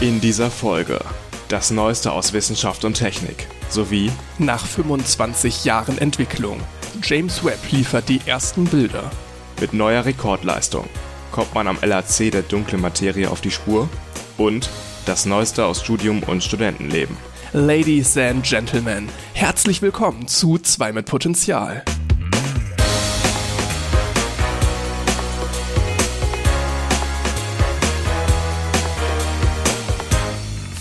In dieser Folge das Neueste aus Wissenschaft und Technik sowie Nach 25 Jahren Entwicklung. James Webb liefert die ersten Bilder. mit neuer Rekordleistung kommt man am LHC der dunklen Materie auf die Spur und das Neueste aus Studium und Studentenleben. Ladies and Gentlemen, herzlich willkommen zu 2 mit Potenzial.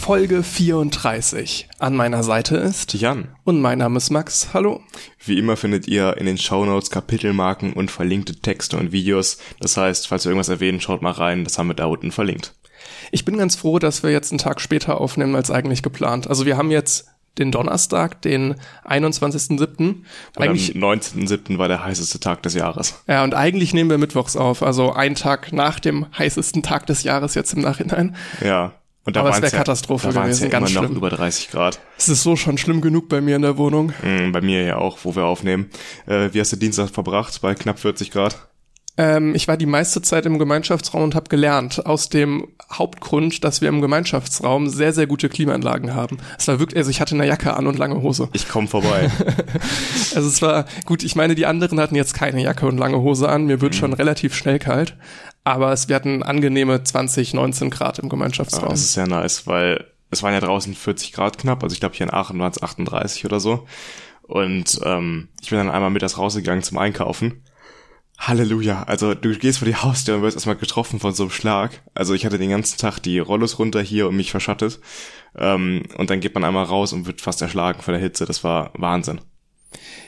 Folge 34. An meiner Seite ist Jan, und mein Name ist Max. Hallo. wie immer findet ihr in den Shownotes Kapitelmarken und verlinkte Texte und Videos. Das heißt, falls wir irgendwas erwähnen, schaut mal rein, das haben wir da unten verlinkt. Ich bin ganz froh, dass wir jetzt einen Tag später aufnehmen als eigentlich geplant. Also wir haben jetzt den Donnerstag, den 21.07. Und Eigentlich, am 19.07. war der heißeste Tag des Jahres. ja, und eigentlich nehmen wir mittwochs auf, also einen Tag nach dem heißesten Tag des Jahres jetzt im Nachhinein. Ja. Und da Aber es waren's wär Katastrophe da gewesen, ja ganz immer noch schlimm. über 30 Grad. Es ist so schon schlimm genug bei mir in der Wohnung. Mm, Bei mir ja auch, wo wir aufnehmen. Äh, wie hast du Dienstag verbracht? Bei knapp 40 Grad? Ähm, ich war die meiste Zeit im Gemeinschaftsraum und habe gelernt, aus dem Hauptgrund, dass wir im Gemeinschaftsraum sehr, sehr gute Klimaanlagen haben. Es war wirklich, also ich hatte eine Jacke an und lange Hose. Ich komm vorbei. Also es war gut, ich meine, die anderen hatten jetzt keine Jacke und lange Hose an. Mir wird Mhm. schon relativ schnell kalt. Aber es, wir hatten angenehme 20, 19 Grad im Gemeinschaftsraum. Das ist sehr nice, weil es waren ja draußen 40 Grad knapp. Also ich glaube, hier in Aachen waren es 38 oder so. Und ähm, ich bin dann einmal mittags rausgegangen zum Einkaufen. Halleluja. Also du gehst vor die Haustür und wirst erstmal getroffen von so einem Schlag. Also ich hatte den ganzen Tag die Rollos runter hier und mich verschattet. Ähm, und dann geht man einmal raus und wird fast erschlagen von der Hitze. Das war Wahnsinn.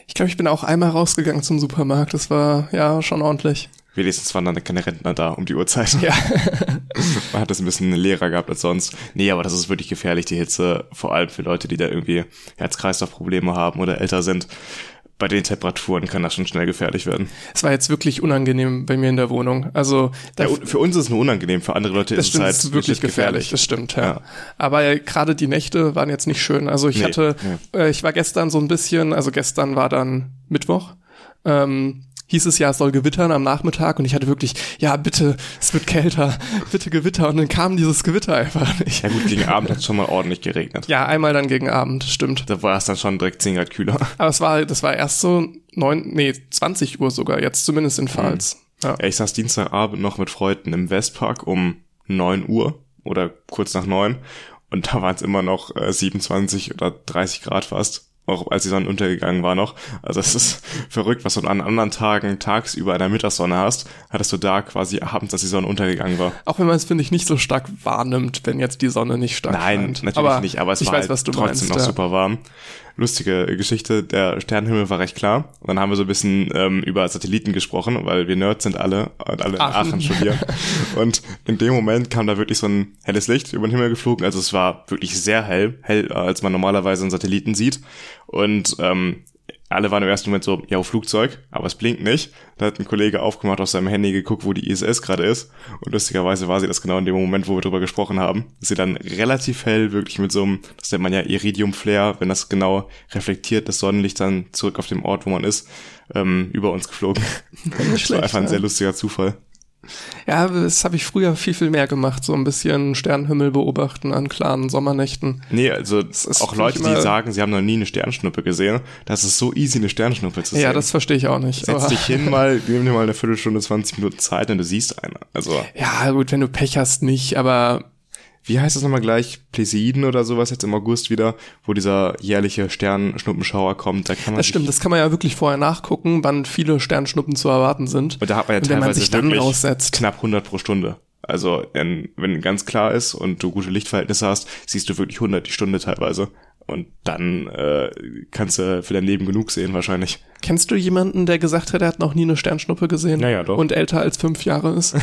ich glaube, ich bin auch einmal rausgegangen zum Supermarkt. Das war ja schon ordentlich. Wenigstens waren dann keine Rentner da um die Uhrzeit. Ja. Man hat es ein bisschen leerer gehabt als sonst. Nee, aber das ist wirklich gefährlich, die Hitze. Vor allem für Leute, die da irgendwie Herz-Kreislauf-Probleme haben oder älter sind. Bei den Temperaturen kann das schon schnell gefährlich werden. Es war jetzt wirklich unangenehm bei mir in der Wohnung. Also Ja, für uns ist es nur unangenehm, für andere Leute ist stimmt, es es halt ist wirklich legit gefährlich. Das stimmt, ja. Ja. Aber gerade die Nächte waren jetzt nicht schön. Also ich Nee, hatte, äh, ich war gestern so ein bisschen, also gestern war dann Mittwoch. Ähm, hieß es ja, es soll gewittern am Nachmittag und ich hatte wirklich, ja bitte, es wird kälter, bitte Gewitter und dann kam dieses Gewitter einfach nicht. Ja gut, gegen Abend hat es schon mal ordentlich geregnet. Ja, einmal dann gegen Abend, stimmt. Da war es dann schon direkt 10 Grad kühler. Aber es war, das war erst so neun, nee, 20 Uhr sogar, jetzt zumindest in Pfalz. Ja. Ja, ich saß Dienstagabend noch mit Freunden im Westpark um 9 Uhr oder kurz nach 9 und da waren es immer noch äh, 27 oder 30 Grad fast. Auch als die Sonne untergegangen war noch. Also es ist verrückt, was du an anderen Tagen tagsüber in der Mittagssonne hast, hattest du da quasi abends, als die Sonne untergegangen war. Auch wenn man es, finde ich, nicht so stark wahrnimmt, wenn jetzt die Sonne nicht stark Nein, scheint. natürlich aber nicht, aber es ich war weiß, halt was du trotzdem meinst, noch ja. super warm. Lustige Geschichte, der Sternenhimmel war recht klar. Und dann haben wir so ein bisschen ähm, über Satelliten gesprochen, weil wir Nerds sind alle und alle in Aachen. Aachen studieren. und in dem Moment kam da wirklich so ein helles Licht über den Himmel geflogen. Also es war wirklich sehr hell, hell, als man normalerweise einen Satelliten sieht. Und ähm, alle waren im ersten Moment so, ja, Flugzeug, aber es blinkt nicht. Da hat ein Kollege aufgemacht, auf seinem Handy geguckt, wo die ISS gerade ist. Und lustigerweise war sie das genau in dem Moment, wo wir drüber gesprochen haben. Ist sie dann relativ hell, wirklich mit so einem, das nennt man ja Iridium-Flare, wenn das genau reflektiert, das Sonnenlicht dann zurück auf dem Ort, wo man ist, ähm, über uns geflogen. das war einfach ein sehr lustiger Zufall. Ja, das habe ich früher viel, viel mehr gemacht. So ein bisschen Sternenhimmel beobachten an klaren Sommernächten. Nee, also ist auch Leute, die sagen, sie haben noch nie eine Sternschnuppe gesehen, das ist so easy, eine Sternschnuppe zu sehen. Ja, das verstehe ich auch nicht. Setz dich hin mal, nimm dir mal eine Viertelstunde, 20 Minuten Zeit und du siehst eine. Also, ja, gut, wenn du Pech hast, nicht, aber wie heißt das nochmal gleich? Plesioiden oder sowas jetzt im August wieder, wo dieser jährliche Sternschnuppenschauer kommt. Da kann man das stimmt, das kann man ja wirklich vorher nachgucken, wann viele Sternschnuppen zu erwarten sind. Und da hat man ja wenn man teilweise sich dann raussetzt. knapp 100 pro Stunde. Also, wenn, wenn ganz klar ist und du gute Lichtverhältnisse hast, siehst du wirklich 100 die Stunde teilweise. Und dann äh, kannst du für dein Leben genug sehen wahrscheinlich. Kennst du jemanden, der gesagt hat, er hat noch nie eine Sternschnuppe gesehen? Ja, ja, doch. Und älter als fünf Jahre ist?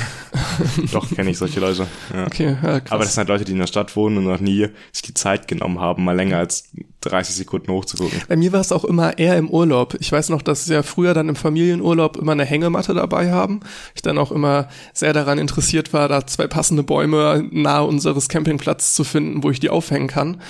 Doch, kenne ich solche Leute. Ja. Okay, ja, krass. Aber das sind halt Leute, die in der Stadt wohnen und noch nie sich die Zeit genommen haben, mal länger als 30 Sekunden hochzugucken. Bei mir war es auch immer eher im Urlaub. Ich weiß noch, dass wir früher dann im Familienurlaub immer eine Hängematte dabei haben. Ich dann auch immer sehr daran interessiert war, da zwei passende Bäume nahe unseres Campingplatzes zu finden, wo ich die aufhängen kann.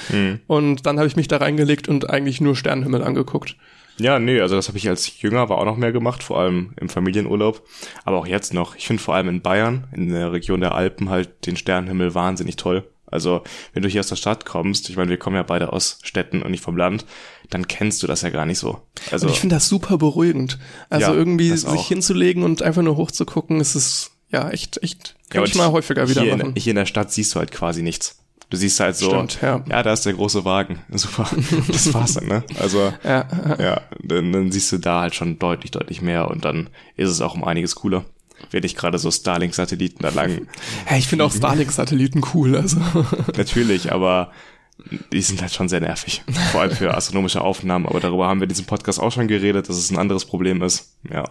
Und dann habe ich mich da reingelegt und eigentlich nur Sternenhimmel angeguckt. Ja, nee, also das habe ich als Jünger war auch noch mehr gemacht, vor allem im Familienurlaub, aber auch jetzt noch. Ich finde vor allem in Bayern, in der Region der Alpen halt den Sternenhimmel wahnsinnig toll, Also, wenn du hier aus der Stadt kommst, ich meine, wir kommen ja beide aus Städten und nicht vom Land, dann kennst du das ja gar nicht so. Also, und ich finde das super beruhigend. Also Ja, irgendwie sich hinzulegen und einfach nur hochzugucken, ist es ja echt, echt, kann und ich mal häufiger wieder hier machen. In, hier in der Stadt siehst du halt quasi nichts. Du siehst halt so, Stimmt, ja. da ist der große Wagen. Super. Das war's dann, ne? Also, ja, ja, dann, dann siehst du da halt schon deutlich, deutlich mehr und dann ist es auch um einiges cooler. Wenn ich gerade so Starlink-Satelliten da lang. ja, ich finde auch Starlink-Satelliten cool. Also Natürlich, aber die sind halt schon sehr nervig. Vor allem für astronomische Aufnahmen, aber darüber haben wir in diesem Podcast auch schon geredet, dass es ein anderes Problem ist. Ja.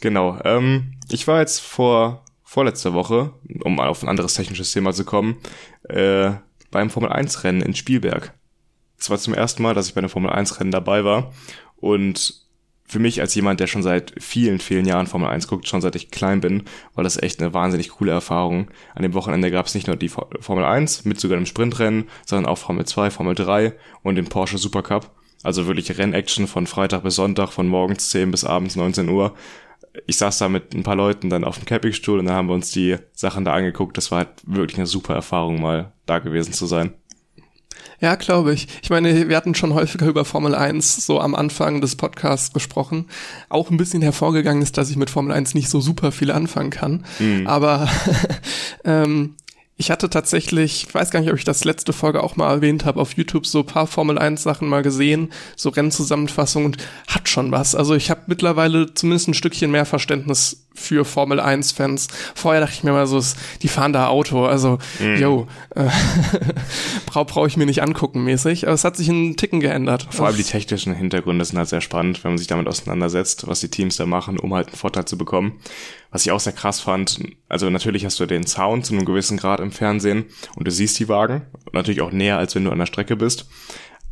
Genau. Ähm, ich war jetzt vor vorletzter Woche, um mal auf ein anderes technisches Thema zu kommen, äh, beim Formel 1 Rennen in Spielberg. Es war zum ersten Mal, dass ich bei einem Formel 1 Rennen dabei war und für mich als jemand, der schon seit vielen, vielen Jahren Formel 1 guckt, schon seit ich klein bin, war das echt eine wahnsinnig coole Erfahrung. An dem Wochenende gab es nicht nur die Fo- Formel 1 mit sogar einem Sprintrennen, sondern auch Formel 2, Formel 3 und den Porsche Supercup. Also wirklich Rennaction von Freitag bis Sonntag, von morgens 10 bis abends 19 Uhr. Ich saß da mit ein paar Leuten dann auf dem Campingstuhl und dann haben wir uns die Sachen da angeguckt. Das war halt wirklich eine super Erfahrung, mal da gewesen zu sein. Ja, glaube ich. Ich meine, wir hatten schon häufiger über Formel 1 so am Anfang des Podcasts gesprochen. Auch ein bisschen hervorgegangen ist, dass ich mit Formel 1 nicht so super viel anfangen kann. Aber ähm, ich hatte tatsächlich, ich weiß gar nicht, ob ich das letzte Folge auch mal erwähnt habe, auf YouTube so ein paar Formel 1 Sachen mal gesehen, so Rennzusammenfassungen und hat schon was. Also ich habe mittlerweile zumindest ein Stückchen mehr Verständnis für Formel 1 Fans. Vorher dachte ich mir mal so, die fahren da Auto, also yo, äh, brauche brauch ich mir nicht angucken mäßig, aber es hat sich einen Ticken geändert. Vor allem die technischen Hintergründe sind halt sehr spannend, wenn man sich damit auseinandersetzt, was die Teams da machen, um halt einen Vorteil zu bekommen. Was ich auch sehr krass fand, also natürlich hast du den Sound zu einem gewissen Grad im Fernsehen und du siehst die Wagen, natürlich auch näher, als wenn du an der Strecke bist.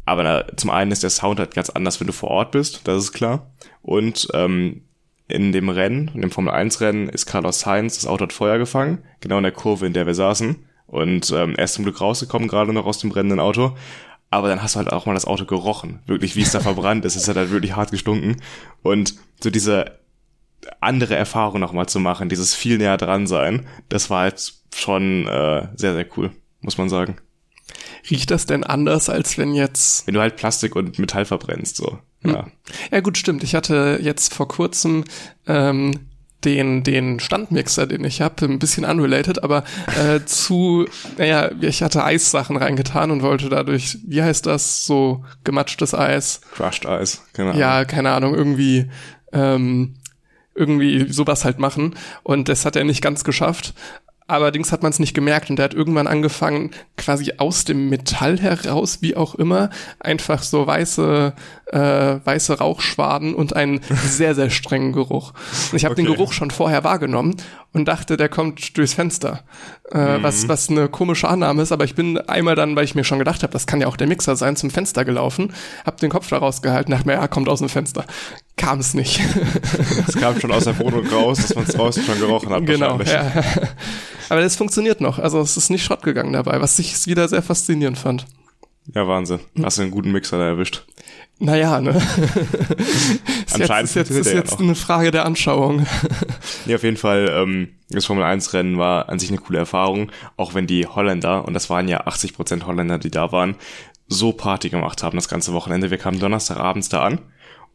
Aber na, zum einen ist der Sound halt ganz anders, wenn du vor Ort bist, das ist klar. Und ähm, in dem Rennen, in dem Formel 1 Rennen, ist Carlos Sainz, das Auto hat Feuer gefangen, genau in der Kurve, in der wir saßen. Und ähm, er ist zum Glück rausgekommen, gerade noch aus dem brennenden Auto. Aber dann hast du halt auch mal das Auto gerochen. Wirklich, wie es da verbrannt ist. Es hat halt wirklich hart gestunken. Und so diese andere Erfahrung nochmal zu machen, dieses viel näher dran sein, das war halt schon äh, sehr, sehr cool, muss man sagen. Riecht das denn anders, als wenn jetzt Wenn du halt Plastik und Metall verbrennst, so. Ja. Ja gut, stimmt. Ich hatte jetzt vor kurzem ähm, den, den Standmixer, den ich habe, ein bisschen unrelated, aber äh, zu, naja, ich hatte Eissachen reingetan und wollte dadurch, wie heißt das, so gematschtes Eis, Crushed Eis, genau. ja, keine Ahnung, irgendwie, ähm, irgendwie sowas halt machen. Und das hat er nicht ganz geschafft. Allerdings hat man es nicht gemerkt und er hat irgendwann angefangen, quasi aus dem Metall heraus, wie auch immer, einfach so weiße, äh, weiße Rauchschwaden und einen sehr, sehr strengen Geruch. Und ich habe den Okay. Geruch schon vorher wahrgenommen und dachte, der kommt durchs Fenster. Äh, was, was eine komische Annahme ist, aber ich bin einmal dann, weil ich mir schon gedacht habe, das kann ja auch der Mixer sein, zum Fenster gelaufen, hab den Kopf da rausgehalten, dachte mir, ja, kommt aus dem Fenster. Kam es nicht. Es kam schon aus der Wohnung raus, dass man es draußen schon gerochen hat. genau, ja. Aber das funktioniert noch. Also es ist nicht Schrott gegangen dabei, was ich wieder sehr faszinierend fand. ja, Wahnsinn. Hast du einen guten Mixer da erwischt. Naja, ne? ist jetzt, Anscheinend ist jetzt, ist er ja jetzt eine Frage der Anschauung. Nee, auf jeden Fall, ähm, das Formel 1 Rennen war an sich eine coole Erfahrung, auch wenn die Holländer, und das waren ja 80% Holländer, die da waren, so Party gemacht haben das ganze Wochenende. Wir kamen Donnerstagabends da an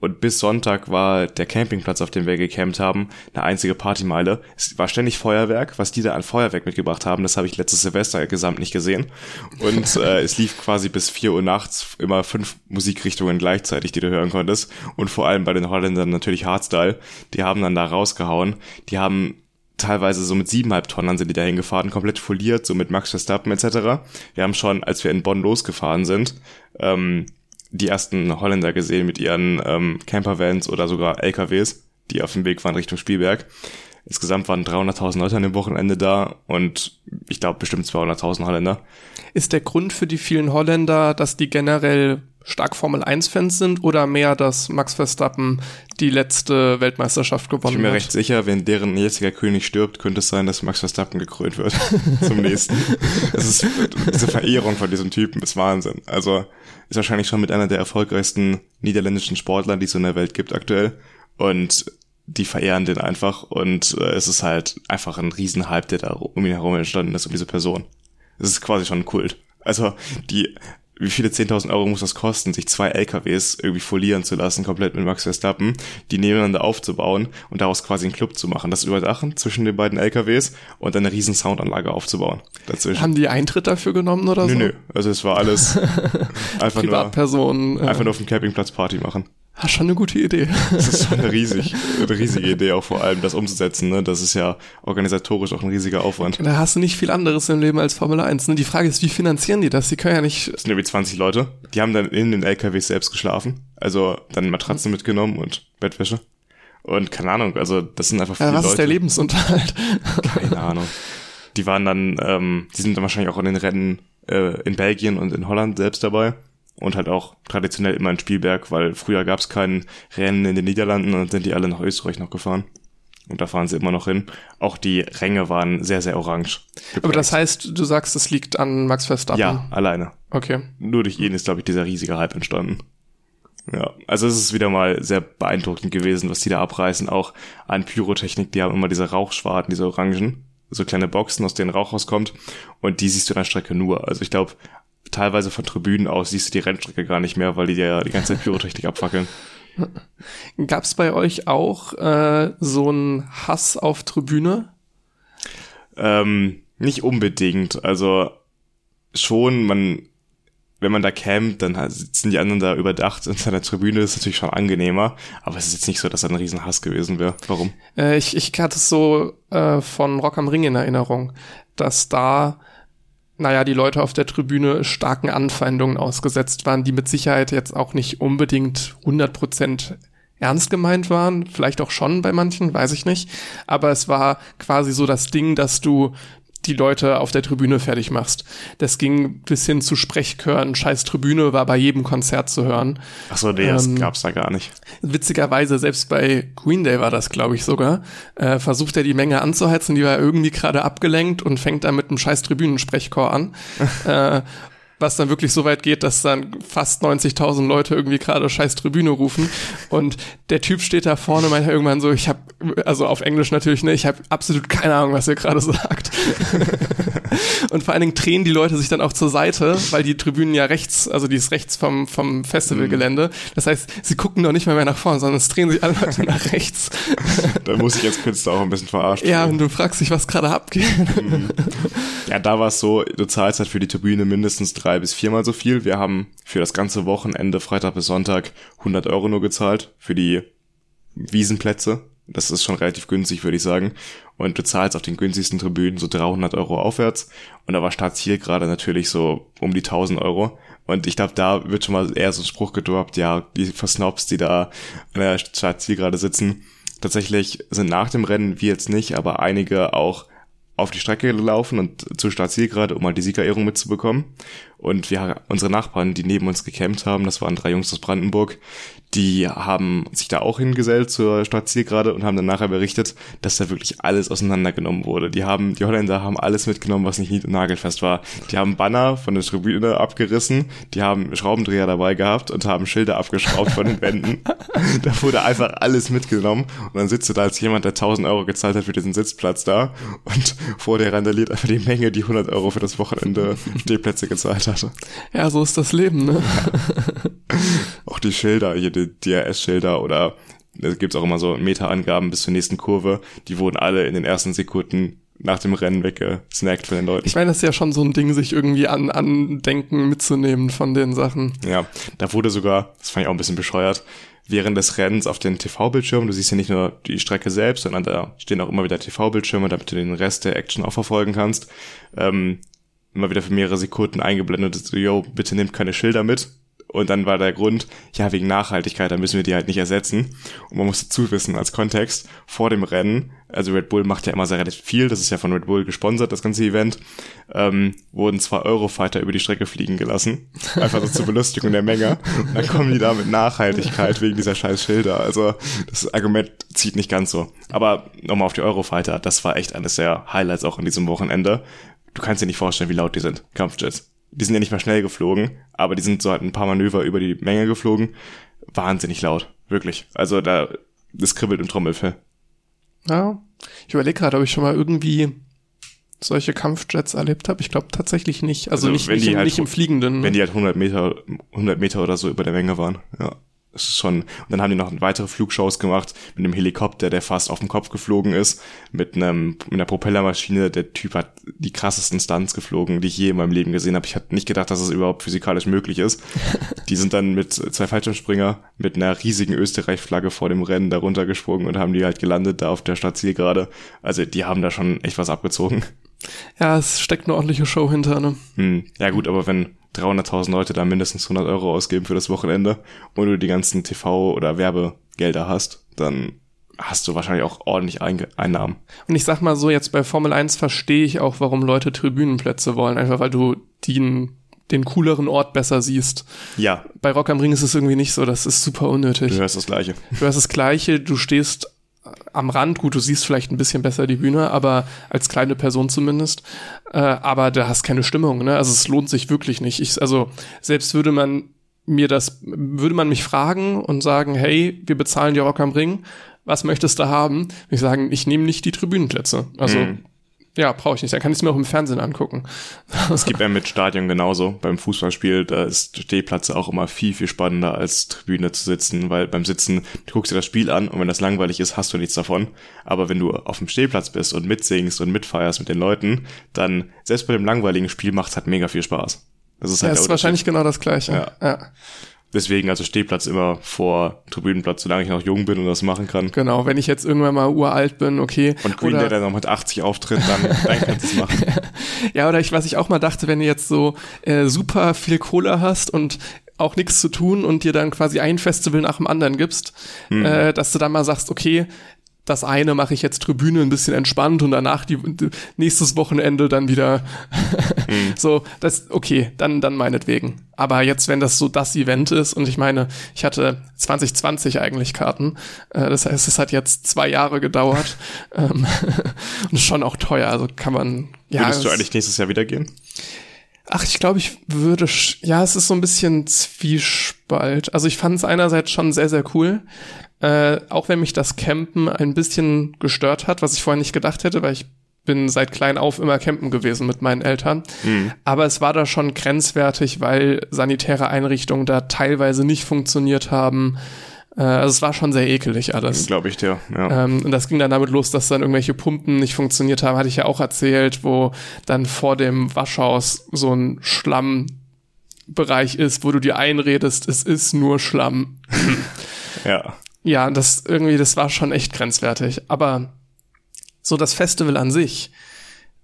und bis Sonntag war der Campingplatz, auf dem wir gecampt haben, eine einzige Partymeile. Es war ständig Feuerwerk, was die da an Feuerwerk mitgebracht haben, das habe ich letztes Silvester gesamt nicht gesehen. Und äh, es lief quasi bis 4 Uhr nachts immer fünf Musikrichtungen gleichzeitig, die du hören konntest. Und vor allem bei den Holländern natürlich Hardstyle. Die haben dann da rausgehauen. Die haben teilweise so mit siebeneinhalb Tonnen sind die da hingefahren, komplett foliert, so mit Max Verstappen etc. Wir haben schon, als wir in Bonn losgefahren sind, ähm, die ersten Holländer gesehen mit ihren ähm, Campervans oder sogar LKWs, die auf dem Weg waren Richtung Spielberg. Insgesamt waren 300.000 Leute an dem Wochenende da und ich glaube bestimmt 200.000 Holländer. Ist der Grund für die vielen Holländer, dass die generell stark Formel 1 Fans sind oder mehr, dass Max Verstappen die letzte Weltmeisterschaft Ich gewonnen bin mir hat? recht sicher, wenn deren jetziger König stirbt, könnte es sein, dass Max Verstappen gekrönt wird zum nächsten. Es ist, diese Verehrung von diesem Typen ist Wahnsinn. Also ist wahrscheinlich schon mit einer der erfolgreichsten niederländischen Sportler, die es in der Welt gibt aktuell. Und die verehren den einfach und äh, es ist halt einfach ein Riesenhype, der da um ihn herum entstanden ist, um diese Person. Das ist quasi schon ein Kult. Also die wie viele 10.000 Euro muss das kosten, sich zwei LKWs irgendwie folieren zu lassen, komplett mit Max Verstappen, die nebeneinander aufzubauen und daraus quasi einen Club zu machen. Das überdachen zwischen den beiden LKWs und eine riesen Soundanlage aufzubauen. Dazwischen. Haben die Eintritt dafür genommen oder nö, so? Nö, also es war alles einfach nur, Privatpersonen, einfach nur auf dem Campingplatz Party machen. Ah, schon eine gute Idee. Das ist schon eine, riesig, eine riesige Idee, auch vor allem das umzusetzen. Ne? Das ist ja organisatorisch auch ein riesiger Aufwand. Da hast du nicht viel anderes im Leben als Formel 1. Ne? Die Frage ist, wie finanzieren die das? Die können ja nicht... Das sind irgendwie 20 Leute. Die haben dann in den LKWs selbst geschlafen. Also dann Matratzen mhm. mitgenommen und Bettwäsche. Und keine Ahnung, also das sind einfach viele ja, was Leute. ist der Lebensunterhalt? Keine Ahnung. Die waren dann, ähm, die sind dann wahrscheinlich auch in den Rennen äh, in Belgien und in Holland selbst dabei und halt auch traditionell immer in Spielberg, weil früher gab es kein Rennen in den Niederlanden und sind die alle nach Österreich noch gefahren. Und da fahren sie immer noch hin. Auch die Ränge waren sehr, sehr orange. Geprägt. Aber das heißt, du sagst, es liegt an Max Verstappen? Ja, alleine. Okay. Nur durch ihn ist, glaube ich, dieser riesige Hype entstanden. Ja, also es ist wieder mal sehr beeindruckend gewesen, was die da abreißen. Auch an Pyrotechnik, die haben immer diese Rauchschwarten, diese Orangen, so kleine Boxen, aus denen Rauch rauskommt. Und die siehst du an der Strecke nur. Also ich glaube, teilweise von Tribünen aus siehst du die Rennstrecke gar nicht mehr, weil die ja die ganze Zeit Pyrotechnik abfackeln. Gab es bei euch auch äh, so einen Hass auf Tribüne? Ähm, nicht unbedingt. Also schon, man, wenn man da campt, dann sitzen die anderen da überdacht in seiner Tribüne, das ist natürlich schon angenehmer, aber es ist jetzt nicht so, dass da ein Riesenhass gewesen wäre. Warum? Äh, ich, ich hatte es so äh, von Rock am Ring in Erinnerung, dass da naja, die Leute auf der Tribüne starken Anfeindungen ausgesetzt waren, die mit Sicherheit jetzt auch nicht unbedingt 100 Prozent ernst gemeint waren, vielleicht auch schon bei manchen, weiß ich nicht, aber es war quasi so das Ding, dass du die Leute auf der Tribüne fertig machst. Das ging bis hin zu Sprechchören. Scheiß Tribüne war bei jedem Konzert zu hören. Ach so, nee, das ähm, gab's da gar nicht. Witzigerweise, selbst bei Green Day war das, glaube ich, sogar, äh, versucht er die Menge anzuheizen, die war irgendwie gerade abgelenkt und fängt dann mit einem scheiß Tribünensprechchor an. äh, was dann wirklich so weit geht, dass dann fast 90.000 Leute irgendwie gerade scheiß Tribüne rufen und der Typ steht da vorne meint irgendwann so, ich habe also auf Englisch natürlich, ne, ich habe absolut keine Ahnung, was er gerade sagt. Und vor allen Dingen drehen die Leute sich dann auch zur Seite, weil die Tribünen ja rechts, also die ist rechts vom vom Festivalgelände. Das heißt, sie gucken doch nicht mehr, mehr nach vorne, sondern es drehen sich alle Leute nach rechts. da muss ich als Künstler auch ein bisschen verarscht Ja, und du fragst dich, was gerade abgeht. Mhm. ja, da war es so, du zahlst halt für die Tribüne mindestens drei drei bis viermal so viel. Wir haben für das ganze Wochenende, Freitag bis Sonntag, 100 Euro nur gezahlt für die Wiesenplätze. Das ist schon relativ günstig, würde ich sagen. Und du zahlst auf den günstigsten Tribünen so 300 Euro aufwärts. Und da war Startziel gerade natürlich so um die 1000 Euro. Und ich glaube, da wird schon mal eher so ein Spruch gedroppt, ja, die Versnobs, die da an der Startziel gerade sitzen. Tatsächlich sind nach dem Rennen, wir jetzt nicht, aber einige auch auf die Strecke gelaufen und zu Startziel gerade, um mal die Siegerehrung mitzubekommen. Und wir, unsere Nachbarn, die neben uns gecampt haben, das waren drei Jungs aus Brandenburg, die haben sich da auch hingesellt zur Startziel gerade und haben dann nachher berichtet, dass da wirklich alles auseinandergenommen wurde. Die haben, die Holländer haben alles mitgenommen, was nicht nagelfest war. Die haben Banner von der Tribüne abgerissen, die haben Schraubendreher dabei gehabt und haben Schilder abgeschraubt von den Wänden. Da wurde einfach alles mitgenommen und dann sitzt du da als jemand, der 1000 Euro gezahlt hat für diesen Sitzplatz da und vor dir randaliert einfach die Menge, die 100 Euro für das Wochenende Stehplätze gezahlt hatte. Ja, so ist das Leben, ne? auch die Schilder, hier die DRS-Schilder oder es gibt auch immer so Meterangaben bis zur nächsten Kurve, die wurden alle in den ersten Sekunden nach dem Rennen weggesnackt von den Leuten. Ich meine, das ist ja schon so ein Ding, sich irgendwie an, an Denken mitzunehmen von den Sachen. Ja, da wurde sogar, das fand ich auch ein bisschen bescheuert, während des Rennens auf den TV-Bildschirmen, du siehst ja nicht nur die Strecke selbst, sondern da stehen auch immer wieder TV-Bildschirme, damit du den Rest der Action auch verfolgen kannst, ähm, immer wieder für mehrere Sekunden eingeblendet, so, yo, bitte nehmt keine Schilder mit. Und dann war der Grund, ja, wegen Nachhaltigkeit, da müssen wir die halt nicht ersetzen. Und man muss dazu wissen, als Kontext, vor dem Rennen, also Red Bull macht ja immer sehr relativ viel, das ist ja von Red Bull gesponsert, das ganze Event, ähm, wurden zwei Eurofighter über die Strecke fliegen gelassen. Einfach so zur Belustigung der Menge. Und dann kommen die da mit Nachhaltigkeit wegen dieser scheiß Schilder. Also das Argument zieht nicht ganz so. Aber nochmal auf die Eurofighter, das war echt eines der Highlights auch in diesem Wochenende du kannst dir nicht vorstellen, wie laut die sind, Kampfjets. Die sind ja nicht mal schnell geflogen, aber die sind so halt ein paar Manöver über die Menge geflogen. Wahnsinnig laut, wirklich. Also da, das kribbelt im Trommelfell. Ja, ich überlege gerade, ob ich schon mal irgendwie solche Kampfjets erlebt habe. Ich glaube tatsächlich nicht. Also, Also, nicht, wenn nicht, die im, halt nicht im Fliegenden. Wenn die halt 100 Meter, 100 Meter oder so über der Menge waren. Ja. Schon. Und dann haben die noch weitere Flugshows gemacht mit einem Helikopter, der fast auf dem Kopf geflogen ist, mit einem mit einer Propellermaschine. Der Typ hat die krassesten Stunts geflogen, die ich je in meinem Leben gesehen habe. Ich hatte nicht gedacht, dass es überhaupt physikalisch möglich ist. die sind dann mit zwei Fallschirmspringer mit einer riesigen Österreich-Flagge vor dem Rennen darunter gesprungen und haben die halt gelandet da auf der Stadtzielgerade. Also die haben da schon echt was abgezogen. Ja, es steckt eine ordentliche Show hinter, ne? Hm, ja gut, aber wenn 300.000 Leute da mindestens 100 Euro ausgeben für das Wochenende und du die ganzen TV- oder Werbegelder hast, dann hast du wahrscheinlich auch ordentlich Einge Einnahmen. Und ich sag mal so, jetzt bei Formel 1 verstehe ich auch, warum Leute Tribünenplätze wollen. Einfach weil du den, den cooleren Ort besser siehst. Ja, Bei Rock am Ring ist es irgendwie nicht so. Das ist super unnötig. du hörst das Gleiche. Du hast das Gleiche, du stehst am Rand, gut, du siehst vielleicht ein bisschen besser die Bühne, aber als kleine Person zumindest, äh, aber da hast keine Stimmung, ne? Also es lohnt sich wirklich nicht. Ich, also selbst würde man mir das, würde man mich fragen und sagen, hey, wir bezahlen dir Rock am Ring, was möchtest du haben? Ich sagen, ich nehme nicht die Tribünenplätze. Also Mhm. Ja, brauche ich nicht. Dann kann ich es mir auch im Fernsehen angucken. Es gibt ja mit Stadion genauso. Beim Fußballspiel, da ist Stehplatz auch immer viel, viel spannender als Tribüne zu sitzen, weil beim Sitzen, du guckst dir das Spiel an und wenn das langweilig ist, hast du nichts davon. Aber wenn du auf dem Stehplatz bist und mitsingst und mitfeierst mit den Leuten, dann, selbst bei dem langweiligen Spiel macht's halt mega viel Spaß. Das ist Ja, halt ist der wahrscheinlich genau das Gleiche. Ja. ja. Deswegen also Stehplatz immer vor Tribünenplatz, solange ich noch jung bin und das machen kann. Genau, wenn ich jetzt irgendwann mal uralt bin, okay. Und Green Oder- Day dann noch mit 80 auftritt, dann, dann kannst du es machen. Ja, oder ich, was ich auch mal dachte, wenn du jetzt so äh, super viel Kohle hast und auch nichts zu tun und dir dann quasi ein Festival nach dem anderen gibst, äh, dass du dann mal sagst, okay, das eine mache ich jetzt Tribüne ein bisschen entspannt und danach die, nächstes Wochenende dann wieder so, das okay, dann dann meinetwegen. Aber jetzt, wenn das so das Event ist und ich meine, ich hatte 2020 eigentlich Karten, äh, das heißt, es hat jetzt zwei Jahre gedauert ähm, und ist schon auch teuer, also kann man ja. Würdest du eigentlich nächstes Jahr wieder gehen? Ach, ich glaube, ich würde, ja, es ist so ein bisschen Zwiespalt. Also ich fand es einerseits schon sehr, sehr cool, äh, auch wenn mich das Campen ein bisschen gestört hat, was ich vorher nicht gedacht hätte, weil ich bin seit klein auf immer campen gewesen mit meinen Eltern. Aber es war da schon grenzwertig, weil sanitäre Einrichtungen da teilweise nicht funktioniert haben. Äh, also es war schon sehr ekelig alles. Glaube ich dir, ja. Ähm, und das ging dann damit los, dass dann irgendwelche Pumpen nicht funktioniert haben, hatte ich ja auch erzählt, wo dann vor dem Waschhaus so ein Schlammbereich ist, wo du dir einredest, es ist nur Schlamm. ja. Ja, das irgendwie, das war schon echt grenzwertig. Aber so das Festival an sich,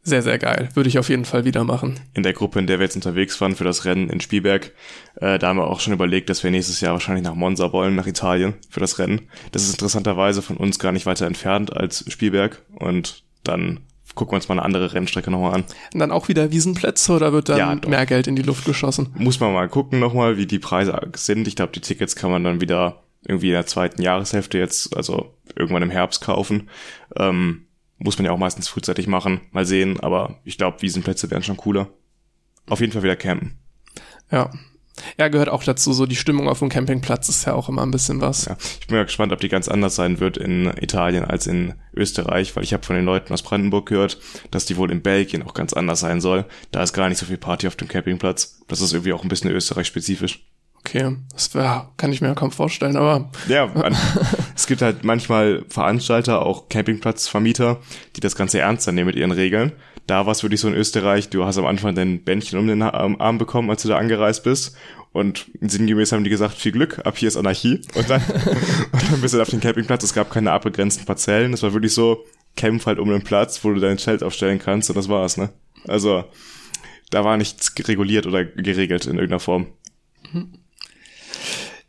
sehr, sehr geil. Würde ich auf jeden Fall wieder machen. In der Gruppe, in der wir jetzt unterwegs waren für das Rennen in Spielberg, äh, da haben wir auch schon überlegt, dass wir nächstes Jahr wahrscheinlich nach Monza wollen, nach Italien, für das Rennen. Das ist interessanterweise von uns gar nicht weiter entfernt als Spielberg. Und dann gucken wir uns mal eine andere Rennstrecke nochmal an. Und dann auch wieder Wiesenplätze oder wird dann Ja, mehr Geld in die Luft geschossen? Muss man mal gucken nochmal, wie die Preise sind. Ich glaube, die Tickets kann man dann wieder irgendwie in der zweiten Jahreshälfte jetzt, also irgendwann im Herbst kaufen. Ähm, muss man ja auch meistens frühzeitig machen. Mal sehen, aber ich glaube, Wiesenplätze wären schon cooler. Auf jeden Fall wieder campen. Ja. Ja, gehört auch dazu, so die Stimmung auf dem Campingplatz ist ja auch immer ein bisschen was. Ja, ich bin mal gespannt, ob die ganz anders sein wird in Italien als in Österreich, weil ich habe von den Leuten aus Brandenburg gehört, dass die wohl in Belgien auch ganz anders sein soll. Da ist gar nicht so viel Party auf dem Campingplatz. Das ist irgendwie auch ein bisschen Österreich-spezifisch. Okay, das wär, kann ich mir kaum vorstellen, aber Ja, es gibt halt manchmal Veranstalter, auch Campingplatzvermieter, die das Ganze ernster nehmen mit ihren Regeln. Da war es wirklich so in Österreich, du hast am Anfang dein Bändchen um den Arm bekommen, als du da angereist bist. Und sinngemäß haben die gesagt, viel Glück, ab hier ist Anarchie. Und dann, und dann bist du auf den Campingplatz, es gab keine abbegrenzten Parzellen. Es war wirklich so, kämpf halt um den Platz, wo du dein Schild aufstellen kannst und das war's, ne? Also, da war nichts reguliert oder geregelt in irgendeiner Form.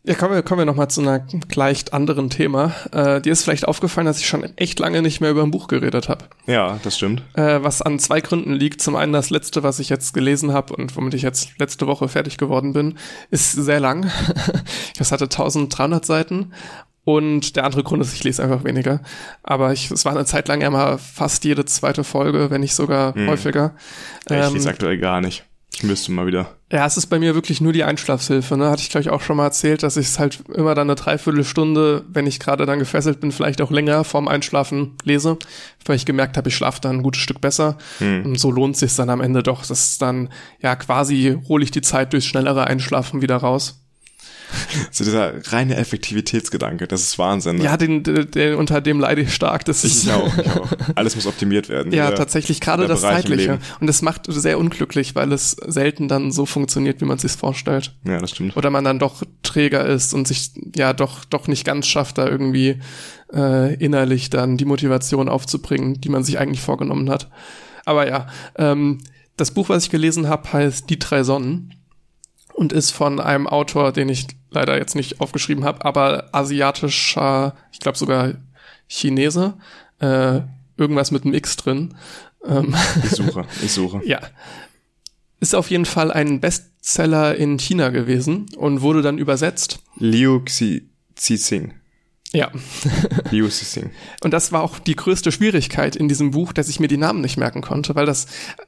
Ja, kommen wir, kommen wir nochmal zu einer leicht anderen Thema. Äh, dir ist vielleicht aufgefallen, dass ich schon echt lange nicht mehr über ein Buch geredet habe. Ja, das stimmt. Äh, was an zwei Gründen liegt. Zum einen das letzte, was ich jetzt gelesen habe und womit ich jetzt letzte Woche fertig geworden bin, ist sehr lang. das hatte 1300 Seiten. Und der andere Grund ist, ich lese einfach weniger. Aber ich, es war eine Zeit lang immer fast jede zweite Folge, wenn nicht sogar häufiger. Ja, ich Ähm, lese aktuell gar nicht. Müsste mal wieder. Ja, es ist bei mir wirklich nur die Einschlafshilfe. Ne? Hatte ich, glaube ich, auch schon mal erzählt, dass ich es halt immer dann eine Dreiviertelstunde, wenn ich gerade dann gefesselt bin, vielleicht auch länger vorm Einschlafen lese, weil ich gemerkt habe, ich schlafe dann ein gutes Stück besser. Hm. Und so lohnt sich dann am Ende doch. Das ist dann, ja, quasi hole ich die Zeit durchs schnellere Einschlafen wieder raus. So dieser reine Effektivitätsgedanke, das ist Wahnsinn. Ne? Ja, den, den, unter dem leide ich stark. Das ist ich auch, ich auch. Alles muss optimiert werden. Ja, tatsächlich gerade das Bereich Zeitliche. Und das macht sehr unglücklich, weil es selten dann so funktioniert, wie man es sich vorstellt. Ja, das stimmt. Oder man dann doch träger ist und sich ja doch doch nicht ganz schafft, da irgendwie äh, innerlich dann die Motivation aufzubringen, die man sich eigentlich vorgenommen hat. Aber ja, ähm, das Buch, was ich gelesen habe, heißt Die drei Sonnen und ist von einem Autor, den ich leider jetzt nicht aufgeschrieben habe, aber asiatischer, ich glaube sogar Chinese, äh, irgendwas mit einem X drin. Ähm, ich suche, ich suche. ja. Ist auf jeden Fall ein Bestseller in China gewesen und wurde dann übersetzt. Liu Xixing. Ja. Liu Xixing. Und das war auch die größte Schwierigkeit in diesem Buch, dass ich mir die Namen nicht merken konnte, weil das,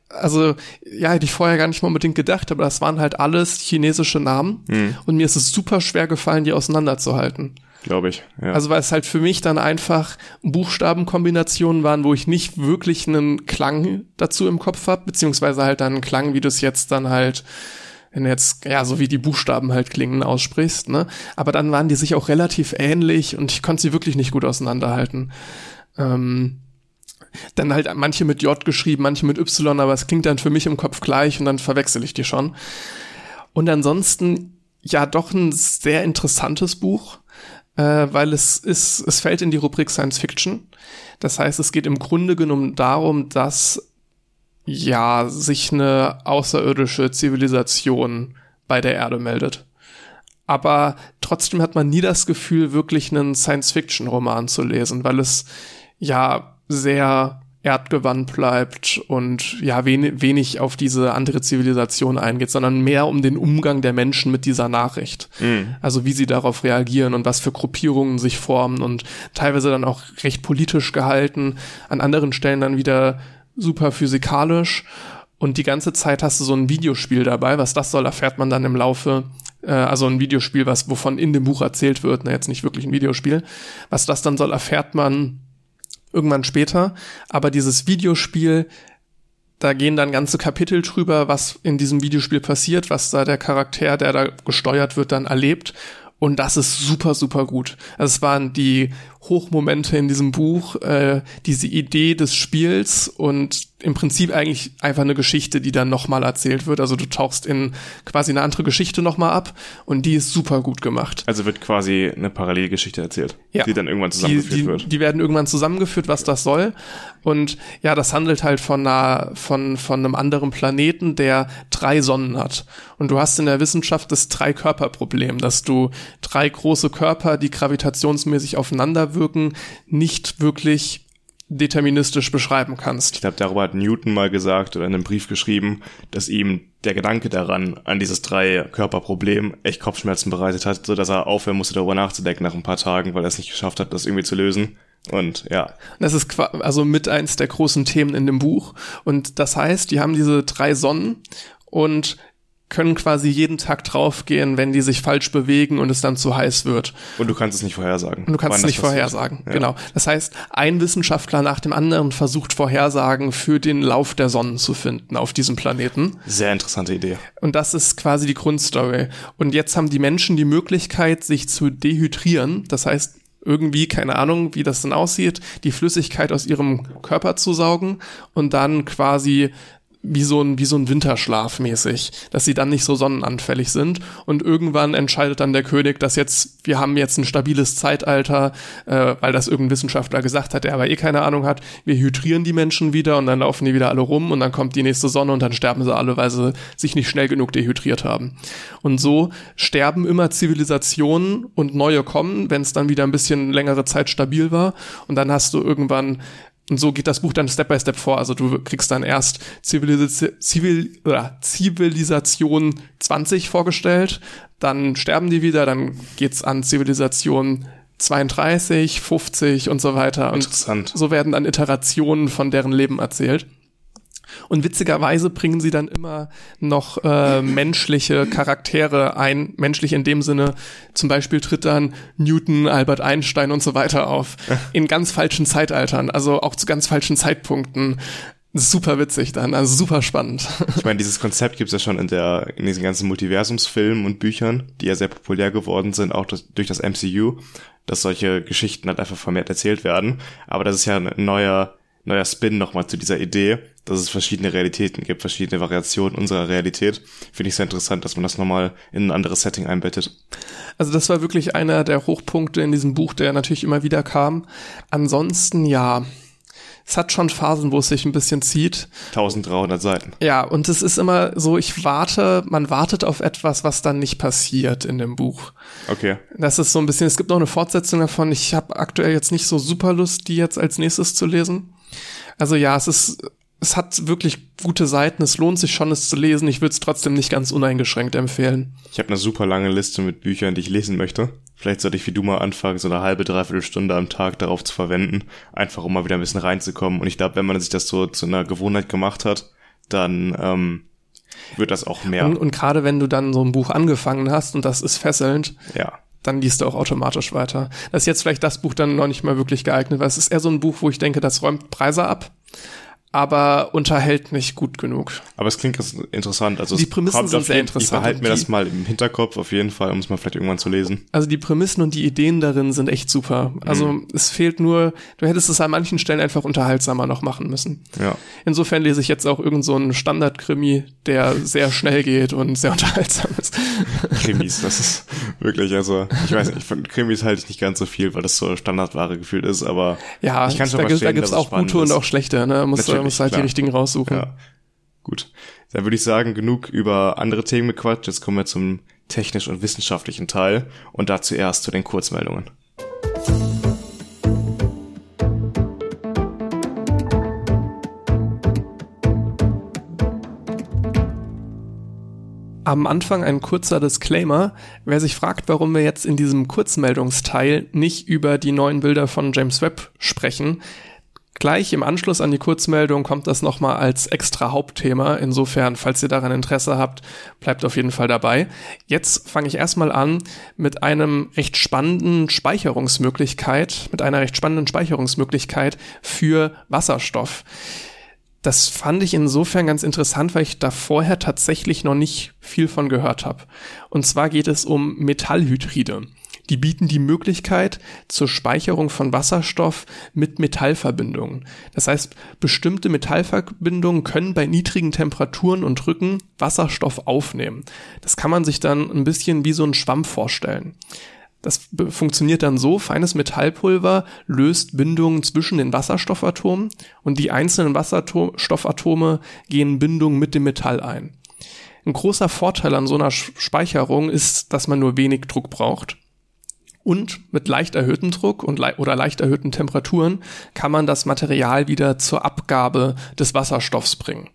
also, ja, hätte ich vorher gar nicht mal unbedingt gedacht, aber das waren halt alles chinesische Namen hm. und mir ist es super schwer gefallen, die auseinanderzuhalten. Glaube ich. Ja. Also weil es halt für mich dann einfach Buchstabenkombinationen waren, wo ich nicht wirklich einen Klang dazu im Kopf habe, beziehungsweise halt dann einen Klang, wie du es jetzt dann halt wenn du jetzt, ja, so wie die Buchstaben halt klingen, aussprichst, ne? Aber dann waren die sich auch relativ ähnlich und ich konnte sie wirklich nicht gut auseinanderhalten. Ähm, dann halt manche mit J geschrieben, manche mit Y, aber es klingt dann für mich im Kopf gleich und dann verwechsel ich die schon. Und ansonsten, ja, doch ein sehr interessantes Buch, äh, weil es ist, es fällt in die Rubrik Science Fiction. Das heißt, es geht im Grunde genommen darum, dass ja, sich eine außerirdische Zivilisation bei der Erde meldet. Aber trotzdem hat man nie das Gefühl, wirklich einen Science-Fiction-Roman zu lesen, weil es ja sehr erdgewandt bleibt und ja wenig, wenig auf diese andere Zivilisation eingeht, sondern mehr um den Umgang der Menschen mit dieser Nachricht. Mhm. Also wie sie darauf reagieren und was für Gruppierungen sich formen und teilweise dann auch recht politisch gehalten, an anderen Stellen dann wieder super physikalisch und die ganze Zeit hast du so ein Videospiel dabei. Was das soll, erfährt man dann im Laufe. Äh, also ein Videospiel, was wovon in dem Buch erzählt wird, ne, jetzt nicht wirklich ein Videospiel. Was das dann soll, erfährt man irgendwann später. Aber dieses Videospiel, da gehen dann ganze Kapitel drüber, was in diesem Videospiel passiert, was da der Charakter, der da gesteuert wird, dann erlebt. Und das ist super, super gut. Also es waren die Hochmomente in diesem Buch, äh, diese Idee des Spiels und im Prinzip eigentlich einfach eine Geschichte, die dann nochmal erzählt wird. Also du tauchst in quasi eine andere Geschichte nochmal ab und die ist super gut gemacht. Also wird quasi eine Parallelgeschichte erzählt, ja. die dann irgendwann zusammengeführt die, die, wird. Die werden irgendwann zusammengeführt, was das soll. Und ja, das handelt halt von einer, von, von einem anderen Planeten, der drei Sonnen hat. Und du hast in der Wissenschaft das Drei-Körper-Problem, dass du drei große Körper, die gravitationsmäßig aufeinander wirken, nicht wirklich deterministisch beschreiben kannst. Ich glaube, darüber hat Newton mal gesagt oder in einem Brief geschrieben, dass ihm der Gedanke daran, an dieses Drei-Körper-Problem, echt Kopfschmerzen bereitet hat, so dass er aufhören musste, darüber nachzudenken nach ein paar Tagen, weil er es nicht geschafft hat, das irgendwie zu lösen. Und ja. Das ist also mit eins der großen Themen in dem Buch. Und das heißt, die haben diese drei Sonnen und können quasi jeden Tag draufgehen, wenn die sich falsch bewegen und es dann zu heiß wird. Und du kannst es nicht vorhersagen. Und du kannst es nicht vorhersagen, ja. genau. Das heißt, ein Wissenschaftler nach dem anderen versucht Vorhersagen für den Lauf der Sonnen zu finden auf diesem Planeten. Sehr interessante Idee. Und das ist quasi die Grundstory. Und jetzt haben die Menschen die Möglichkeit, sich zu dehydrieren. Das heißt, irgendwie, keine Ahnung, wie das dann aussieht, die Flüssigkeit aus ihrem Körper zu saugen und dann quasi wie so ein, wie so ein Winterschlaf mäßig, dass sie dann nicht so sonnenanfällig sind. Und irgendwann entscheidet dann der König, dass jetzt, wir haben jetzt ein stabiles Zeitalter, äh, weil das irgendein Wissenschaftler gesagt hat, der aber eh keine Ahnung hat, wir hydrieren die Menschen wieder und dann laufen die wieder alle rum und dann kommt die nächste Sonne und dann sterben sie alle, weil sie sich nicht schnell genug dehydriert haben. Und so sterben immer Zivilisationen und neue kommen, wenn es dann wieder ein bisschen längere Zeit stabil war. Und dann hast du irgendwann und so geht das Buch dann Step by Step vor. Also du kriegst dann erst Zivilis Zivil oder Zivilisation 20 vorgestellt, dann sterben die wieder, dann geht's an Zivilisation 32, 50 und so weiter. Interessant. Und so werden dann Iterationen von deren Leben erzählt. Und witzigerweise bringen sie dann immer noch äh, menschliche Charaktere ein, menschlich in dem Sinne, zum Beispiel tritt dann Newton, Albert Einstein und so weiter auf, in ganz falschen Zeitaltern, also auch zu ganz falschen Zeitpunkten. Super witzig dann, also super spannend. Ich meine, dieses Konzept gibt es ja schon in der in diesen ganzen Multiversumsfilmen und Büchern, die ja sehr populär geworden sind, auch das, durch das MCU, dass solche Geschichten halt einfach vermehrt erzählt werden. Aber das ist ja ein neuer neuer Spin nochmal zu dieser Idee, dass es verschiedene Realitäten gibt, verschiedene Variationen unserer Realität. Finde ich sehr interessant, dass man das nochmal in ein anderes Setting einbettet. Also das war wirklich einer der Hochpunkte in diesem Buch, der natürlich immer wieder kam. Ansonsten ja, es hat schon Phasen, wo es sich ein bisschen zieht. 1300 Seiten. Ja, und es ist immer so, ich warte, man wartet auf etwas, was dann nicht passiert in dem Buch. Okay. Das ist so ein bisschen, es gibt noch eine Fortsetzung davon. Ich habe aktuell jetzt nicht so super Lust, die jetzt als nächstes zu lesen. Also ja, es ist, es hat wirklich gute Seiten. Es lohnt sich schon, es zu lesen. Ich würde es trotzdem nicht ganz uneingeschränkt empfehlen. Ich habe eine super lange Liste mit Büchern, die ich lesen möchte. Vielleicht sollte ich wie du mal anfangen, so eine halbe, dreiviertel Stunde am Tag darauf zu verwenden, einfach um mal wieder ein bisschen reinzukommen. Und ich glaube, wenn man sich das so zu einer Gewohnheit gemacht hat, dann ähm, wird das auch mehr. Und, und gerade wenn du dann so ein Buch angefangen hast und das ist fesselnd, ja dann liest du auch automatisch weiter. Das ist jetzt vielleicht das Buch dann noch nicht mal wirklich geeignet, weil es ist eher so ein Buch, wo ich denke, das räumt Preise ab aber unterhält nicht gut genug. Aber es klingt interessant. Also die Prämissen sind sehr interessant. Ich behalte mir das mal im Hinterkopf auf jeden Fall, um es mal vielleicht irgendwann zu lesen. Also die Prämissen und die Ideen darin sind echt super. Also mhm. es fehlt nur, du hättest es an manchen Stellen einfach unterhaltsamer noch machen müssen. Ja. Insofern lese ich jetzt auch irgend so einen Standard-Krimi, der sehr schnell geht und sehr unterhaltsam ist. Krimis, das ist wirklich, also ich weiß nicht, von Krimis halte ich nicht ganz so viel, weil das so Standardware gefühlt ist, aber ja, ich kann schon da, verstehen, da gibt's auch gute und auch schlechte, ne? Muss da muss halt klar. die richtigen raussuchen. Ja. Gut. Dann würde ich sagen, genug über andere Themen gequatscht. Jetzt kommen wir zum technisch und wissenschaftlichen Teil und dazu erst zu den Kurzmeldungen. Am Anfang ein kurzer Disclaimer. Wer sich fragt, warum wir jetzt in diesem Kurzmeldungsteil nicht über die neuen Bilder von James Webb sprechen, Gleich im Anschluss an die Kurzmeldung kommt das nochmal als extra Hauptthema. Insofern, falls ihr daran Interesse habt, bleibt auf jeden Fall dabei. Jetzt fange ich erstmal an mit einem recht spannenden Speicherungsmöglichkeit, mit einer recht spannenden Speicherungsmöglichkeit für Wasserstoff. Das fand ich insofern ganz interessant, weil ich da vorher tatsächlich noch nicht viel von gehört habe. Und zwar geht es um Metallhydride. Die bieten die Möglichkeit zur Speicherung von Wasserstoff mit Metallverbindungen. Das heißt, bestimmte Metallverbindungen können bei niedrigen Temperaturen und Drücken Wasserstoff aufnehmen. Das kann man sich dann ein bisschen wie so ein Schwamm vorstellen. Das funktioniert dann so, feines Metallpulver löst Bindungen zwischen den Wasserstoffatomen und die einzelnen Wasserstoffatome gehen Bindungen mit dem Metall ein. Ein großer Vorteil an so einer Speicherung ist, dass man nur wenig Druck braucht. Und mit leicht erhöhtem Druck und le oder leicht erhöhten Temperaturen kann man das Material wieder zur Abgabe des Wasserstoffs bringen.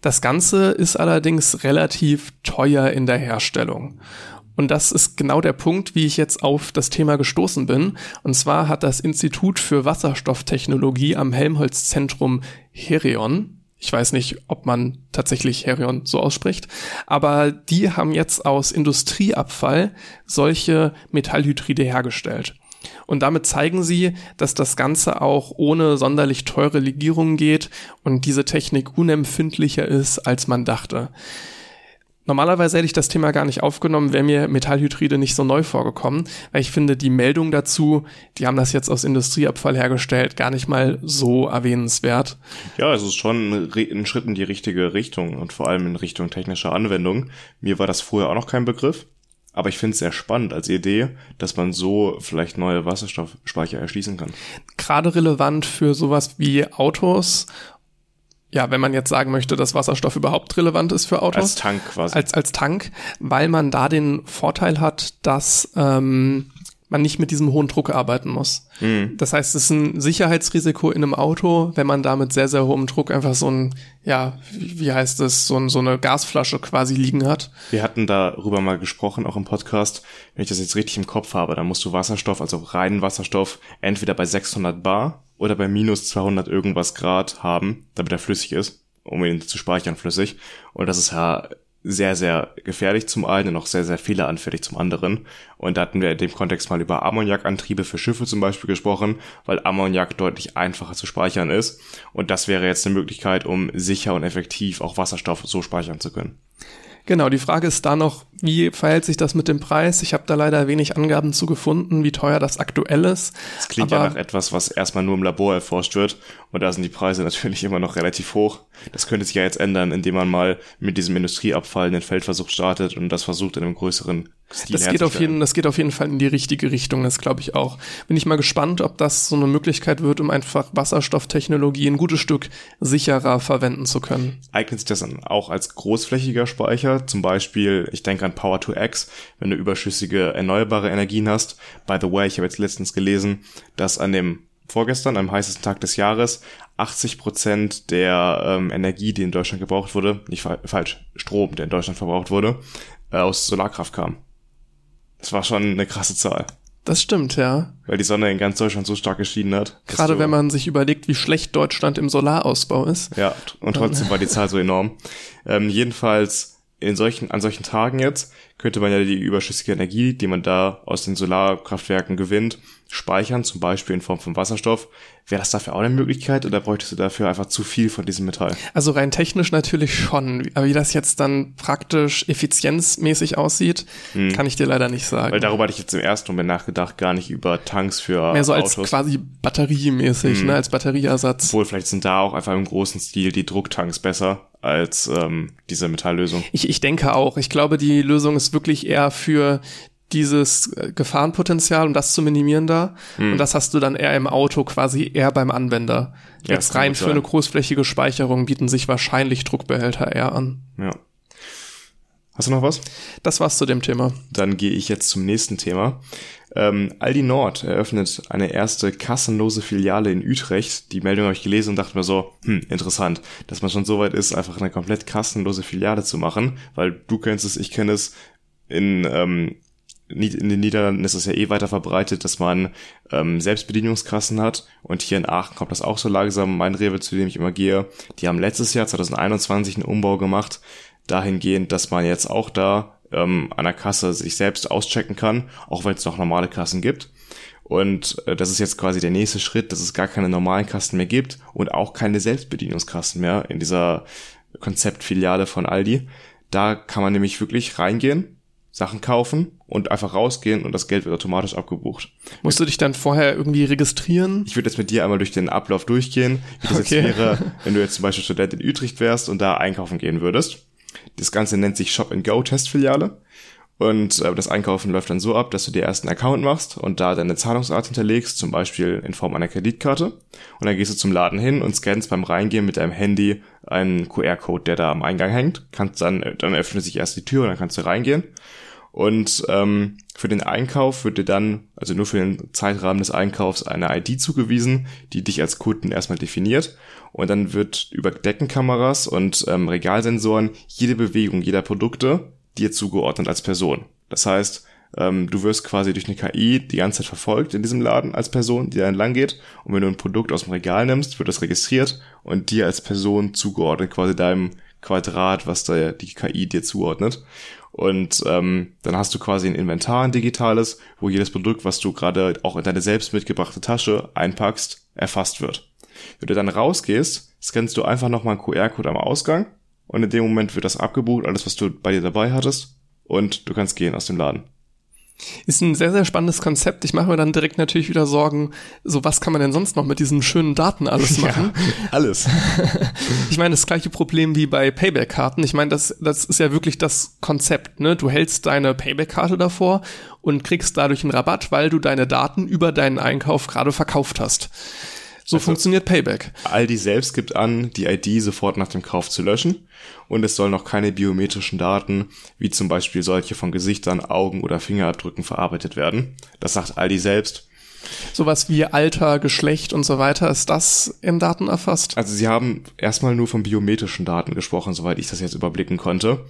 Das Ganze ist allerdings relativ teuer in der Herstellung. Und das ist genau der Punkt, wie ich jetzt auf das Thema gestoßen bin. Und zwar hat das Institut für Wasserstofftechnologie am Helmholtz Zentrum Herion ich weiß nicht, ob man tatsächlich Herion so ausspricht, aber die haben jetzt aus Industrieabfall solche Metallhydride hergestellt. Und damit zeigen sie, dass das Ganze auch ohne sonderlich teure Legierungen geht und diese Technik unempfindlicher ist, als man dachte. Normalerweise hätte ich das Thema gar nicht aufgenommen, wäre mir Metallhydride nicht so neu vorgekommen, weil ich finde die Meldung dazu, die haben das jetzt aus Industrieabfall hergestellt, gar nicht mal so erwähnenswert. Ja, es ist schon ein Schritt in die richtige Richtung und vor allem in Richtung technischer Anwendung. Mir war das vorher auch noch kein Begriff. Aber ich finde es sehr spannend als Idee, dass man so vielleicht neue Wasserstoffspeicher erschließen kann. Gerade relevant für sowas wie Autos ja, wenn man jetzt sagen möchte, dass Wasserstoff überhaupt relevant ist für Autos. Als Tank quasi. Als, als Tank, weil man da den Vorteil hat, dass ähm, man nicht mit diesem hohen Druck arbeiten muss. Mhm. Das heißt, es ist ein Sicherheitsrisiko in einem Auto, wenn man da mit sehr, sehr hohem Druck einfach so ein, ja, wie heißt es, so, ein, so eine Gasflasche quasi liegen hat. Wir hatten darüber mal gesprochen, auch im Podcast. Wenn ich das jetzt richtig im Kopf habe, dann musst du Wasserstoff, also reinen Wasserstoff, entweder bei 600 Bar oder bei minus 200 irgendwas Grad haben, damit er flüssig ist. um ihn zu speichern flüssig. Und das ist ja sehr, sehr gefährlich zum einen und auch sehr, sehr fehleranfällig zum anderen. Und da hatten wir in dem Kontext mal über Ammoniakantriebe für Schiffe zum Beispiel gesprochen, weil Ammoniak deutlich einfacher zu speichern ist. Und das wäre jetzt eine Möglichkeit, um sicher und effektiv auch Wasserstoff so speichern zu können. Genau, die Frage ist da noch, wie verhält sich das mit dem Preis? Ich habe da leider wenig Angaben zu gefunden, wie teuer das aktuell ist. Das klingt ja nach etwas, was erstmal nur im Labor erforscht wird. Und da sind die Preise natürlich immer noch relativ hoch. Das könnte sich ja jetzt ändern, indem man mal mit diesem Industrieabfall einen Feldversuch startet und das versucht in einem größeren Stil das geht auf jeden, das geht auf jeden Fall in die richtige Richtung, das glaube ich auch. Bin ich mal gespannt, ob das so eine Möglichkeit wird, um einfach Wasserstofftechnologie ein gutes Stück sicherer verwenden zu können. Eignet sich das dann auch als großflächiger Speicher? Zum Beispiel, ich denke an Power to X, wenn du überschüssige erneuerbare Energien hast. By the way, ich habe jetzt letztens gelesen, dass an dem vorgestern, am heißesten Tag des Jahres, 80 Prozent der ähm, Energie, die in Deutschland gebraucht wurde, nicht fa falsch, Strom, der in Deutschland verbraucht wurde, äh, aus Solarkraft kam. Das war schon eine krasse Zahl. Das stimmt, ja. Weil die Sonne in ganz Deutschland so stark geschieden hat. Gerade wenn man sich überlegt, wie schlecht Deutschland im Solarausbau ist. Ja, und trotzdem war die Zahl so enorm. Ähm, jedenfalls in solchen, an solchen Tagen jetzt könnte man ja die überschüssige Energie, die man da aus den Solarkraftwerken gewinnt, speichern, zum Beispiel in Form von Wasserstoff. Wäre das dafür auch eine Möglichkeit oder bräuchtest du dafür einfach zu viel von diesem Metall? Also rein technisch natürlich schon, aber wie das jetzt dann praktisch effizienzmäßig aussieht, hm. kann ich dir leider nicht sagen. Weil darüber hatte ich jetzt im ersten Moment nachgedacht, gar nicht über Tanks für Mehr so Autos. als quasi batteriemäßig, hm. ne, als Batterieersatz. Obwohl vielleicht sind da auch einfach im großen Stil die Drucktanks besser als ähm, diese Metalllösung. Ich, ich denke auch. Ich glaube, die Lösung ist wirklich eher für dieses äh, Gefahrenpotenzial, um das zu minimieren da. Hm. Und das hast du dann eher im Auto quasi eher beim Anwender. Ja, Jetzt rein für eine großflächige Speicherung bieten sich wahrscheinlich Druckbehälter eher an. Ja. Hast du noch was? Das war's zu dem Thema. Dann gehe ich jetzt zum nächsten Thema. Ähm, Aldi Nord eröffnet eine erste kassenlose Filiale in Utrecht. Die Meldung habe ich gelesen und dachte mir so, hm, interessant, dass man schon so weit ist, einfach eine komplett kassenlose Filiale zu machen, weil du kennst es, ich kenne es, in ähm, in den Niederlanden ist es ja eh weiter verbreitet, dass man ähm, Selbstbedienungskassen hat. Und hier in Aachen kommt das auch so langsam. Mein Rewe, zu dem ich immer gehe, die haben letztes Jahr, 2021, einen Umbau gemacht, dahingehend, dass man jetzt auch da ähm, an der Kasse sich selbst auschecken kann, auch wenn es noch normale Kassen gibt. Und äh, das ist jetzt quasi der nächste Schritt, dass es gar keine normalen Kassen mehr gibt und auch keine Selbstbedienungskassen mehr in dieser Konzeptfiliale von Aldi. Da kann man nämlich wirklich reingehen, Sachen kaufen und einfach rausgehen und das Geld wird automatisch abgebucht. Musst du dich dann vorher irgendwie registrieren? Ich würde jetzt mit dir einmal durch den Ablauf durchgehen, wie das okay. jetzt wäre, wenn du jetzt zum Beispiel Student in Utrecht wärst und da einkaufen gehen würdest. Das Ganze nennt sich Shop and Go Testfiliale. Und äh, das Einkaufen läuft dann so ab, dass du dir erst einen Account machst und da deine Zahlungsart hinterlegst, zum Beispiel in Form einer Kreditkarte. Und dann gehst du zum Laden hin und scannst beim Reingehen mit deinem Handy einen QR-Code, der da am Eingang hängt. Kannst dann, dann öffnet sich erst die Tür und dann kannst du reingehen. Und ähm, für den Einkauf wird dir dann, also nur für den Zeitrahmen des Einkaufs, eine ID zugewiesen, die dich als Kunden erstmal definiert. Und dann wird über Deckenkameras und ähm, Regalsensoren jede Bewegung jeder Produkte dir zugeordnet als Person. Das heißt, ähm, du wirst quasi durch eine KI die ganze Zeit verfolgt in diesem Laden als Person, die da entlang geht. Und wenn du ein Produkt aus dem Regal nimmst, wird das registriert und dir als Person zugeordnet, quasi deinem Quadrat, was da die KI dir zuordnet. Und ähm, dann hast du quasi ein Inventar, ein digitales, wo jedes Produkt, was du gerade auch in deine selbst mitgebrachte Tasche einpackst, erfasst wird. Wenn du dann rausgehst, scannst du einfach nochmal einen QR-Code am Ausgang und in dem Moment wird das abgebucht, alles, was du bei dir dabei hattest und du kannst gehen aus dem Laden. Ist ein sehr, sehr spannendes Konzept. Ich mache mir dann direkt natürlich wieder Sorgen, so was kann man denn sonst noch mit diesen schönen Daten alles machen? Ja, alles. ich meine, das gleiche Problem wie bei Payback-Karten. Ich meine, das, das ist ja wirklich das Konzept, ne? Du hältst deine Payback-Karte davor und kriegst dadurch einen Rabatt, weil du deine Daten über deinen Einkauf gerade verkauft hast. So also, funktioniert Payback. Aldi selbst gibt an, die ID sofort nach dem Kauf zu löschen und es sollen noch keine biometrischen Daten, wie zum Beispiel solche von Gesichtern, Augen oder Fingerabdrücken verarbeitet werden. Das sagt Aldi selbst. Sowas wie Alter, Geschlecht und so weiter, ist das in Daten erfasst? Also sie haben erstmal nur von biometrischen Daten gesprochen, soweit ich das jetzt überblicken konnte.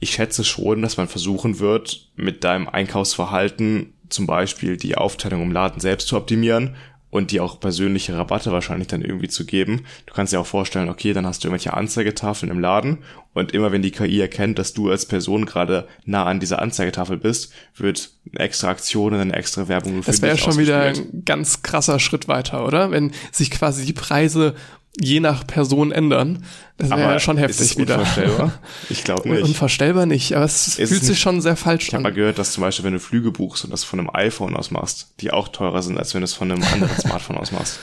Ich schätze schon, dass man versuchen wird, mit deinem Einkaufsverhalten zum Beispiel die Aufteilung im Laden selbst zu optimieren und dir auch persönliche Rabatte wahrscheinlich dann irgendwie zu geben. Du kannst dir auch vorstellen, okay, dann hast du irgendwelche Anzeigetafeln im Laden und immer wenn die KI erkennt, dass du als Person gerade nah an dieser Anzeigetafel bist, wird eine extra Aktion und eine extra Werbung für Das wäre schon wieder ein ganz krasser Schritt weiter, oder? Wenn sich quasi die Preise je nach Person ändern. Das wäre ja schon heftig ist wieder. Unvorstellbar? Ich glaube nicht. Unvorstellbar nicht, aber es ist fühlt sich schon sehr falsch ich an. Ich habe mal gehört, dass zum Beispiel, wenn du Flüge buchst und das von einem iPhone aus machst, die auch teurer sind, als wenn du es von einem anderen Smartphone aus machst.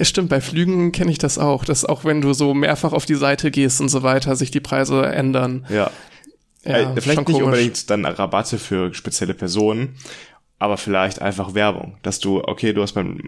Stimmt, bei Flügen kenne ich das auch, dass auch wenn du so mehrfach auf die Seite gehst und so weiter, sich die Preise ändern. Ja. ja äh, vielleicht nicht komisch. unbedingt dann Rabatte für spezielle Personen, aber vielleicht einfach Werbung, dass du, okay, du hast beim,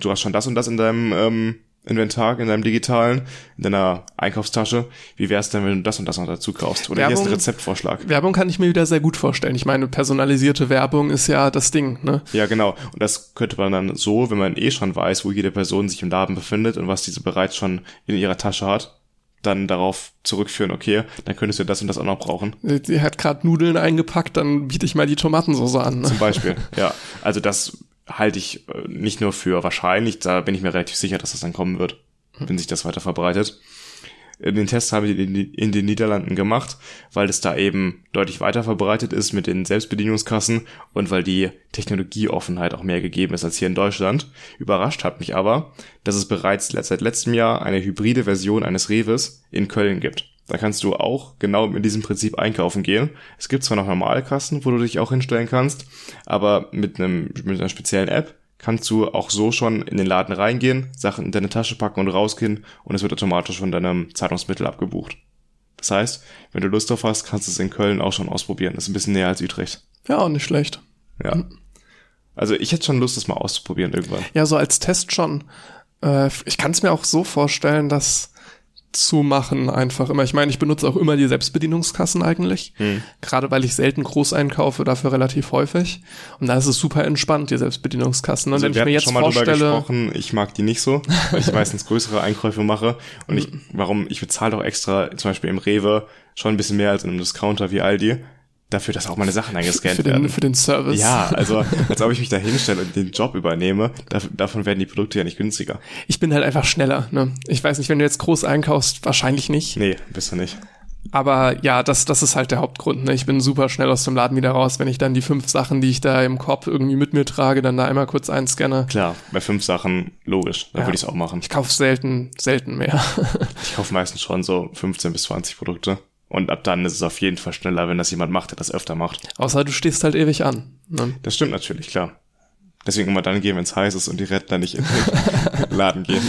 du hast schon das und das in deinem ähm, Inventar in deinem digitalen, in deiner Einkaufstasche. Wie wär's denn, wenn du das und das noch dazu kaufst? Oder Werbung, hier ist ein Rezeptvorschlag. Werbung kann ich mir wieder sehr gut vorstellen. Ich meine, personalisierte Werbung ist ja das Ding, ne? Ja, genau. Und das könnte man dann so, wenn man eh schon weiß, wo jede Person sich im Laden befindet und was diese bereits schon in ihrer Tasche hat, dann darauf zurückführen, okay, dann könntest du das und das auch noch brauchen. Sie hat gerade Nudeln eingepackt, dann biete ich mal die Tomatensauce an. Ne? Zum Beispiel, ja. Also das halte ich äh, nicht nur für wahrscheinlich, da bin ich mir relativ sicher, dass das dann kommen wird, wenn sich das weiter verbreitet. Den Test habe ich in den Niederlanden gemacht, weil es da eben deutlich weiter verbreitet ist mit den Selbstbedienungskassen und weil die Technologieoffenheit auch mehr gegeben ist als hier in Deutschland. Überrascht hat mich aber, dass es bereits seit letztem Jahr eine hybride Version eines Reves in Köln gibt. Da kannst du auch genau mit diesem Prinzip einkaufen gehen. Es gibt zwar noch normale Kassen, wo du dich auch hinstellen kannst, aber mit einem mit einer speziellen App kannst du auch so schon in den Laden reingehen, Sachen in deine Tasche packen und rausgehen und es wird automatisch von deinem Zahlungsmittel abgebucht. Das heißt, wenn du Lust drauf hast, kannst du es in Köln auch schon ausprobieren. Das ist ein bisschen näher als Utrecht. Ja, auch nicht schlecht. Ja. Also ich hätte schon Lust, das mal auszuprobieren irgendwann. Ja, so als Test schon. Äh, ich kann es mir auch so vorstellen, dass zu machen einfach immer. Ich meine, ich benutze auch immer die Selbstbedienungskassen eigentlich. Hm. Gerade weil ich selten groß einkaufe, dafür relativ häufig. Und da ist es super entspannt, die Selbstbedienungskassen. Und also wenn ich mir jetzt schon mal vorstelle, drüber gesprochen, ich mag die nicht so, weil ich meistens größere Einkäufe mache. Und ich, warum, ich bezahle doch extra, zum Beispiel im Rewe, schon ein bisschen mehr als in einem Discounter wie Aldi dafür, dass auch meine Sachen eingescannt für den, werden. Für den Service. Ja, also als ob ich mich da hinstelle und den Job übernehme, davon werden die Produkte ja nicht günstiger. Ich bin halt einfach schneller. Ne? Ich weiß nicht, wenn du jetzt groß einkaufst, wahrscheinlich nicht. Nee, bist du nicht. Aber ja, das, das ist halt der Hauptgrund. Ne? Ich bin super schnell aus dem Laden wieder raus, wenn ich dann die fünf Sachen, die ich da im Korb irgendwie mit mir trage, dann da einmal kurz einscanne. Klar, bei fünf Sachen logisch, da ja. würde ich es auch machen. Ich kaufe selten, selten mehr. ich kaufe meistens schon so 15 bis 20 Produkte. Und ab dann ist es auf jeden Fall schneller, wenn das jemand macht, der das öfter macht. Außer du stehst halt ewig an. Ne? Das stimmt natürlich, klar. Deswegen immer dann gehen, wenn es heiß ist und die Rentner nicht in den Laden gehen.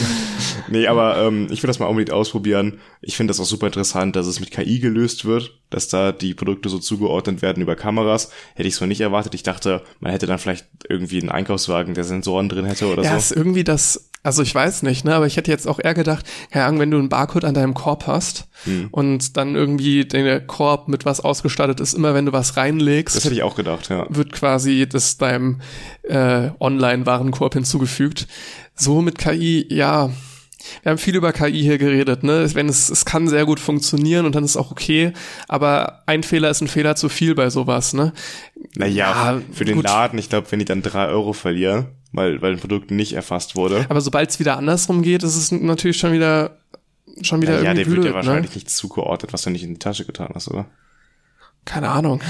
Nee, aber ähm, ich will das mal unbedingt ausprobieren. Ich finde das auch super interessant, dass es mit KI gelöst wird, dass da die Produkte so zugeordnet werden über Kameras. Hätte ich so nicht erwartet. Ich dachte, man hätte dann vielleicht irgendwie einen Einkaufswagen, der Sensoren drin hätte oder ja, so. Ja, ist irgendwie das also ich weiß nicht, ne, aber ich hätte jetzt auch eher gedacht, keine Ahnung, wenn du einen Barcode an deinem Korb hast hm. und dann irgendwie der Korb mit was ausgestattet ist, immer wenn du was reinlegst. Das hätte ich auch gedacht, ja. Wird quasi das deinem äh, Online-Warenkorb hinzugefügt. So mit KI, ja. Wir haben viel über KI hier geredet, ne? Wenn es, es kann sehr gut funktionieren und dann ist auch okay, aber ein Fehler ist ein Fehler zu viel bei sowas, ne? Naja, ja, für den gut. Laden, ich glaube, wenn die dann drei Euro verlieren, weil, weil ein Produkt nicht erfasst wurde. Aber sobald es wieder andersrum geht, ist es natürlich schon wieder schon wieder ja, irgendwie ja, der blöd, wird ja wahrscheinlich ne? nicht zugeordnet, was du nicht in die Tasche getan hast, oder? Keine Ahnung.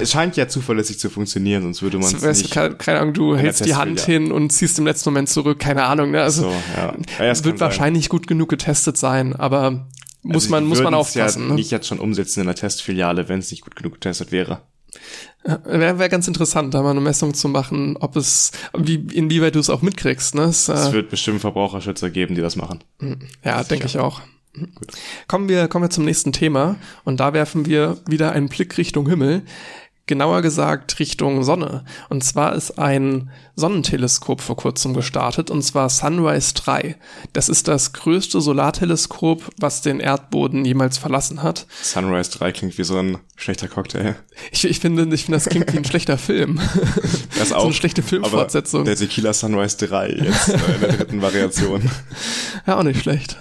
es scheint ja zuverlässig zu funktionieren, sonst würde man es nicht. Keine, keine Ahnung, du hältst die Hand hin und ziehst im letzten Moment zurück. Keine Ahnung. Ne? Also so, ja. Ja, es wird wahrscheinlich sein. gut genug getestet sein, aber muss also man muss man aufpassen. Ja ne? nicht jetzt schon umsetzen in der Testfiliale, wenn es nicht gut genug getestet wäre. Wäre wär ganz interessant, da mal eine Messung zu machen, ob es, wie, inwieweit du es auch mitkriegst. Ne? Es, es wird bestimmt Verbraucherschützer geben, die das machen. Hm. Ja, denke ich auch. Gut. Kommen wir, kommen wir zum nächsten Thema und da werfen wir wieder einen Blick Richtung Himmel genauer gesagt Richtung Sonne. Und zwar ist ein Sonnenteleskop vor kurzem gestartet, und zwar Sunrise 3. Das ist das größte Solarteleskop, was den Erdboden jemals verlassen hat. Sunrise 3 klingt wie so ein schlechter Cocktail. Ich, ich finde, ich finde, das klingt wie ein schlechter Film. Das auch. so eine schlechte Filmfortsetzung. der Tequila Sunrise 3 jetzt in der dritten Variation. Ja, auch nicht schlecht.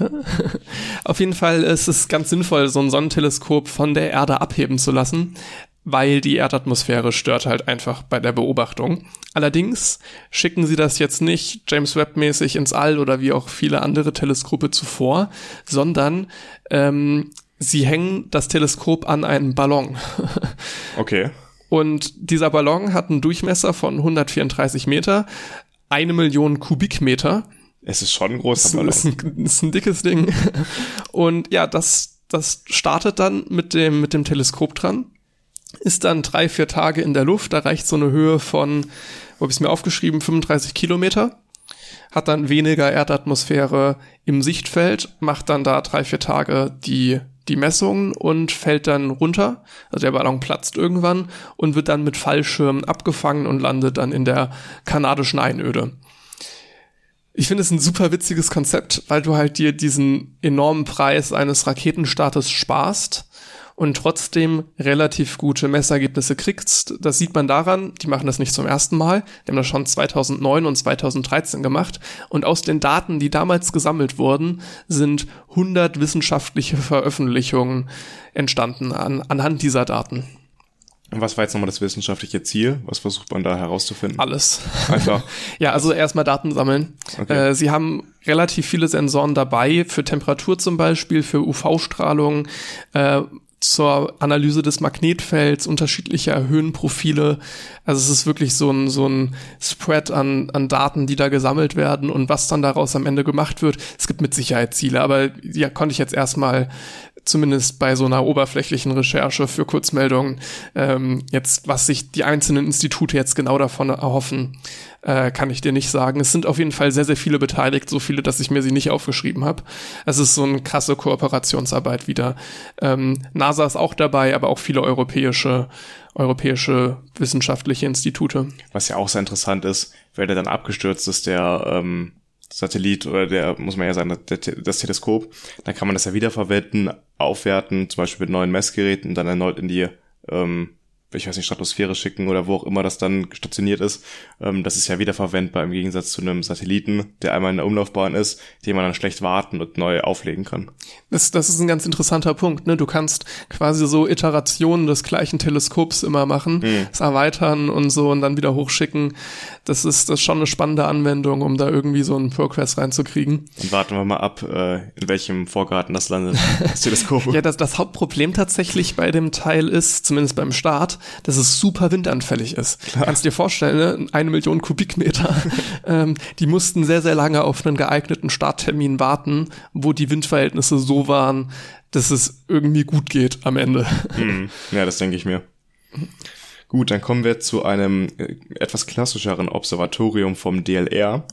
Auf jeden Fall ist es ganz sinnvoll, so ein Sonnenteleskop von der Erde abheben zu lassen weil die Erdatmosphäre stört halt einfach bei der Beobachtung. Allerdings schicken sie das jetzt nicht James Webb mäßig ins All oder wie auch viele andere Teleskope zuvor, sondern ähm, sie hängen das Teleskop an einen Ballon. Okay. Und dieser Ballon hat einen Durchmesser von 134 Meter, eine Million Kubikmeter. Es ist schon ein großer Ballon. ist ein, ist ein dickes Ding. Und ja, das, das startet dann mit dem, mit dem Teleskop dran, ist dann drei, vier Tage in der Luft, erreicht so eine Höhe von, wo habe ich es mir aufgeschrieben, 35 Kilometer, hat dann weniger Erdatmosphäre im Sichtfeld, macht dann da drei, vier Tage die, die Messungen und fällt dann runter. Also der Ballon platzt irgendwann und wird dann mit Fallschirmen abgefangen und landet dann in der kanadischen Einöde. Ich finde es ein super witziges Konzept, weil du halt dir diesen enormen Preis eines Raketenstartes sparst und trotzdem relativ gute Messergebnisse kriegst. Das sieht man daran, die machen das nicht zum ersten Mal, die haben das schon 2009 und 2013 gemacht und aus den Daten, die damals gesammelt wurden, sind 100 wissenschaftliche Veröffentlichungen entstanden an, anhand dieser Daten. Und was war jetzt nochmal das wissenschaftliche Ziel? Was versucht man da herauszufinden? Alles. Einfach. Ja, also erstmal Daten sammeln. Okay. Äh, sie haben relativ viele Sensoren dabei, für Temperatur zum Beispiel, für UV-Strahlung, äh, zur Analyse des Magnetfelds, unterschiedliche Höhenprofile. Also es ist wirklich so ein, so ein Spread an, an Daten, die da gesammelt werden und was dann daraus am Ende gemacht wird. Es gibt mit Sicherheit Ziele, aber ja, konnte ich jetzt erstmal zumindest bei so einer oberflächlichen Recherche für Kurzmeldungen, ähm, jetzt, was sich die einzelnen Institute jetzt genau davon erhoffen, äh, kann ich dir nicht sagen. Es sind auf jeden Fall sehr, sehr viele beteiligt, so viele, dass ich mir sie nicht aufgeschrieben habe. Es ist so eine krasse Kooperationsarbeit wieder. Ähm, NASA ist auch dabei, aber auch viele europäische, europäische wissenschaftliche Institute. Was ja auch sehr interessant ist, weil der dann abgestürzt ist, der ähm, Satellit oder der, muss man ja sagen, der, das Teleskop, dann kann man das ja wiederverwenden, aufwerten, zum Beispiel mit neuen Messgeräten dann erneut in die, ähm, ich weiß nicht, Stratosphäre schicken oder wo auch immer das dann stationiert ist. Ähm, das ist ja wiederverwendbar im Gegensatz zu einem Satelliten, der einmal in der Umlaufbahn ist, den man dann schlecht warten und neu auflegen kann. Das, das ist ein ganz interessanter Punkt. Ne? Du kannst quasi so Iterationen des gleichen Teleskops immer machen, es erweitern und so und dann wieder hochschicken. Das ist, das ist schon eine spannende Anwendung, um da irgendwie so einen Progress reinzukriegen. Und warten wir mal ab, äh, in welchem Vorgarten das landet, das Teleskop. Ja, das, das Hauptproblem tatsächlich bei dem Teil ist, zumindest beim Start, dass es super windanfällig ist. Kannst dir vorstellen, ne? eine Million Kubikmeter, ähm, die mussten sehr, sehr lange auf einen geeigneten Starttermin warten, wo die Windverhältnisse so waren, dass es irgendwie gut geht am Ende. Hm, ja, das denke ich mir. Gut, dann kommen wir zu einem äh, etwas klassischeren Observatorium vom DLR.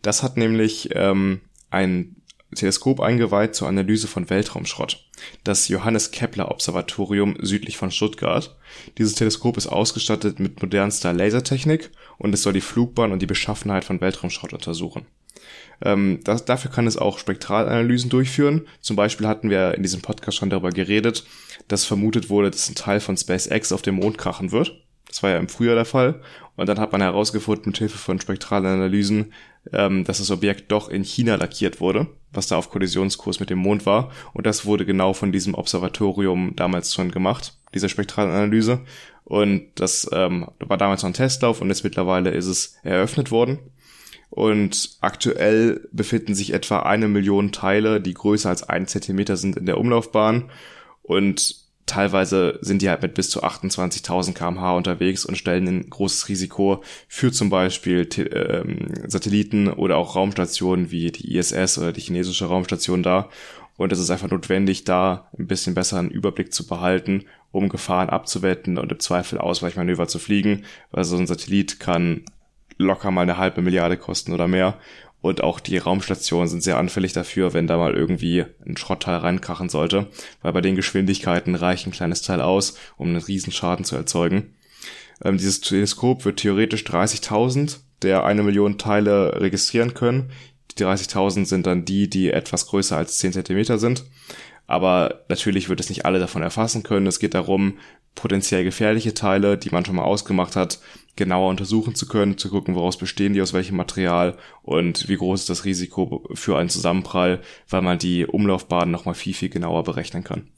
Das hat nämlich ähm, ein Teleskop eingeweiht zur Analyse von Weltraumschrott. Das Johannes Kepler Observatorium südlich von Stuttgart. Dieses Teleskop ist ausgestattet mit modernster Lasertechnik und es soll die Flugbahn und die Beschaffenheit von Weltraumschrott untersuchen. Ähm, das, dafür kann es auch Spektralanalysen durchführen. Zum Beispiel hatten wir in diesem Podcast schon darüber geredet, dass vermutet wurde, dass ein Teil von SpaceX auf dem Mond krachen wird. Das war ja im Frühjahr der Fall. Und dann hat man herausgefunden, mit Hilfe von Spektralanalysen, ähm, dass das Objekt doch in China lackiert wurde, was da auf Kollisionskurs mit dem Mond war. Und das wurde genau von diesem Observatorium damals schon gemacht, diese Spektralanalyse. Und das ähm, war damals noch ein Testlauf und jetzt mittlerweile ist es eröffnet worden. Und aktuell befinden sich etwa eine Million Teile, die größer als ein Zentimeter sind in der Umlaufbahn. Und teilweise sind die halt mit bis zu 28.000 kmh unterwegs und stellen ein großes Risiko für zum Beispiel ähm, Satelliten oder auch Raumstationen wie die ISS oder die chinesische Raumstation dar. Und es ist einfach notwendig, da ein bisschen besser einen Überblick zu behalten, um Gefahren abzuwetten und im Zweifel Ausweichmanöver zu fliegen, weil so ein Satellit kann locker mal eine halbe Milliarde kosten oder mehr. Und auch die Raumstationen sind sehr anfällig dafür, wenn da mal irgendwie ein Schrottteil reinkrachen sollte, weil bei den Geschwindigkeiten reicht ein kleines Teil aus, um einen Riesenschaden zu erzeugen. Ähm, dieses Teleskop wird theoretisch 30.000 der eine Million Teile registrieren können. Die 30.000 sind dann die, die etwas größer als 10 Zentimeter sind. Aber natürlich wird es nicht alle davon erfassen können. Es geht darum, potenziell gefährliche Teile, die man schon mal ausgemacht hat, genauer untersuchen zu können, zu gucken, woraus bestehen die, aus welchem Material und wie groß ist das Risiko für einen Zusammenprall, weil man die Umlaufbahn nochmal viel, viel genauer berechnen kann.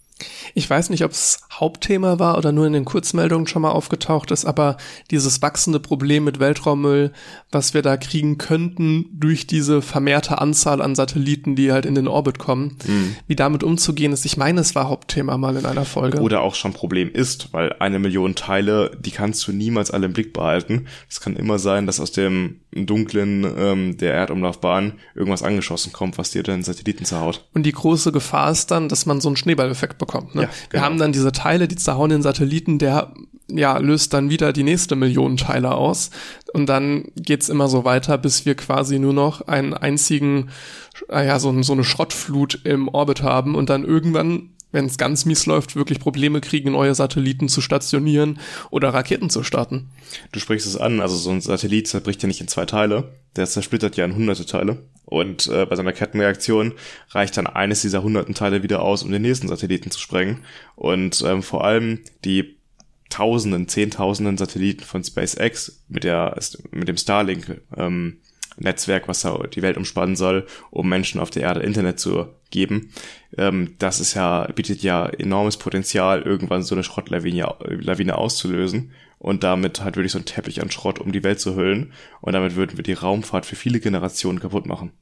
Ich weiß nicht, ob es Hauptthema war oder nur in den Kurzmeldungen schon mal aufgetaucht ist, aber dieses wachsende Problem mit Weltraummüll, was wir da kriegen könnten durch diese vermehrte Anzahl an Satelliten, die halt in den Orbit kommen, mhm. wie damit umzugehen ist. Ich meine, es war Hauptthema mal in einer Folge. Oder auch schon Problem ist, weil eine Million Teile, die kannst du niemals alle im Blick behalten. Es kann immer sein, dass aus dem dunklen ähm, der Erdumlaufbahn irgendwas angeschossen kommt, was dir dann Satelliten zerhaut. Und die große Gefahr ist dann, dass man so einen Schneeballeffekt bekommt. Ne? Ja, genau. Wir haben dann diese Teile, die zerhauen den Satelliten, der ja, löst dann wieder die nächste Million Teile aus. Und dann geht's immer so weiter, bis wir quasi nur noch einen einzigen, äh, ja, so, so eine Schrottflut im Orbit haben und dann irgendwann wenn es ganz mies läuft, wirklich Probleme kriegen, neue Satelliten zu stationieren oder Raketen zu starten. Du sprichst es an, also so ein Satellit zerbricht ja nicht in zwei Teile, der zersplittert ja in hunderte Teile. Und äh, bei seiner Kettenreaktion reicht dann eines dieser hunderten Teile wieder aus, um den nächsten Satelliten zu sprengen. Und ähm, vor allem die Tausenden, Zehntausenden Satelliten von SpaceX mit der mit dem Starlink ähm, Netzwerk, was die Welt umspannen soll, um Menschen auf der Erde Internet zu geben. Ähm, das ist ja bietet ja enormes Potenzial, irgendwann so eine Schrottlawine Lawine auszulösen und damit halt wirklich so ein Teppich an Schrott um die Welt zu hüllen. Und damit würden wir die Raumfahrt für viele Generationen kaputt machen.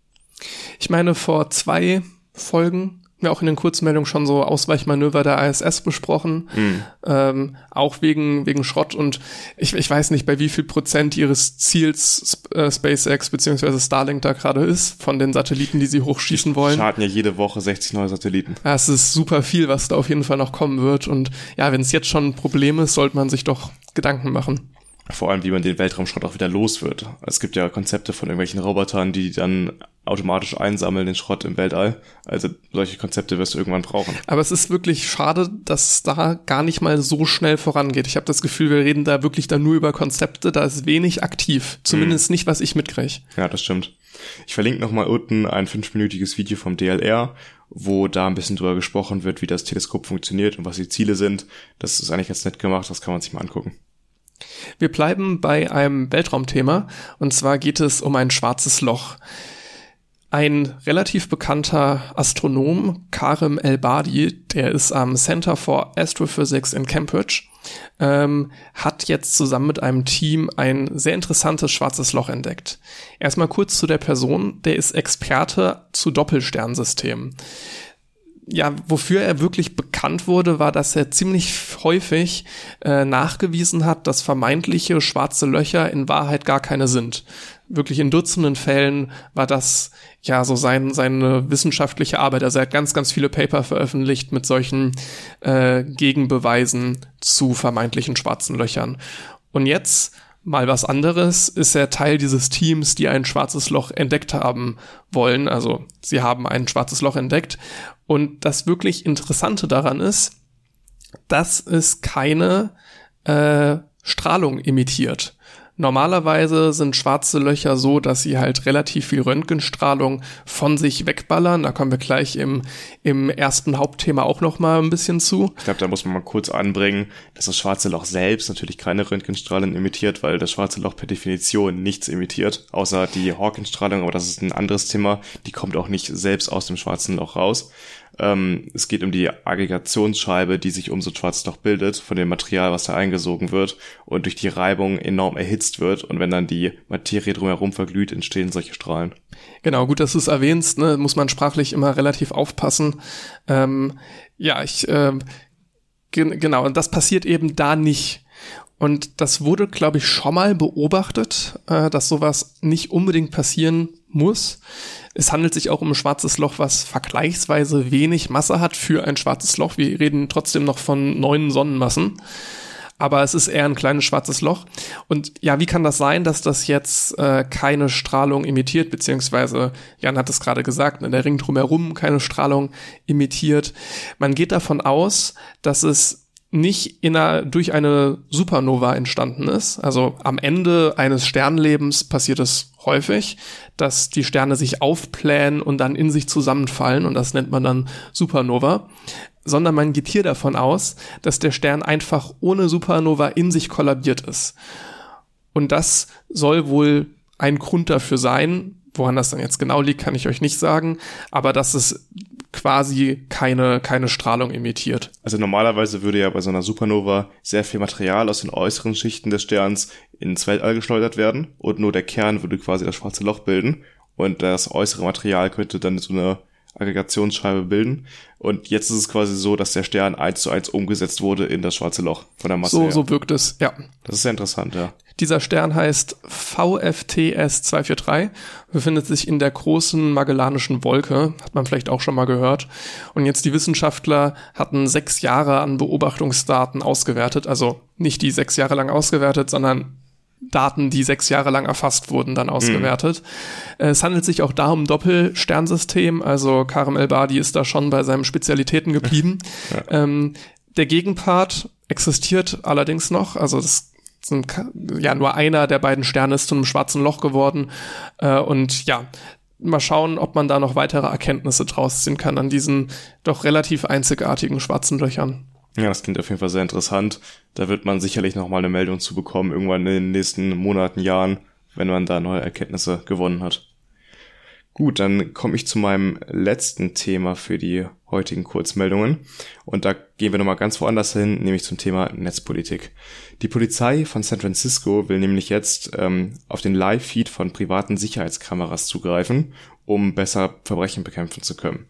Ich meine, vor zwei Folgen ja auch in den Kurzmeldungen schon so Ausweichmanöver der ISS besprochen, mhm. ähm, auch wegen wegen Schrott und ich, ich weiß nicht, bei wie viel Prozent ihres Ziels äh, SpaceX beziehungsweise Starlink da gerade ist von den Satelliten, die sie hochschießen wollen. Starten ja jede Woche 60 neue Satelliten. Ja, es ist super viel, was da auf jeden Fall noch kommen wird und ja, wenn es jetzt schon ein Problem ist, sollte man sich doch Gedanken machen vor allem, wie man den Weltraumschrott auch wieder los wird. Es gibt ja Konzepte von irgendwelchen Robotern, die dann automatisch einsammeln, den Schrott im Weltall. Also solche Konzepte wirst du irgendwann brauchen. Aber es ist wirklich schade, dass da gar nicht mal so schnell vorangeht. Ich habe das Gefühl, wir reden da wirklich dann nur über Konzepte, da ist wenig aktiv. Zumindest mhm. nicht, was ich mitkriege. Ja, das stimmt. Ich verlinke nochmal unten ein fünfminütiges Video vom DLR, wo da ein bisschen drüber gesprochen wird, wie das Teleskop funktioniert und was die Ziele sind. Das ist eigentlich ganz nett gemacht, das kann man sich mal angucken. Wir bleiben bei einem Weltraumthema und zwar geht es um ein schwarzes Loch. Ein relativ bekannter Astronom, Karim El-Badi, der ist am Center for Astrophysics in Cambridge, ähm, hat jetzt zusammen mit einem Team ein sehr interessantes schwarzes Loch entdeckt. Erstmal kurz zu der Person, der ist Experte zu Doppelsternsystemen ja, wofür er wirklich bekannt wurde, war, dass er ziemlich häufig äh, nachgewiesen hat, dass vermeintliche schwarze Löcher in Wahrheit gar keine sind. Wirklich in Dutzenden Fällen war das ja so sein, seine wissenschaftliche Arbeit. Also er hat ganz, ganz viele Paper veröffentlicht mit solchen äh, Gegenbeweisen zu vermeintlichen schwarzen Löchern. Und jetzt mal was anderes, ist er Teil dieses Teams, die ein schwarzes Loch entdeckt haben wollen. Also sie haben ein schwarzes Loch entdeckt. Und das wirklich Interessante daran ist, dass es keine äh, Strahlung emittiert. Normalerweise sind schwarze Löcher so, dass sie halt relativ viel Röntgenstrahlung von sich wegballern. Da kommen wir gleich im, im ersten Hauptthema auch noch mal ein bisschen zu. Ich glaube, da muss man mal kurz anbringen, dass das schwarze Loch selbst natürlich keine Röntgenstrahlen emittiert, weil das schwarze Loch per Definition nichts emittiert, außer die Hawking-Strahlung, aber das ist ein anderes Thema. Die kommt auch nicht selbst aus dem schwarzen Loch raus. Ähm, es geht um die Aggregationsscheibe, die sich um so ein schwarzes Loch bildet, von dem Material, was da eingesogen wird und durch die Reibung enorm erhitzt wird. Und wenn dann die Materie drumherum verglüht, entstehen solche Strahlen. Genau, gut, dass du es erwähnst, ne? muss man sprachlich immer relativ aufpassen. Ähm, ja, ich, äh, gen genau, und das passiert eben da nicht. Und das wurde, glaube ich, schon mal beobachtet, äh, dass sowas nicht unbedingt passieren muss. Es handelt sich auch um ein schwarzes Loch, was vergleichsweise wenig Masse hat für ein schwarzes Loch. Wir reden trotzdem noch von neun Sonnenmassen. Aber es ist eher ein kleines schwarzes Loch. Und ja, wie kann das sein, dass das jetzt äh, keine Strahlung emittiert, beziehungsweise Jan hat es gerade gesagt, ne, der Ring drumherum keine Strahlung emittiert. Man geht davon aus, dass es nicht in einer, durch eine Supernova entstanden ist. Also am Ende eines Sternlebens passiert es häufig, dass die Sterne sich aufplänen und dann in sich zusammenfallen und das nennt man dann Supernova. Sondern man geht hier davon aus, dass der Stern einfach ohne Supernova in sich kollabiert ist. Und das soll wohl ein Grund dafür sein, woran das dann jetzt genau liegt, kann ich euch nicht sagen, aber dass es quasi keine, keine Strahlung emittiert. Also normalerweise würde ja bei so einer Supernova sehr viel Material aus den äußeren Schichten des Sterns ins Weltall geschleudert werden und nur der Kern würde quasi das schwarze Loch bilden und das äußere Material könnte dann so eine Aggregationsscheibe bilden. Und jetzt ist es quasi so, dass der Stern eins zu eins umgesetzt wurde in das schwarze Loch von der Masse. So, her. so wirkt es, ja. Das ist sehr interessant, ja. Dieser Stern heißt VFTS 243, befindet sich in der großen Magellanischen Wolke, hat man vielleicht auch schon mal gehört. Und jetzt die Wissenschaftler hatten sechs Jahre an Beobachtungsdaten ausgewertet, also nicht die sechs Jahre lang ausgewertet, sondern Daten, die sechs Jahre lang erfasst wurden, dann ausgewertet. Mhm. Es handelt sich auch da um ein Doppelsternsystem, also Karim El-Badi ist da schon bei seinen Spezialitäten geblieben. ja. ähm, der Gegenpart existiert allerdings noch, also das sind ja nur einer der beiden Sterne ist zu einem schwarzen Loch geworden äh, und ja, mal schauen, ob man da noch weitere Erkenntnisse draus ziehen kann an diesen doch relativ einzigartigen schwarzen Löchern. Ja, das klingt auf jeden Fall sehr interessant. Da wird man sicherlich noch mal eine Meldung zu bekommen, irgendwann in den nächsten Monaten, Jahren, wenn man da neue Erkenntnisse gewonnen hat. Gut, dann komme ich zu meinem letzten Thema für die heutigen Kurzmeldungen. Und da gehen wir nochmal ganz woanders hin, nämlich zum Thema Netzpolitik. Die Polizei von San Francisco will nämlich jetzt ähm, auf den Live-Feed von privaten Sicherheitskameras zugreifen, um besser Verbrechen bekämpfen zu können.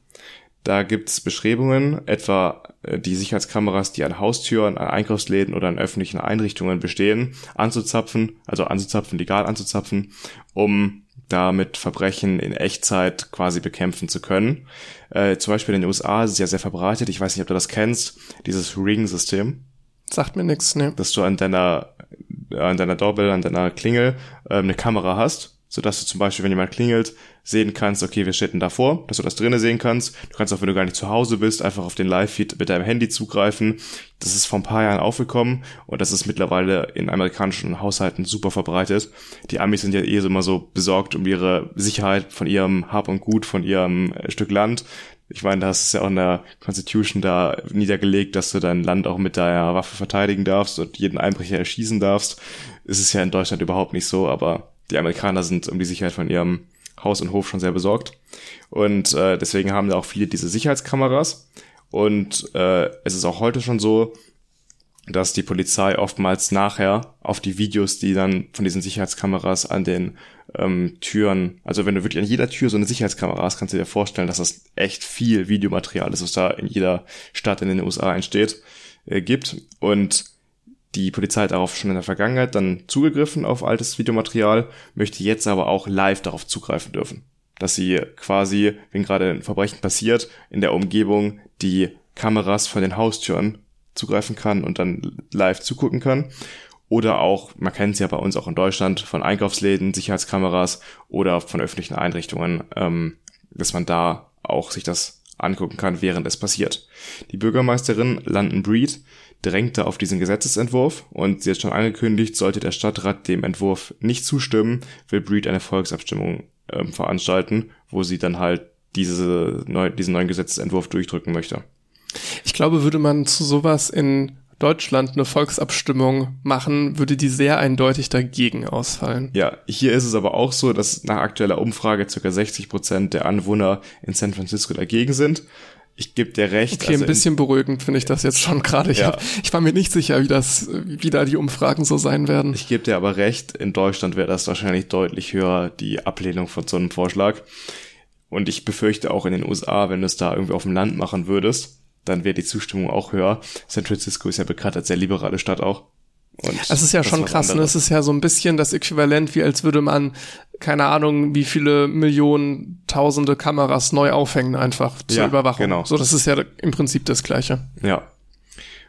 Da gibt es Beschreibungen, etwa äh, die Sicherheitskameras, die an Haustüren, an Einkaufsläden oder an öffentlichen Einrichtungen bestehen, anzuzapfen, also anzuzapfen, legal anzuzapfen, um damit Verbrechen in Echtzeit quasi bekämpfen zu können. Äh, zum Beispiel in den USA ist es ja sehr verbreitet, ich weiß nicht, ob du das kennst, dieses Ring-System. Sagt mir nichts, ne? Dass du an deiner, an deiner Doorbell, an deiner Klingel äh, eine Kamera hast so dass du zum Beispiel, wenn jemand klingelt, sehen kannst, okay, wir denn davor, dass du das drinnen sehen kannst. Du kannst auch, wenn du gar nicht zu Hause bist, einfach auf den Live-Feed mit deinem Handy zugreifen. Das ist vor ein paar Jahren aufgekommen und das ist mittlerweile in amerikanischen Haushalten super verbreitet. Die Amis sind ja eh so immer so besorgt um ihre Sicherheit von ihrem Hab und Gut, von ihrem äh, Stück Land. Ich meine, das ist ja auch in der Constitution da niedergelegt, dass du dein Land auch mit deiner Waffe verteidigen darfst und jeden Einbrecher erschießen darfst. Es ist ja in Deutschland überhaupt nicht so, aber die Amerikaner sind um die Sicherheit von ihrem Haus und Hof schon sehr besorgt. Und äh, deswegen haben da auch viele diese Sicherheitskameras. Und äh, es ist auch heute schon so, dass die Polizei oftmals nachher auf die Videos, die dann von diesen Sicherheitskameras an den ähm, Türen, also wenn du wirklich an jeder Tür so eine Sicherheitskamera hast, kannst du dir vorstellen, dass das echt viel Videomaterial ist, was da in jeder Stadt in den USA entsteht, äh, gibt. Und die Polizei hat darauf schon in der Vergangenheit dann zugegriffen auf altes Videomaterial, möchte jetzt aber auch live darauf zugreifen dürfen. Dass sie quasi, wenn gerade ein Verbrechen passiert, in der Umgebung die Kameras von den Haustüren zugreifen kann und dann live zugucken kann. Oder auch, man kennt es ja bei uns auch in Deutschland, von Einkaufsläden, Sicherheitskameras oder von öffentlichen Einrichtungen, ähm, dass man da auch sich das angucken kann, während es passiert. Die Bürgermeisterin London Breed drängte auf diesen Gesetzesentwurf und sie hat schon angekündigt, sollte der Stadtrat dem Entwurf nicht zustimmen, will Breed eine Volksabstimmung äh, veranstalten, wo sie dann halt diese neu, diesen neuen Gesetzesentwurf durchdrücken möchte. Ich glaube, würde man zu sowas in Deutschland eine Volksabstimmung machen, würde die sehr eindeutig dagegen ausfallen. Ja, hier ist es aber auch so, dass nach aktueller Umfrage ca. 60 Prozent der Anwohner in San Francisco dagegen sind ich gebe dir recht. Okay, also ein bisschen beruhigend finde ich das jetzt schon gerade. Ich, ja. ich war mir nicht sicher, wie das, wie da die Umfragen so sein werden. Ich gebe dir aber recht, in Deutschland wäre das wahrscheinlich deutlich höher, die Ablehnung von so einem Vorschlag. Und ich befürchte auch in den USA, wenn du es da irgendwie auf dem Land machen würdest, dann wäre die Zustimmung auch höher. San Francisco ist ja bekannt als sehr liberale Stadt auch. Und das ist ja schon krass, ne? Es ist ja so ein bisschen das Äquivalent, wie als würde man, keine Ahnung, wie viele Millionen, tausende Kameras neu aufhängen, einfach zur ja, Überwachung. Genau. So, das ist ja im Prinzip das Gleiche. Ja.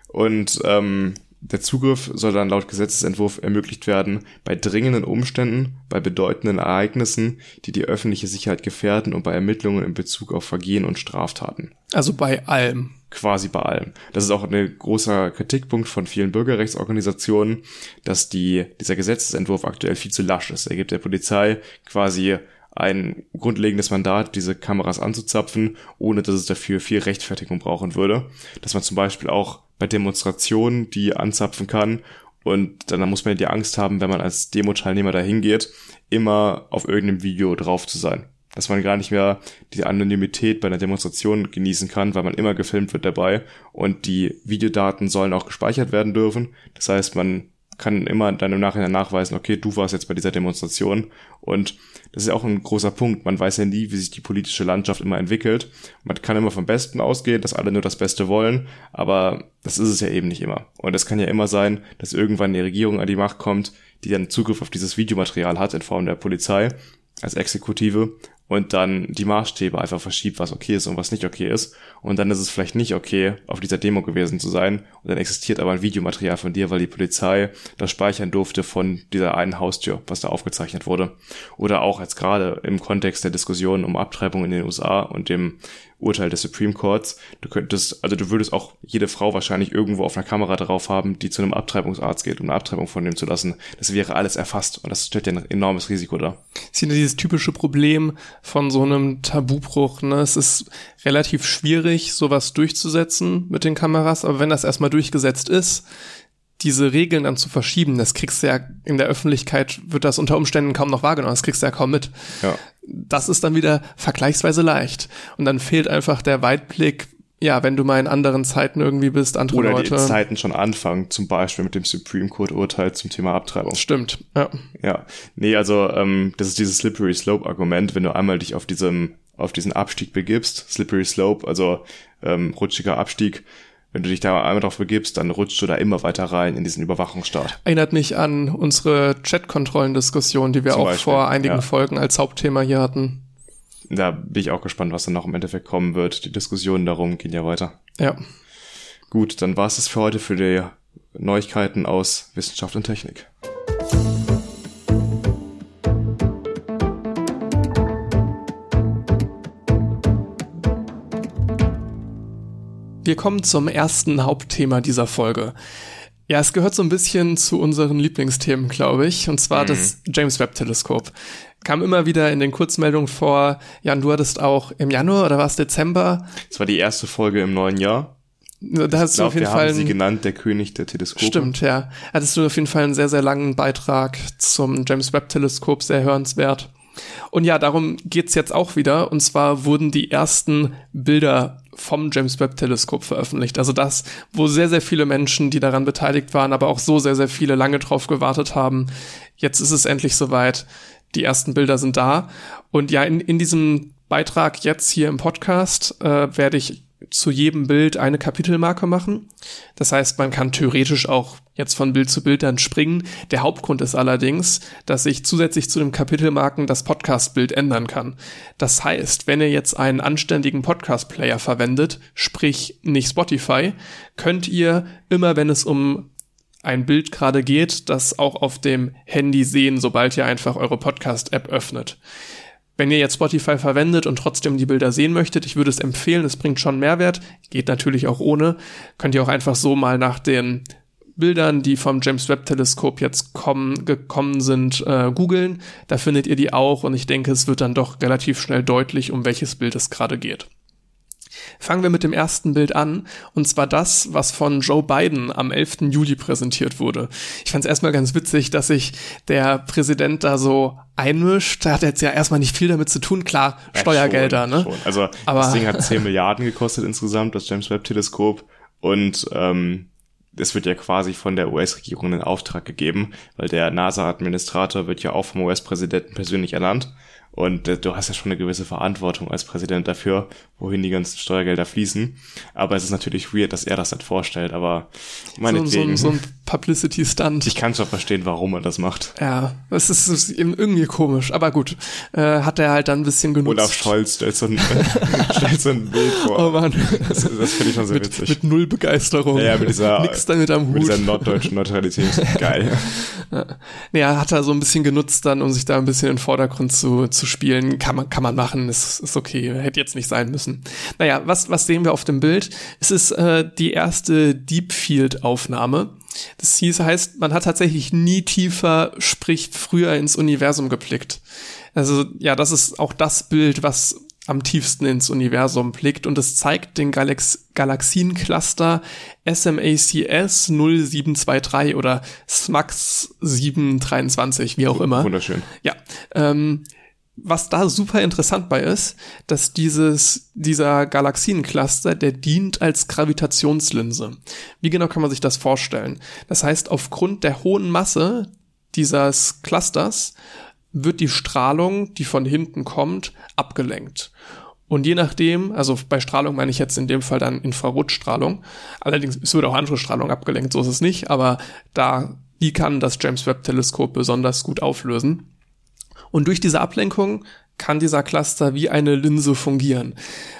Und ähm, der Zugriff soll dann laut Gesetzesentwurf ermöglicht werden bei dringenden Umständen, bei bedeutenden Ereignissen, die die öffentliche Sicherheit gefährden und bei Ermittlungen in Bezug auf Vergehen und Straftaten. Also bei allem quasi bei allem. Das ist auch ein großer Kritikpunkt von vielen Bürgerrechtsorganisationen, dass die, dieser Gesetzesentwurf aktuell viel zu lasch ist. Er gibt der Polizei quasi ein grundlegendes Mandat, diese Kameras anzuzapfen, ohne dass es dafür viel Rechtfertigung brauchen würde. Dass man zum Beispiel auch bei Demonstrationen die anzapfen kann und dann muss man die Angst haben, wenn man als Demo-Teilnehmer dahin geht, immer auf irgendeinem Video drauf zu sein dass man gar nicht mehr die Anonymität bei einer Demonstration genießen kann, weil man immer gefilmt wird dabei und die Videodaten sollen auch gespeichert werden dürfen. Das heißt, man kann immer dann im Nachhinein nachweisen, okay, du warst jetzt bei dieser Demonstration und das ist auch ein großer Punkt. Man weiß ja nie, wie sich die politische Landschaft immer entwickelt. Man kann immer vom Besten ausgehen, dass alle nur das Beste wollen, aber das ist es ja eben nicht immer. Und es kann ja immer sein, dass irgendwann eine Regierung an die Macht kommt, die dann Zugriff auf dieses Videomaterial hat in Form der Polizei als Exekutive und dann die Maßstäbe einfach verschiebt, was okay ist und was nicht okay ist. Und dann ist es vielleicht nicht okay, auf dieser Demo gewesen zu sein. Und dann existiert aber ein Videomaterial von dir, weil die Polizei das speichern durfte von dieser einen Haustür, was da aufgezeichnet wurde. Oder auch als gerade im Kontext der Diskussion um Abtreibung in den USA und dem Urteil des Supreme Courts. Du könntest, also du würdest auch jede Frau wahrscheinlich irgendwo auf einer Kamera drauf haben, die zu einem Abtreibungsarzt geht, um eine Abtreibung vornehmen zu lassen. Das wäre alles erfasst und das stellt ja ein enormes Risiko dar. Das ist ja dieses typische Problem von so einem Tabubruch. Ne? Es ist relativ schwierig, sowas durchzusetzen mit den Kameras, aber wenn das erstmal durchgesetzt ist, diese Regeln dann zu verschieben, das kriegst du ja in der Öffentlichkeit, wird das unter Umständen kaum noch wahrgenommen, das kriegst du ja kaum mit. Ja. Das ist dann wieder vergleichsweise leicht. Und dann fehlt einfach der Weitblick, ja, wenn du mal in anderen Zeiten irgendwie bist, andere Oder Leute. die Zeiten schon anfangen, zum Beispiel mit dem Supreme Court Urteil zum Thema Abtreibung. Stimmt, ja. Ja, nee, also ähm, das ist dieses Slippery Slope Argument, wenn du einmal dich auf diesem auf diesen Abstieg begibst, Slippery Slope, also ähm, rutschiger Abstieg, wenn du dich da einmal drauf begibst, dann rutschst du da immer weiter rein in diesen Überwachungsstaat. Erinnert mich an unsere Chat-Kontrollendiskussion, die wir Zum auch Beispiel, vor einigen ja. Folgen als Hauptthema hier hatten. Da bin ich auch gespannt, was dann noch im Endeffekt kommen wird. Die Diskussionen darum gehen ja weiter. Ja. Gut, dann war es das für heute für die Neuigkeiten aus Wissenschaft und Technik. Wir kommen zum ersten Hauptthema dieser Folge. Ja, es gehört so ein bisschen zu unseren Lieblingsthemen, glaube ich, und zwar das James Webb Teleskop. Kam immer wieder in den Kurzmeldungen vor. Jan, du hattest auch im Januar oder war es Dezember? Das war die erste Folge im neuen Jahr. Da hast Ich du auf jeden wir Fall haben sie genannt, der König der Teleskope. Stimmt, ja. Hattest du auf jeden Fall einen sehr, sehr langen Beitrag zum James Webb Teleskop, sehr hörenswert. Und ja, darum geht's jetzt auch wieder. Und zwar wurden die ersten Bilder vom James Webb Teleskop veröffentlicht. Also das, wo sehr, sehr viele Menschen, die daran beteiligt waren, aber auch so sehr, sehr viele lange drauf gewartet haben. Jetzt ist es endlich soweit. Die ersten Bilder sind da. Und ja, in, in diesem Beitrag jetzt hier im Podcast äh, werde ich zu jedem Bild eine Kapitelmarke machen. Das heißt, man kann theoretisch auch jetzt von Bild zu Bild dann springen. Der Hauptgrund ist allerdings, dass ich zusätzlich zu den Kapitelmarken das Podcast-Bild ändern kann. Das heißt, wenn ihr jetzt einen anständigen Podcast-Player verwendet, sprich nicht Spotify, könnt ihr immer, wenn es um ein Bild gerade geht, das auch auf dem Handy sehen, sobald ihr einfach eure Podcast-App öffnet. Wenn ihr jetzt Spotify verwendet und trotzdem die Bilder sehen möchtet, ich würde es empfehlen, es bringt schon Mehrwert, geht natürlich auch ohne, könnt ihr auch einfach so mal nach den Bildern, die vom James Webb Teleskop jetzt kommen, gekommen sind, äh, googeln. Da findet ihr die auch und ich denke, es wird dann doch relativ schnell deutlich, um welches Bild es gerade geht. Fangen wir mit dem ersten Bild an, und zwar das, was von Joe Biden am 11. Juli präsentiert wurde. Ich fand es erstmal ganz witzig, dass sich der Präsident da so einmischt. Da hat er jetzt ja erstmal nicht viel damit zu tun. Klar, Ja, Steuergelder, schon, ne? Schon. Also Aber- das Ding hat 10 Milliarden gekostet insgesamt, das James Webb Teleskop. Und ähm, es wird ja quasi von der US-Regierung in Auftrag gegeben, weil der NASA-Administrator wird ja auch vom US-Präsidenten persönlich ernannt. Und äh, du hast ja schon eine gewisse Verantwortung als Präsident dafür, wohin die ganzen Steuergelder fließen. Aber es ist natürlich weird, dass er das halt vorstellt. Aber So, so, meinetwegen, ein- so ein Publicity-Stunt. ich kann schon verstehen, warum er das macht. Ja, das ist, ist eben irgendwie komisch. Aber gut, äh, hat er halt dann ein bisschen genutzt. Olaf Scholz stellt so ein, stellt so ein Bild vor. Oh Mann. Das, das finde ich schon sehr mit, witzig. mit null Begeisterung. Ja, ja, mit dieser- Nix damit am Mit Hut. dieser norddeutschen Neutralität. Geil. Er hat er so ein bisschen genutzt dann, um sich da ein bisschen in den Vordergrund zu, zu spielen. Kann man, kann man machen, ist, ist okay. Hätte jetzt nicht sein müssen. Naja, was, was sehen wir auf dem Bild? Es ist äh, die erste Deep Field Aufnahme. Das hieß, heißt, man hat tatsächlich nie tiefer, sprich früher ins Universum geblickt. Also ja, das ist auch das Bild, was am tiefsten ins Universum blickt und es zeigt den Galax Galaxiencluster SMACS 0723 oder SMAX 723, wie auch immer. Wunderschön. Ja, ähm, was da super interessant bei ist, dass dieses, dieser Galaxiencluster, der dient als Gravitationslinse. Wie genau kann man sich das vorstellen? Das heißt, aufgrund der hohen Masse dieses Clusters wird die Strahlung, die von hinten kommt, abgelenkt. Und je nachdem, also bei Strahlung meine ich jetzt in dem Fall dann Infrarotstrahlung. Allerdings, es wird auch andere Strahlung abgelenkt, so ist es nicht, aber da, die kann das James Webb Teleskop besonders gut auflösen. Und durch diese Ablenkung kann dieser Cluster wie eine Linse fungieren.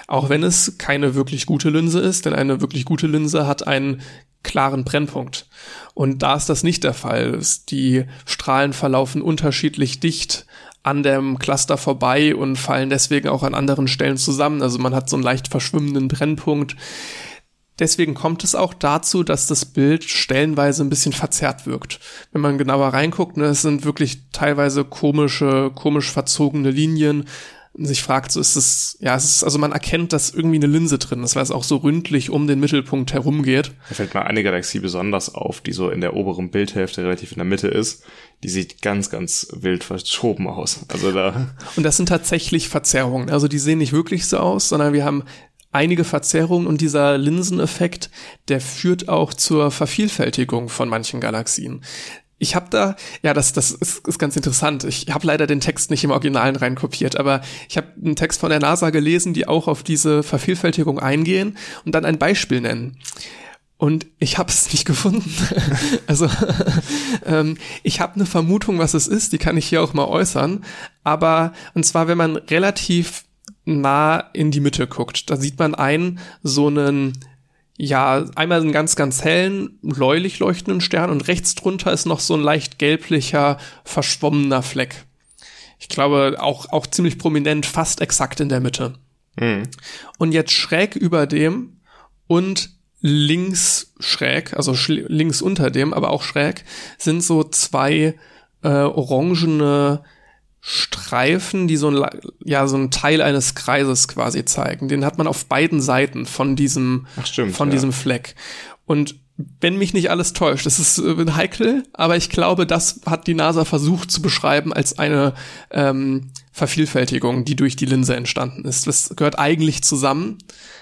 Auch wenn es keine wirklich gute Linse ist, denn eine wirklich gute Linse hat einen klaren Brennpunkt. Und da ist das nicht der Fall. Die Strahlen verlaufen unterschiedlich dicht an dem Cluster vorbei und fallen deswegen auch an anderen Stellen zusammen. Also man hat so einen leicht verschwimmenden Brennpunkt. Deswegen kommt es auch dazu, dass das Bild stellenweise ein bisschen verzerrt wirkt. Wenn man genauer reinguckt, ne, es sind wirklich teilweise komische, komisch verzogene Linien, sich fragt, so ist es, ja, es ist, also man erkennt, dass irgendwie eine Linse drin ist, weil es auch so ründlich um den Mittelpunkt herumgeht. Da fällt mal eine Galaxie besonders auf, die so in der oberen Bildhälfte relativ in der Mitte ist. Die sieht ganz, ganz wild verschoben aus. Also da. Und das sind tatsächlich Verzerrungen. Also die sehen nicht wirklich so aus, sondern wir haben einige Verzerrungen und dieser Linseneffekt, der führt auch zur Vervielfältigung von manchen Galaxien ich habe da, ja, das, das ist, ist ganz interessant. Ich habe leider den Text nicht im Originalen reinkopiert, aber ich habe einen Text von der NASA gelesen, die auch auf diese Vervielfältigung eingehen und dann ein Beispiel nennen. Und ich habe es nicht gefunden. also ähm, ich habe eine Vermutung, was es ist, die kann ich hier auch mal äußern. Aber und zwar, wenn man relativ nah in die Mitte guckt, da sieht man einen so einen ja, einmal einen ganz, ganz hellen, bläulich leuchtenden Stern und rechts drunter ist noch so ein leicht gelblicher, verschwommener Fleck. Ich glaube, auch, auch ziemlich prominent, fast exakt in der Mitte. Mhm. Und jetzt schräg über dem und links schräg, also links unter dem, aber auch schräg, sind so zwei äh, orangene Streifen, die so ein, ja, so ein Teil eines Kreises quasi zeigen. Den hat man auf beiden Seiten von diesem, stimmt, von ja. diesem Fleck. Und wenn mich nicht alles täuscht, das ist äh, heikel, aber ich glaube, das hat die NASA versucht zu beschreiben als eine ähm, Vervielfältigung, die durch die Linse entstanden ist. Das gehört eigentlich zusammen,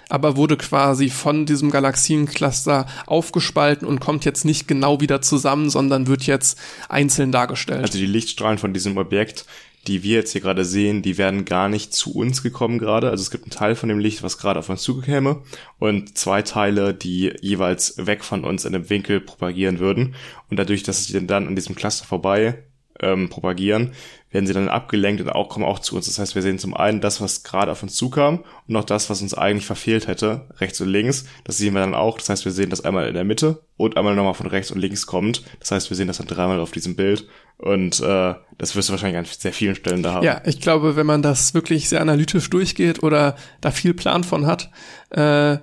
aber wurde quasi von diesem Galaxiencluster aufgespalten und kommt jetzt nicht genau wieder zusammen, sondern wird jetzt einzeln dargestellt. Also die Lichtstrahlen von diesem Objekt die wir jetzt hier gerade sehen, die werden gar nicht zu uns gekommen gerade. Also es gibt einen Teil von dem Licht, was gerade auf uns zugekäme und zwei Teile, die jeweils weg von uns in einem Winkel propagieren würden. Und dadurch, dass sie dann an diesem Cluster vorbei ähm, propagieren, werden sie dann abgelenkt und auch kommen auch zu uns. Das heißt, wir sehen zum einen das, was gerade auf uns zukam und noch das, was uns eigentlich verfehlt hätte, rechts und links. Das sehen wir dann auch. Das heißt, wir sehen das einmal in der Mitte und einmal nochmal von rechts und links kommt. Das heißt, wir sehen das dann dreimal auf diesem Bild und äh, das wirst du wahrscheinlich an sehr vielen Stellen da haben. Ja, ich glaube, wenn man das wirklich sehr analytisch durchgeht oder da viel Plan von hat, äh,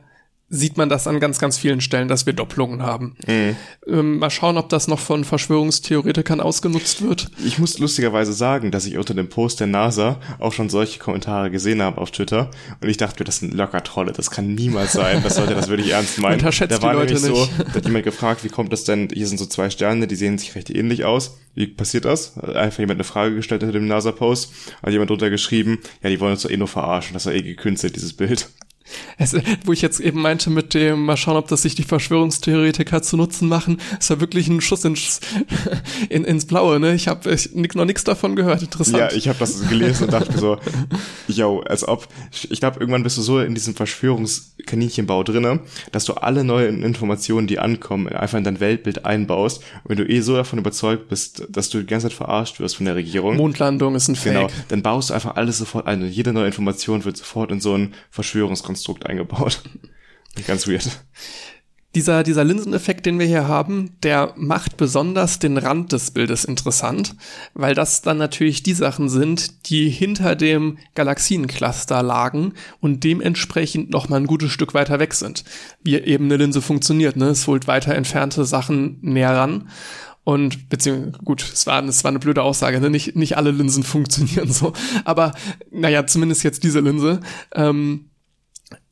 sieht man das an ganz, ganz vielen Stellen, dass wir Doppelungen haben. Mhm. Ähm, mal schauen, ob das noch von Verschwörungstheoretikern ausgenutzt wird. Ich muss lustigerweise sagen, dass ich unter dem Post der NASA auch schon solche Kommentare gesehen habe auf Twitter und ich dachte mir, das sind locker Trolle, das kann niemals sein, das sollte das wirklich ernst meinen. Unterschätzt da war die Leute nämlich nicht. so, da hat jemand gefragt, wie kommt das denn, hier sind so zwei Sterne, die sehen sich recht ähnlich aus. Wie passiert das? Einfach jemand eine Frage gestellt unter dem NASA-Post, hat jemand drunter geschrieben, ja, die wollen uns doch eh nur verarschen, das war eh gekünstelt, dieses Bild. Es, wo ich jetzt eben meinte mit dem, mal schauen, ob das sich die Verschwörungstheoretiker zu Nutzen machen, ist ja wirklich ein Schuss ins, in, ins Blaue, ne? Ich habe noch nichts davon gehört, interessant. Ja, ich habe das gelesen und dachte so, yo, als ob, ich glaube, irgendwann bist du so in diesem Verschwörungskaninchenbau drinne, dass du alle neuen Informationen, die ankommen, einfach in dein Weltbild einbaust und wenn du eh so davon überzeugt bist, dass du die ganze Zeit verarscht wirst von der Regierung. Mondlandung ist ein Fake. Genau, dann baust du einfach alles sofort ein und jede neue Information wird sofort in so ein Verschwörungskonstrukt eingebaut. Ganz weird. Dieser, dieser Linseneffekt, den wir hier haben, der macht besonders den Rand des Bildes interessant, weil das dann natürlich die Sachen sind, die hinter dem Galaxiencluster lagen und dementsprechend noch mal ein gutes Stück weiter weg sind. Wie eben eine Linse funktioniert, ne? Es holt weiter entfernte Sachen näher ran. Und beziehungsweise, gut, es war, es war eine blöde Aussage, ne? nicht, nicht alle Linsen funktionieren so. Aber naja, zumindest jetzt diese Linse. Ähm,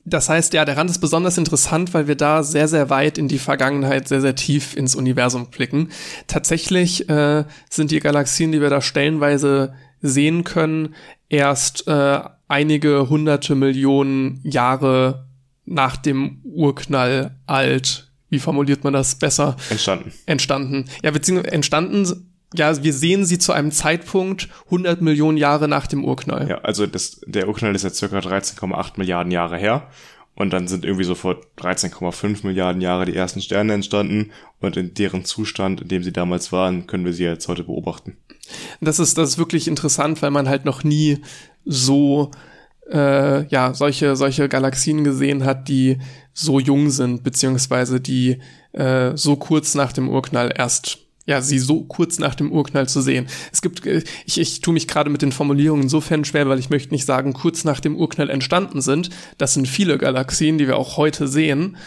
das heißt, ja, der Rand ist besonders interessant, weil wir da sehr, sehr weit in die Vergangenheit, sehr, sehr tief ins Universum blicken. Tatsächlich äh, sind die Galaxien, die wir da stellenweise sehen können, erst äh, einige hunderte Millionen Jahre nach dem Urknall alt. Wie formuliert man das besser? Entstanden. Entstanden. Ja, beziehungsweise entstanden ja, wir sehen sie zu einem Zeitpunkt 100 Millionen Jahre nach dem Urknall. Ja, also das, der Urknall ist jetzt circa 13,8 Milliarden Jahre her. Und dann sind irgendwie so vor 13,5 Milliarden Jahre die ersten Sterne entstanden. Und in deren Zustand, in dem sie damals waren, können wir sie jetzt heute beobachten. Das ist, das ist wirklich interessant, weil man halt noch nie so äh, ja solche solche Galaxien gesehen hat, die so jung sind beziehungsweise die äh, so kurz nach dem Urknall erst ja, sie so kurz nach dem Urknall zu sehen. Es gibt, äh, ich, ich tue mich gerade mit den Formulierungen insofern schwer, weil ich möchte nicht sagen, kurz nach dem Urknall entstanden sind. Das sind viele Galaxien, die wir auch heute sehen.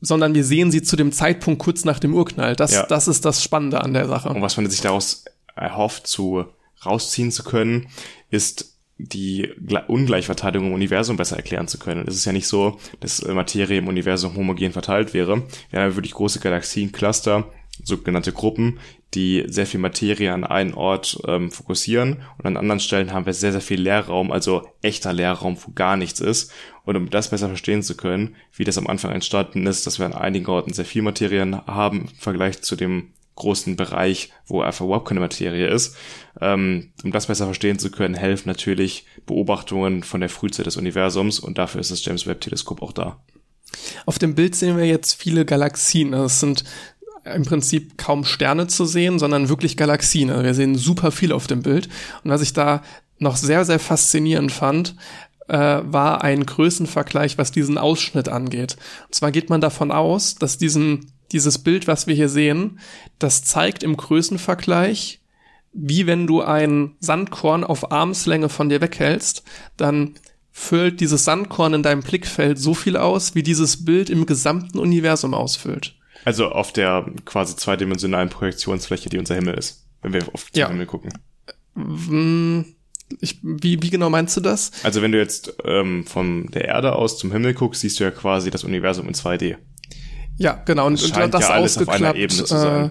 Sondern wir sehen sie zu dem Zeitpunkt kurz nach dem Urknall. Das, ja. das ist das Spannende an der Sache. Und was man sich daraus erhofft, zu rausziehen zu können, ist die Ungleichverteilung im Universum besser erklären zu können. Es ist ja nicht so, dass Materie im Universum homogen verteilt wäre. Wir haben wirklich große Galaxien, Cluster, sogenannte Gruppen, die sehr viel Materie an einen Ort ähm, fokussieren und an anderen Stellen haben wir sehr, sehr viel Leerraum, also echter Leerraum, wo gar nichts ist. Und um das besser verstehen zu können, wie das am Anfang entstanden ist, dass wir an einigen Orten sehr viel Materie haben im Vergleich zu dem großen Bereich, wo einfach überhaupt keine Materie ist. Ähm, um das besser verstehen zu können, helfen natürlich Beobachtungen von der Frühzeit des Universums und dafür ist das James Webb Teleskop auch da. Auf dem Bild sehen wir jetzt viele Galaxien. Das also sind im Prinzip kaum Sterne zu sehen, sondern wirklich Galaxien. Also wir sehen super viel auf dem Bild. Und was ich da noch sehr, sehr faszinierend fand, äh, war ein Größenvergleich, was diesen Ausschnitt angeht. Und zwar geht man davon aus, dass diesen, dieses Bild, was wir hier sehen, das zeigt im Größenvergleich, wie wenn du ein Sandkorn auf Armslänge von dir weghältst, dann füllt dieses Sandkorn in deinem Blickfeld so viel aus, wie dieses Bild im gesamten Universum ausfüllt. Also auf der quasi zweidimensionalen Projektionsfläche, die unser Himmel ist, wenn wir auf den ja. Himmel gucken. Mm, ich, wie, wie genau meinst du das? Also wenn du jetzt ähm, von der Erde aus zum Himmel guckst, siehst du ja quasi das Universum in 2D. Ja, genau. Und, das, und das ja alles auf einer Ebene zu sein. Äh,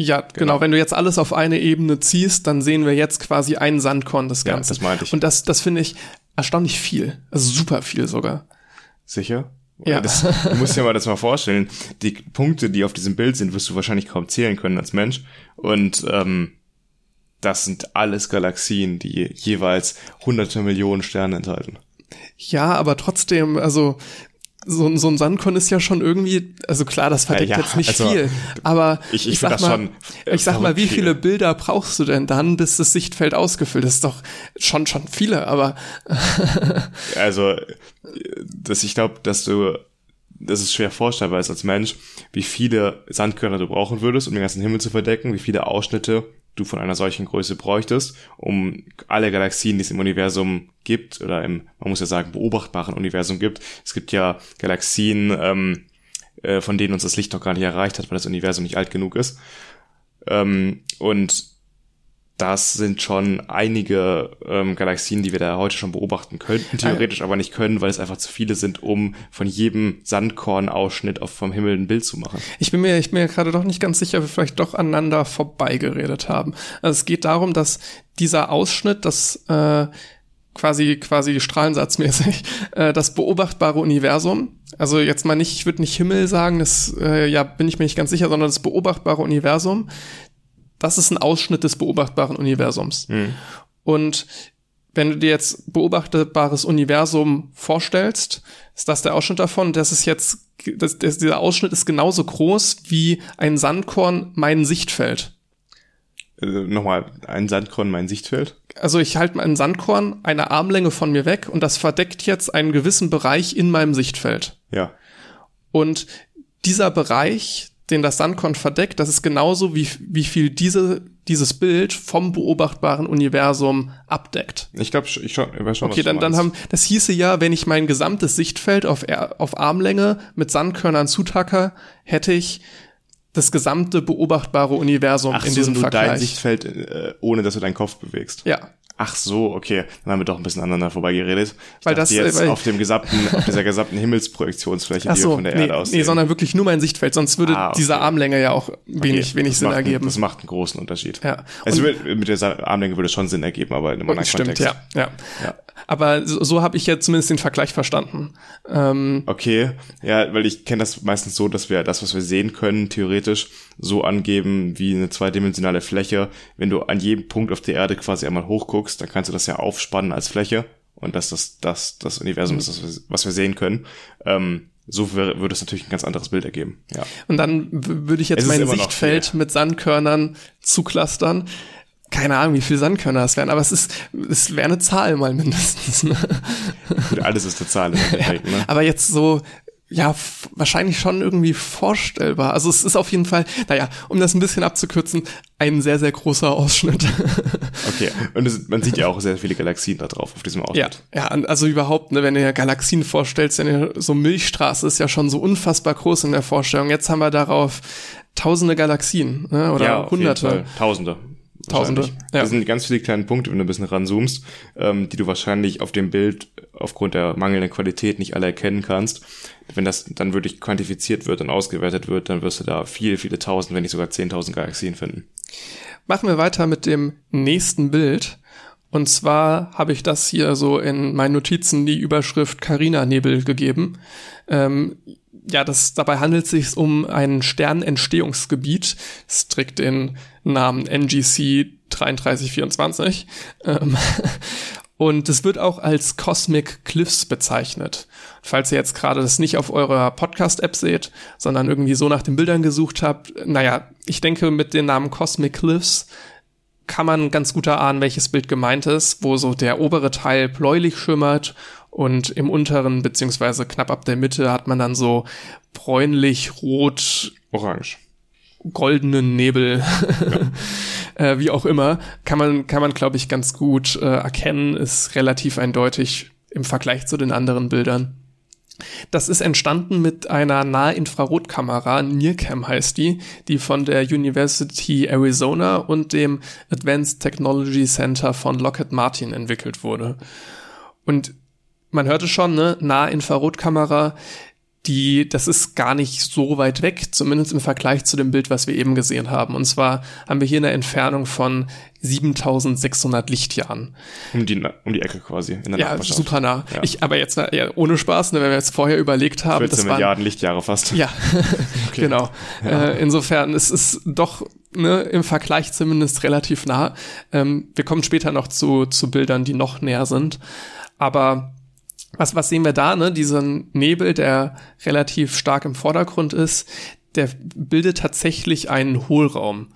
ja, genau. genau. Wenn du jetzt alles auf eine Ebene ziehst, dann sehen wir jetzt quasi ein Sandkorn das Ganze. Ja, das meinte ich. Und das, das finde ich erstaunlich viel. Also super viel sogar. Sicher? Ja. Das, du musst dir mal das mal vorstellen. Die Punkte, die auf diesem Bild sind, wirst du wahrscheinlich kaum zählen können als Mensch. Und ähm, das sind alles Galaxien, die jeweils hunderte Millionen Sterne enthalten. Ja, aber trotzdem, also so, so ein Sandkorn ist ja schon irgendwie, also klar, das verdeckt ja, jetzt nicht also, viel, aber ich, ich, ich sag mal, ich sag mal, wie viele. viele Bilder brauchst du denn dann, bis das Sichtfeld ausgefüllt ist? Doch schon schon viele, aber also, dass ich glaube, dass du das ist schwer vorstellbar ist als Mensch, wie viele Sandkörner du brauchen würdest, um den ganzen Himmel zu verdecken, wie viele Ausschnitte du von einer solchen Größe bräuchtest, um alle Galaxien, die es im Universum gibt, oder im, man muss ja sagen, beobachtbaren Universum gibt. Es gibt ja Galaxien, ähm, äh, von denen uns das Licht noch gar nicht erreicht hat, weil das Universum nicht alt genug ist. Ähm, und das sind schon einige ähm, Galaxien, die wir da heute schon beobachten könnten, theoretisch aber nicht können, weil es einfach zu viele sind, um von jedem Sandkornausschnitt auf vom Himmel ein Bild zu machen. Ich bin mir, ich bin mir gerade doch nicht ganz sicher, ob wir vielleicht doch aneinander vorbeigeredet haben. Also es geht darum, dass dieser Ausschnitt, das äh, quasi quasi strahlensatzmäßig äh, das beobachtbare Universum. Also jetzt mal nicht, ich würde nicht Himmel sagen, das äh, ja bin ich mir nicht ganz sicher, sondern das beobachtbare Universum das ist ein Ausschnitt des beobachtbaren Universums. Mhm. Und wenn du dir jetzt beobachtbares Universum vorstellst, ist das der Ausschnitt davon. Das ist jetzt, das, das, dieser Ausschnitt ist genauso groß wie ein Sandkorn mein Sichtfeld. Äh, nochmal, ein Sandkorn mein Sichtfeld? Also ich halte ein Sandkorn eine Armlänge von mir weg und das verdeckt jetzt einen gewissen Bereich in meinem Sichtfeld. Ja. Und dieser Bereich, den das Sandkorn verdeckt, das ist genauso wie, wie viel diese, dieses Bild vom beobachtbaren Universum abdeckt. Ich glaube, ich, schon, ich weiß schon, Okay, dann, dann haben, das hieße ja, wenn ich mein gesamtes Sichtfeld auf, auf Armlänge mit Sandkörnern zutacke, hätte ich das gesamte beobachtbare Universum Ach in so, diesem du Vergleich. dein Sichtfeld, äh, ohne dass du deinen Kopf bewegst. Ja. Ach so, okay. Dann haben wir doch ein bisschen aneinander vorbeigeredet. Ich Weil das, äh, jetzt weil- auf dem gesamten, auf dieser gesamten Himmelsprojektionsfläche, Ach die so, von der nee, Erde aus nee, sondern wirklich nur mein Sichtfeld, sonst würde Ah, okay. diese Armlänge ja auch wenig, Okay, wenig Sinn macht, ergeben. Das macht einen großen Unterschied. Ja. Also mit, mit der Armlänge würde es schon Sinn ergeben, aber in einem anderen Stimmt, Kontext. ja, ja. Ja. Aber so, so habe ich jetzt zumindest den Vergleich verstanden. Ähm, Okay, ja, weil ich kenne das meistens so, dass wir das, was wir sehen können, theoretisch so angeben wie eine zweidimensionale Fläche. Wenn du an jedem Punkt auf der Erde quasi einmal hochguckst, dann kannst du das ja aufspannen als Fläche und dass das das, das Universum ist, das was wir sehen können. Ähm, so würde es natürlich ein ganz anderes Bild ergeben. Ja. Und dann würde ich jetzt mein Sichtfeld mit Sandkörnern zuklustern. Keine Ahnung, wie viele Sandkörner es wären, aber es ist, es wäre eine Zahl mal mindestens. Ne? Gut, alles ist eine Zahl Endeffekt, ne? Aber jetzt so, ja, wahrscheinlich schon irgendwie vorstellbar. Also es ist auf jeden Fall, naja, um das ein bisschen abzukürzen, ein sehr, sehr großer Ausschnitt. Okay. Und es, man sieht ja auch sehr viele Galaxien da drauf auf diesem ja, Ausschnitt. ja, also überhaupt, ne, wenn du dir Galaxien vorstellst, wenn ihr so Milchstraße ist ja schon so unfassbar groß in der Vorstellung. Jetzt haben wir darauf tausende Galaxien, ne, oder ja, hunderte. Tausende. Tausende, ja. Das sind ganz viele kleine Punkte, wenn du ein bisschen ranzoomst, ähm, die du wahrscheinlich auf dem Bild aufgrund der mangelnden Qualität nicht alle erkennen kannst. Wenn das dann wirklich quantifiziert wird und ausgewertet wird, dann wirst du da viele, viele tausend, wenn nicht sogar zehntausend Galaxien finden. Machen wir weiter mit dem nächsten Bild. Und zwar habe ich das hier so in meinen Notizen die Überschrift Carina-Nebel gegeben. Ähm, ja, das, dabei handelt es sich um ein Sternentstehungsgebiet. Es trägt den Namen NGC 3324. Ähm, und es wird auch als Cosmic Cliffs bezeichnet. Falls ihr jetzt gerade das nicht auf eurer Podcast-App seht, sondern irgendwie so nach den Bildern gesucht habt, naja, ich denke, mit dem Namen Cosmic Cliffs kann man ganz gut erahnen, welches Bild gemeint ist, wo so der obere Teil bläulich schimmert und im unteren beziehungsweise knapp ab der Mitte hat man dann so bräunlich, rot, Orange. goldenen Nebel, äh, wie auch immer, kann man, kann man, glaube ich, ganz gut äh, erkennen, ist relativ eindeutig im Vergleich zu den anderen Bildern. Das ist entstanden mit einer Nahinfrarotkamera, NIRCam heißt die, die von der University Arizona und dem Advanced Technology Center von Lockheed Martin entwickelt wurde. Und man hörte schon, ne, Nahinfrarotkamera, die, das ist gar nicht so weit weg, zumindest im Vergleich zu dem Bild, was wir eben gesehen haben. Und zwar haben wir hier eine Entfernung von 7600 Lichtjahren. Um die, um die Ecke quasi. In der Ja, super nah. Ja. Ich, aber jetzt ja, ohne Spaß, ne, wenn wir jetzt vorher überlegt haben, 14 das waren, Milliarden Lichtjahre fast. ja, genau. Äh, insofern, es ist doch ne, im Vergleich zumindest relativ nah. Ähm, wir kommen später noch zu, zu Bildern, die noch näher sind. Aber was, was sehen wir da? Ne? Diesen Nebel, der relativ stark im Vordergrund ist, der bildet tatsächlich einen Hohlraum.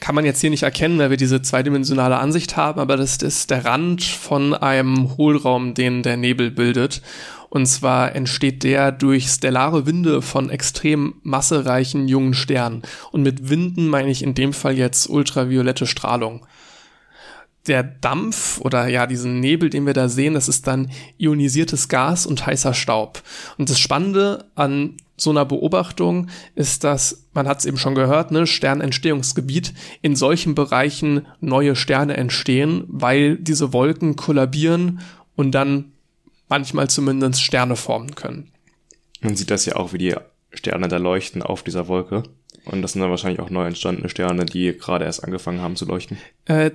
Kann man jetzt hier nicht erkennen, weil wir diese zweidimensionale Ansicht haben, aber das ist der Rand von einem Hohlraum, den der Nebel bildet. Und zwar entsteht der durch stellare Winde von extrem massereichen jungen Sternen. Und mit Winden meine ich in dem Fall jetzt ultraviolette Strahlung der Dampf oder ja diesen Nebel, den wir da sehen, das ist dann ionisiertes Gas und heißer Staub. Und das Spannende an so einer Beobachtung ist, dass, man hat es eben schon gehört, ne, Sternentstehungsgebiet, in solchen Bereichen neue Sterne entstehen, weil diese Wolken kollabieren und dann manchmal zumindest Sterne formen können. Man sieht das ja auch, wie die Sterne da leuchten auf dieser Wolke. Und das sind dann wahrscheinlich auch neu entstandene Sterne, die gerade erst angefangen haben zu leuchten. Äh,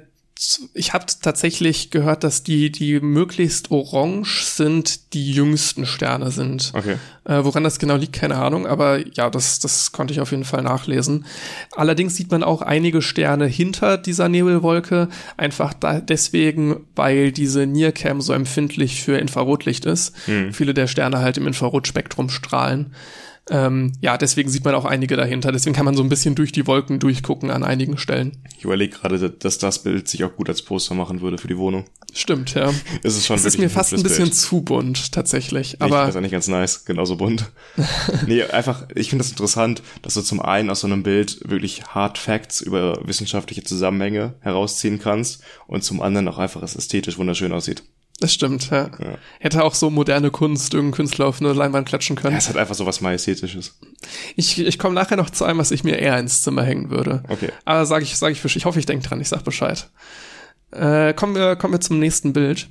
ich habe tatsächlich gehört, dass die, die möglichst orange sind, die jüngsten Sterne sind. Okay. Äh, woran das genau liegt, keine Ahnung, aber ja, das, das konnte ich auf jeden Fall nachlesen. Allerdings sieht man auch einige Sterne hinter dieser Nebelwolke, einfach da, deswegen, weil diese NIRCam so empfindlich für Infrarotlicht ist. Viele der Sterne halt im Infrarotspektrum strahlen. Ähm, ja, deswegen sieht man auch einige dahinter. Deswegen kann man so ein bisschen durch die Wolken durchgucken an einigen Stellen. Ich überlege gerade, dass das Bild sich auch gut als Poster machen würde für die Wohnung. Stimmt, ja. Es ist schon Es ist mir fast ein bisschen Bild. zu bunt, tatsächlich. Nee, ich Aber weiß eigentlich ganz nice, genauso bunt. nee, einfach, ich finde das interessant, dass du zum einen aus so einem Bild wirklich Hard Facts über wissenschaftliche Zusammenhänge herausziehen kannst und zum anderen auch einfach es ästhetisch wunderschön aussieht. Das stimmt, ja. Ja. Hätte auch so moderne Kunst irgendein Künstler auf eine Leinwand klatschen können. Ja, es hat einfach so was Majestätisches. Ich, ich komme nachher noch zu einem, was ich mir eher ins Zimmer hängen würde. Okay. Aber sage ich, sag ich, ich hoffe, ich denke dran, ich sag Bescheid. Äh, kommen, wir, kommen wir zum nächsten Bild.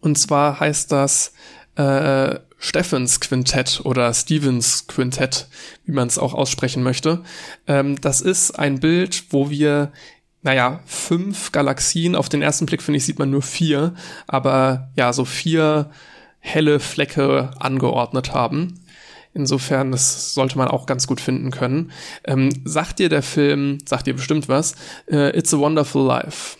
Und zwar heißt das äh, Steffens Quintett oder Stevens Quintett, wie man es auch aussprechen möchte. Ähm, das ist ein Bild, wo wir naja, fünf Galaxien. Auf den ersten Blick, finde ich, sieht man nur vier, aber ja, so vier helle Flecke angeordnet haben. Insofern, das sollte man auch ganz gut finden können. Ähm, sagt dir der Film, sagt dir bestimmt was, äh, It's a Wonderful Life.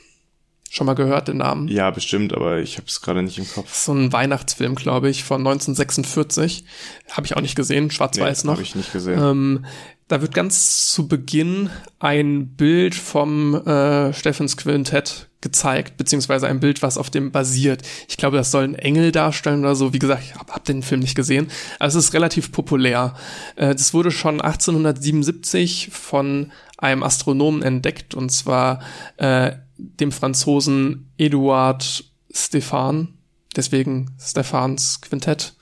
Schon mal gehört den Namen? Ja, bestimmt, aber ich habe es gerade nicht im Kopf. So ein Weihnachtsfilm, glaube ich, von 1946. Habe ich auch nicht gesehen, schwarz-weiß nee, noch. Habe ich nicht gesehen. Ähm, da wird ganz zu Beginn ein Bild vom äh, Steffens Quintett gezeigt, beziehungsweise ein Bild, was auf dem basiert. Ich glaube, das soll ein Engel darstellen oder so. Wie gesagt, ich habe hab den Film nicht gesehen. Aber es ist relativ populär. Äh, das wurde schon 1877 von einem Astronomen entdeckt, und zwar äh, dem Franzosen Eduard Stefan, deswegen Stephans Quintett.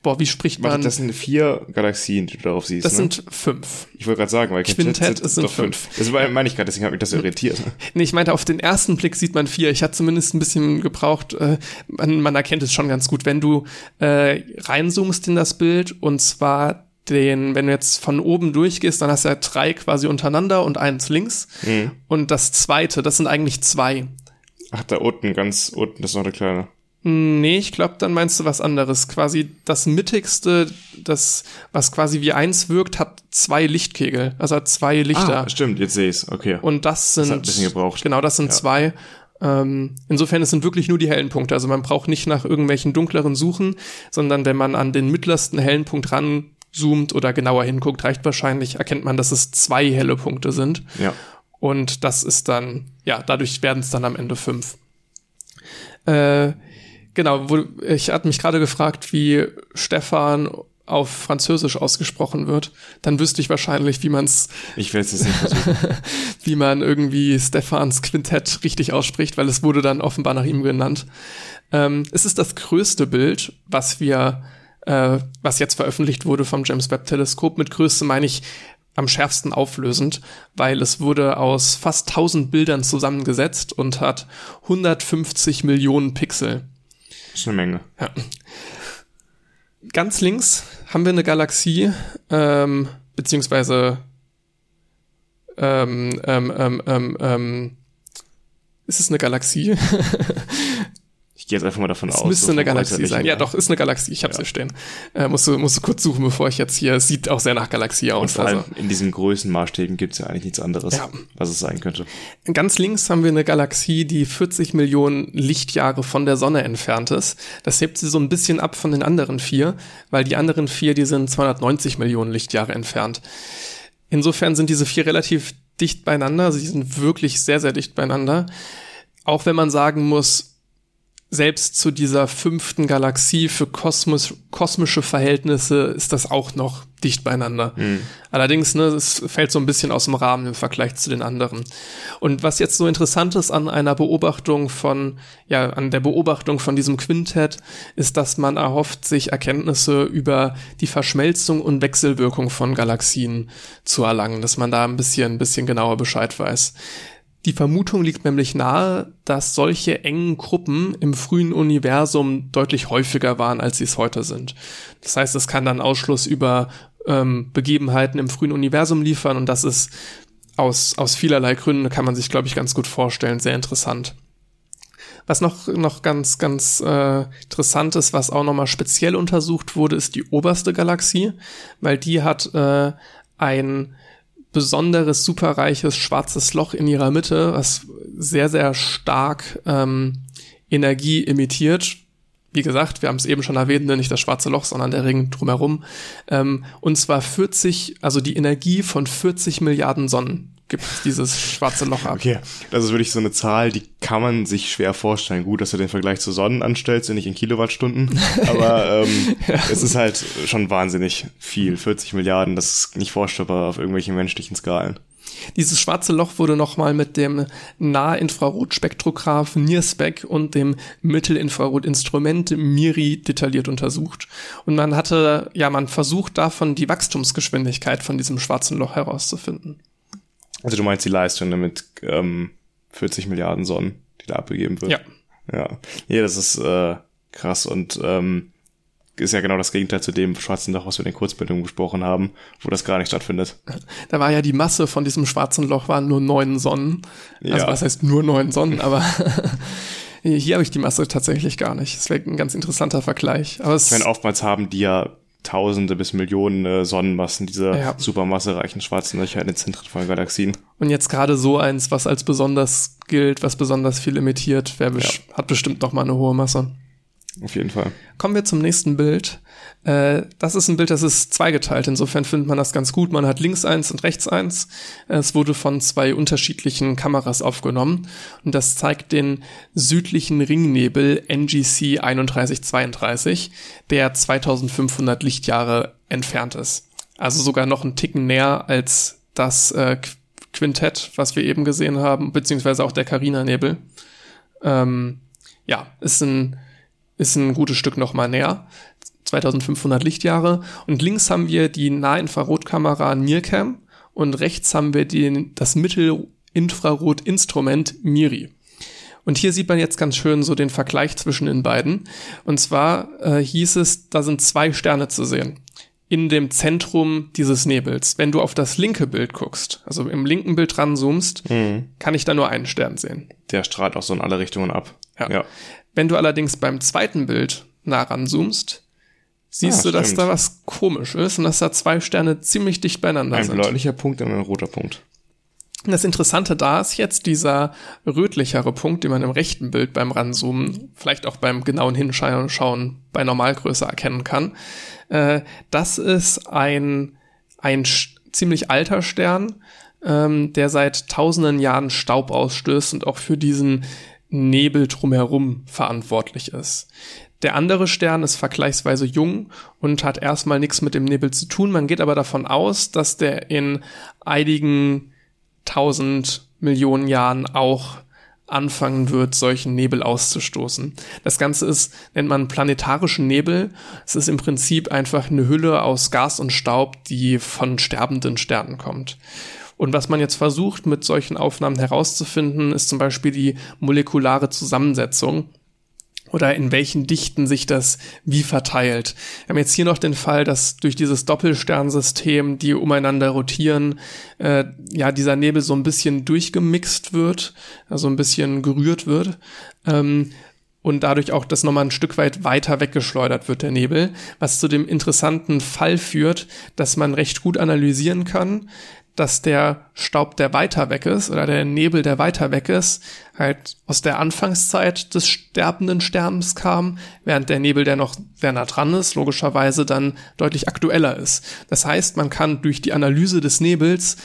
Boah, wie spricht man? Warte, das sind vier Galaxien, die du darauf siehst. Das ne? sind fünf. Ich wollte gerade sagen, weil Quintett es sind doch fünf. Das war- meine ich gerade, deswegen hat mich das irritiert. Nee, ich meinte, auf den ersten Blick sieht man vier. Ich hatte zumindest ein bisschen gebraucht. Äh, man, man erkennt es schon ganz gut, wenn du äh, reinzoomst in das Bild und zwar den, wenn du jetzt von oben durchgehst, dann hast du ja drei quasi untereinander und eins links. Mhm. Und das zweite, das sind eigentlich zwei. Ach, da unten, ganz unten, das ist noch der kleine. Nee, ich glaube, dann meinst du was anderes. Quasi das mittigste, das, was quasi wie eins wirkt, hat zwei Lichtkegel. Also hat zwei Lichter. Ah, stimmt, jetzt sehe ich's. Okay. Und das sind. hat ein bisschen gebraucht. Genau, das sind Ja. zwei. Ähm, insofern, es sind wirklich nur die hellen Punkte. Also man braucht nicht nach irgendwelchen dunkleren suchen, sondern wenn man an den mittlersten hellen Punkt ranzoomt oder genauer hinguckt, reicht wahrscheinlich, erkennt man, dass es zwei helle Punkte sind. ja. Und das ist dann, ja, dadurch werden es dann am Ende fünf. Äh, genau, wo, ich hatte mich gerade gefragt, wie Stefan auf Französisch ausgesprochen wird. Dann wüsste ich wahrscheinlich, wie man es Ich werde es jetzt nicht versuchen. wie man irgendwie Stefans Quintett richtig ausspricht, weil es wurde dann offenbar nach ihm genannt. Ähm, es ist das größte Bild, was wir, äh, was jetzt veröffentlicht wurde vom James Webb Teleskop. Mit Größe meine ich am schärfsten auflösend, weil es wurde aus fast 1000 Bildern zusammengesetzt und hat 150 Millionen Pixel. Das ist eine Menge. Ganz links haben wir eine Galaxie, ähm, beziehungsweise ähm, ähm, ähm, ähm, ähm, ist es eine Galaxie? Gehe jetzt einfach mal davon Es aus. müsste so eine Galaxie sein. Ja, doch, ist eine Galaxie. Ich hab's Ja. hier stehen. Äh, musst, du, musst du kurz suchen, bevor ich jetzt hier. Es sieht auch sehr nach Galaxie Und aus. vor allem Also. in diesen Größenmaßstäben gibt's ja eigentlich nichts anderes, Ja. was es sein könnte. Ganz links haben wir eine Galaxie, die 40 Millionen Lichtjahre von der Sonne entfernt ist. Das hebt sie so ein bisschen ab von den anderen vier, weil die anderen vier, die sind 290 Millionen Lichtjahre entfernt. Insofern sind diese vier relativ dicht beieinander. Sie sind wirklich sehr, sehr dicht beieinander. Auch wenn man sagen muss, selbst zu dieser fünften Galaxie für Kosmos, kosmische Verhältnisse ist das auch noch dicht beieinander. Allerdings, ne, es fällt so ein bisschen aus dem Rahmen im Vergleich zu den anderen. Und was jetzt so interessant ist an einer Beobachtung von, ja, an der Beobachtung von diesem Quintett, ist, dass man erhofft, sich Erkenntnisse über die Verschmelzung und Wechselwirkung von Galaxien zu erlangen, dass man da ein bisschen, ein bisschen genauer Bescheid weiß. Die Vermutung liegt nämlich nahe, dass solche engen Gruppen im frühen Universum deutlich häufiger waren, als sie es heute sind. Das heißt, es kann dann Ausschluss über ähm, Begebenheiten im frühen Universum liefern und das ist aus, aus vielerlei Gründen, kann man sich, glaube ich, ganz gut vorstellen, sehr interessant. Was noch, noch ganz, ganz äh, interessant ist, was auch nochmal speziell untersucht wurde, ist die oberste Galaxie, weil die hat äh, ein besonderes, superreiches schwarzes Loch in ihrer Mitte, was sehr, sehr stark ähm, Energie emittiert. Wie gesagt, wir haben es eben schon erwähnt, ne, nicht das schwarze Loch, sondern der Ring drumherum. Ähm, und zwar 40, also die Energie von 40 Milliarden Sonnen gibt dieses schwarze Loch ab. Okay, das ist wirklich so eine Zahl, die kann man sich schwer vorstellen. Gut, dass du den Vergleich zu Sonnen anstellst nicht in Kilowattstunden, aber ähm, es ist halt schon wahnsinnig viel. 40 Milliarden, das ist nicht vorstellbar auf irgendwelchen menschlichen Skalen. Dieses schwarze Loch wurde nochmal mit dem Nahinfrarotspektrograph NIRSPEC und dem Mittelinfrarotinstrument MIRI detailliert untersucht. Und man hatte, ja, man versucht davon die Wachstumsgeschwindigkeit von diesem schwarzen Loch herauszufinden. Also du meinst die Leistung damit ähm, 40 Milliarden Sonnen. die da abgegeben wird. Ja. Ja, nee, das ist äh, krass und ähm, ist ja genau das Gegenteil zu dem schwarzen Loch, was wir in den Kurzbildungen besprochen haben, wo das gar nicht stattfindet. Da war ja die Masse von diesem schwarzen Loch waren nur neun Sonnen. Also Ja. was heißt nur neun Sonnen, aber hier habe ich die Masse tatsächlich gar nicht. Das wäre ein ganz interessanter Vergleich. Aber es, Ich meine, oftmals haben die ja Tausende bis Millionen äh, Sonnenmassen, diese Ja. supermassereichen schwarzen Löcher in den Zentren von Galaxien. und jetzt gerade so eins, was als besonders gilt, was besonders viel emittiert, wer besch- hat bestimmt noch mal eine hohe Masse. Auf jeden Fall. Kommen wir zum nächsten Bild. Äh, das ist ein Bild, das ist zweigeteilt. Insofern findet man das ganz gut. Man hat links eins und rechts eins. Es wurde von zwei unterschiedlichen Kameras aufgenommen. Und das zeigt den südlichen Ringnebel NGC 3132, der 2500 Lichtjahre entfernt ist. Also sogar noch einen Ticken näher als das äh, Qu- Quintett, was wir eben gesehen haben, beziehungsweise auch der Carina-Nebel. Ähm, ja, ist ein ist ein gutes Stück noch mal näher. 2500 Lichtjahre. Und links haben wir die Nahinfrarotkamera NIRCam und rechts haben wir den, das Mittelinfrarotinstrument MIRI. Und hier sieht man jetzt ganz schön so den Vergleich zwischen den beiden. Und zwar äh, hieß es, da sind zwei Sterne zu sehen. In dem Zentrum dieses Nebels. Wenn du auf das linke Bild guckst, also im linken Bild ranzoomst, kann ich da nur einen Stern sehen. Der strahlt auch so in alle Richtungen ab. Ja. ja. Wenn du allerdings beim zweiten Bild nah ranzoomst, siehst Ah, du, dass stimmt. da was komisch ist und dass da zwei Sterne ziemlich dicht beieinander Ein sind. bläulicher Punkt und ein roter Punkt. Das Interessante da ist jetzt dieser rötlichere Punkt, den man im rechten Bild beim Ranzoomen, vielleicht auch beim genauen Hinschauen schauen, bei Normalgröße erkennen kann. Äh, das ist ein, ein ziemlich alter Stern, ähm, der seit tausenden Jahren Staub ausstößt und auch für diesen Nebel drumherum verantwortlich ist. Der andere Stern ist vergleichsweise jung und hat erstmal nichts mit dem Nebel zu tun. Man geht aber davon aus, dass der in einigen tausend Millionen Jahren auch anfangen wird, solchen Nebel auszustoßen. Das Ganze ist, nennt man planetarischen Nebel. Es ist im Prinzip einfach eine Hülle aus Gas und Staub, die von sterbenden Sternen kommt. Und was man jetzt versucht, mit solchen Aufnahmen herauszufinden, ist zum Beispiel die molekulare Zusammensetzung oder in welchen Dichten sich das wie verteilt. Wir haben jetzt hier noch den Fall, dass durch dieses Doppelsternsystem, die umeinander rotieren, äh, ja, dieser Nebel so ein bisschen durchgemixt wird, also ein bisschen gerührt wird. Ähm, und dadurch auch das nochmal ein Stück weit weiter weggeschleudert wird, der Nebel, was zu dem interessanten Fall führt, dass man recht gut analysieren kann, dass der Staub, der weiter weg ist, oder der Nebel, der weiter weg ist, halt aus der Anfangszeit des sterbenden Sterns kam, während der Nebel, der noch sehr nah dran ist, logischerweise dann deutlich aktueller ist. Das heißt, man kann durch die Analyse des Nebels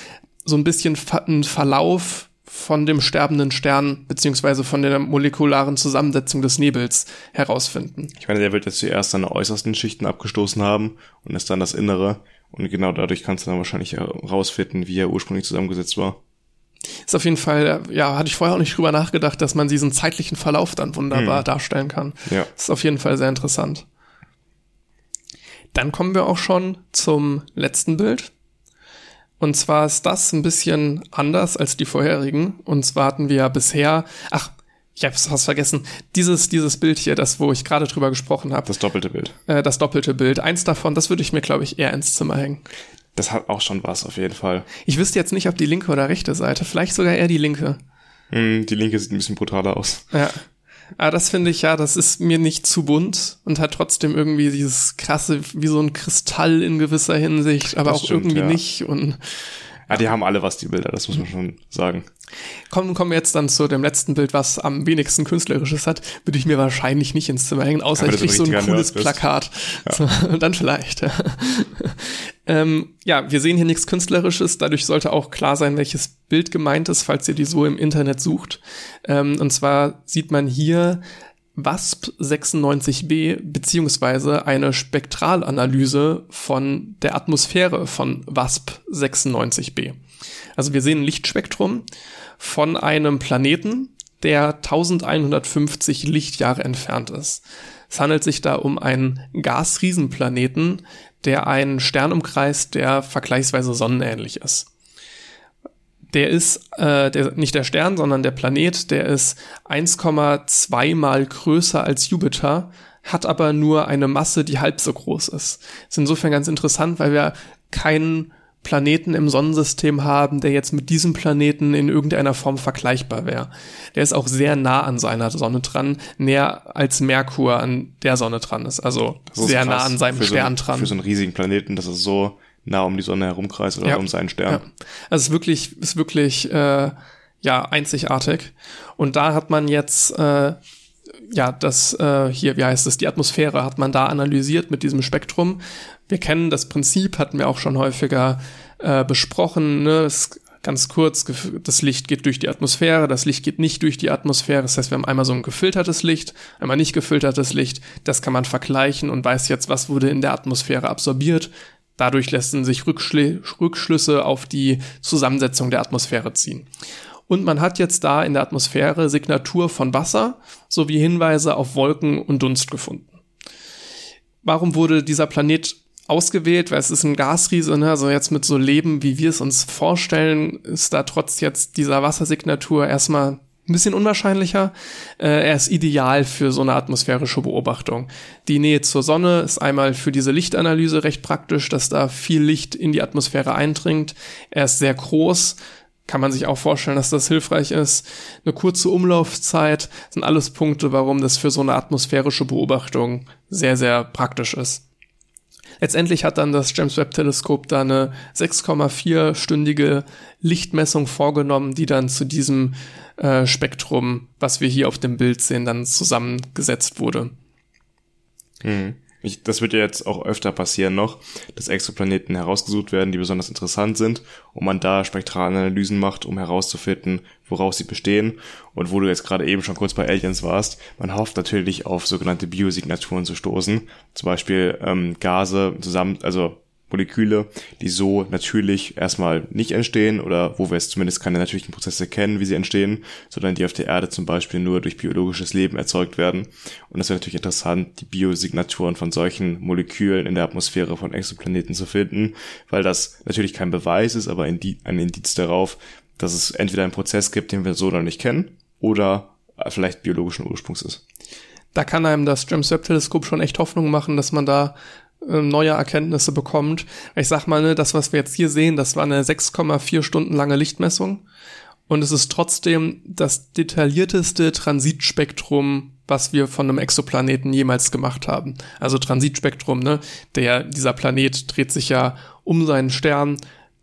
so ein bisschen einen Verlauf von dem sterbenden Stern beziehungsweise von der molekularen Zusammensetzung des Nebels herausfinden. Ich meine, der wird jetzt zuerst seine äußersten Schichten abgestoßen haben und ist dann das Innere. Und genau dadurch kannst du dann wahrscheinlich herausfinden, wie er ursprünglich zusammengesetzt war. Ist auf jeden Fall, ja, hatte ich vorher auch nicht drüber nachgedacht, dass man diesen zeitlichen Verlauf dann wunderbar darstellen kann. Ja. Ist auf jeden Fall sehr interessant. Dann kommen wir auch schon zum letzten Bild. Und zwar ist das ein bisschen anders als die vorherigen. Und zwar hatten wir ja bisher, ach, ich hab's fast vergessen, dieses, dieses Bild hier, das, wo ich gerade drüber gesprochen habe, Das doppelte Bild. äh, das doppelte Bild. Eins davon, das würde ich mir, glaube ich, eher ins Zimmer hängen. Das hat auch schon was, auf jeden Fall. Ich wüsste jetzt nicht, ob die linke oder rechte Seite, vielleicht sogar eher die linke. Hm, die linke sieht ein bisschen brutaler aus. Ja. Aber das finde ich ja, das ist mir nicht zu bunt und hat trotzdem irgendwie dieses krasse, wie so ein Kristall in gewisser Hinsicht, aber Das auch stimmt, irgendwie ja. nicht. Und Ja, die haben alle was, die Bilder, das muss man schon sagen. kommen, kommen wir jetzt dann zu dem letzten Bild, was am wenigsten künstlerisches hat, würde ich mir wahrscheinlich nicht ins Zimmer hängen, außer Ja, ich wenn du krieg so ein cooles. Plakat. So, dann vielleicht. Ja. ähm, ja, wir sehen hier nichts Künstlerisches, dadurch sollte auch klar sein, welches Bild gemeint ist, falls ihr die so im Internet sucht. Ähm, und zwar sieht man hier WASP 96b beziehungsweise eine Spektralanalyse von der Atmosphäre von WASP 96b. Also wir sehen ein Lichtspektrum von einem Planeten, der 1150 Lichtjahre entfernt ist. Es handelt sich da um einen Gasriesenplaneten, der einen Stern umkreist, der vergleichsweise sonnenähnlich ist. Der ist äh, der, nicht der Stern, sondern der Planet, der ist 1,2 mal größer als Jupiter, hat aber nur eine Masse, die halb so groß ist. Ist insofern ganz interessant, weil wir keinen Planeten im Sonnensystem haben, der jetzt mit diesem Planeten in irgendeiner Form vergleichbar wäre. Der ist auch sehr nah an seiner Sonne dran, näher als Merkur an der Sonne dran ist. Also ist sehr nah an seinem Stern so, dran. Für so einen riesigen Planeten, das ist so nah um die Sonne herumkreist oder ja. um seinen Stern. Ja. Also es ist wirklich, ist wirklich äh, ja einzigartig. Und da hat man jetzt äh, ja, das äh, hier, wie heißt es, die Atmosphäre hat man da analysiert mit diesem Spektrum. Wir kennen das Prinzip, hatten wir auch schon häufiger äh, besprochen. Ne? Das ganz kurz, das Licht geht durch die Atmosphäre, das Licht geht nicht durch die Atmosphäre. Das heißt, wir haben einmal so ein gefiltertes Licht, einmal nicht gefiltertes Licht. Das kann man vergleichen und weiß jetzt, was wurde in der Atmosphäre absorbiert. Dadurch lassen sich Rückschl Rückschlüsse auf die Zusammensetzung der Atmosphäre ziehen. Und man hat jetzt da in der Atmosphäre Signatur von Wasser sowie Hinweise auf Wolken und Dunst gefunden. Warum wurde dieser Planet ausgewählt? Weil es ist ein Gasriese, ne? also jetzt mit so Leben, wie wir es uns vorstellen, ist da trotz jetzt dieser Wassersignatur erstmal ein bisschen unwahrscheinlicher. Äh, er ist ideal für so eine atmosphärische Beobachtung. Die Nähe zur Sonne ist einmal für diese Lichtanalyse recht praktisch, dass da viel Licht in die Atmosphäre eindringt. Er ist sehr groß, kann man sich auch vorstellen, dass das hilfreich ist. Eine kurze Umlaufzeit sind alles Punkte, warum das für so eine atmosphärische Beobachtung sehr, sehr praktisch ist. Letztendlich hat dann das James Webb Teleskop da eine 6,4-stündige Lichtmessung vorgenommen, die dann zu diesem äh, Spektrum, was wir hier auf dem Bild sehen, dann zusammengesetzt wurde. Mhm. Ich, das wird ja jetzt auch öfter passieren noch, dass Exoplaneten herausgesucht werden, die besonders interessant sind und man da Spektralanalysen macht, um herauszufinden, woraus sie bestehen. Und wo du jetzt gerade eben schon kurz bei Aliens warst, man hofft natürlich auf sogenannte Biosignaturen zu stoßen. Zum Beispiel ähm, Gase zusammen, also Moleküle, die so natürlich erstmal nicht entstehen oder wo wir jetzt zumindest keine natürlichen Prozesse kennen, wie sie entstehen, sondern die auf der Erde zum Beispiel nur durch biologisches Leben erzeugt werden. Und es wäre natürlich interessant, die Biosignaturen von solchen Molekülen in der Atmosphäre von Exoplaneten zu finden, weil das natürlich kein Beweis ist, aber ein Indiz darauf, dass es entweder einen Prozess gibt, den wir so noch nicht kennen, oder vielleicht biologischen Ursprungs ist. Da kann einem das James Webb Teleskop schon echt Hoffnung machen, dass man da neue Erkenntnisse bekommt. Ich sag mal, ne, das, was wir jetzt hier sehen, das war eine 6,4 Stunden lange Lichtmessung. Und es ist trotzdem das detaillierteste Transitspektrum, was wir von einem Exoplaneten jemals gemacht haben. Also Transitspektrum, ne? Der, dieser Planet dreht sich ja um seinen Stern.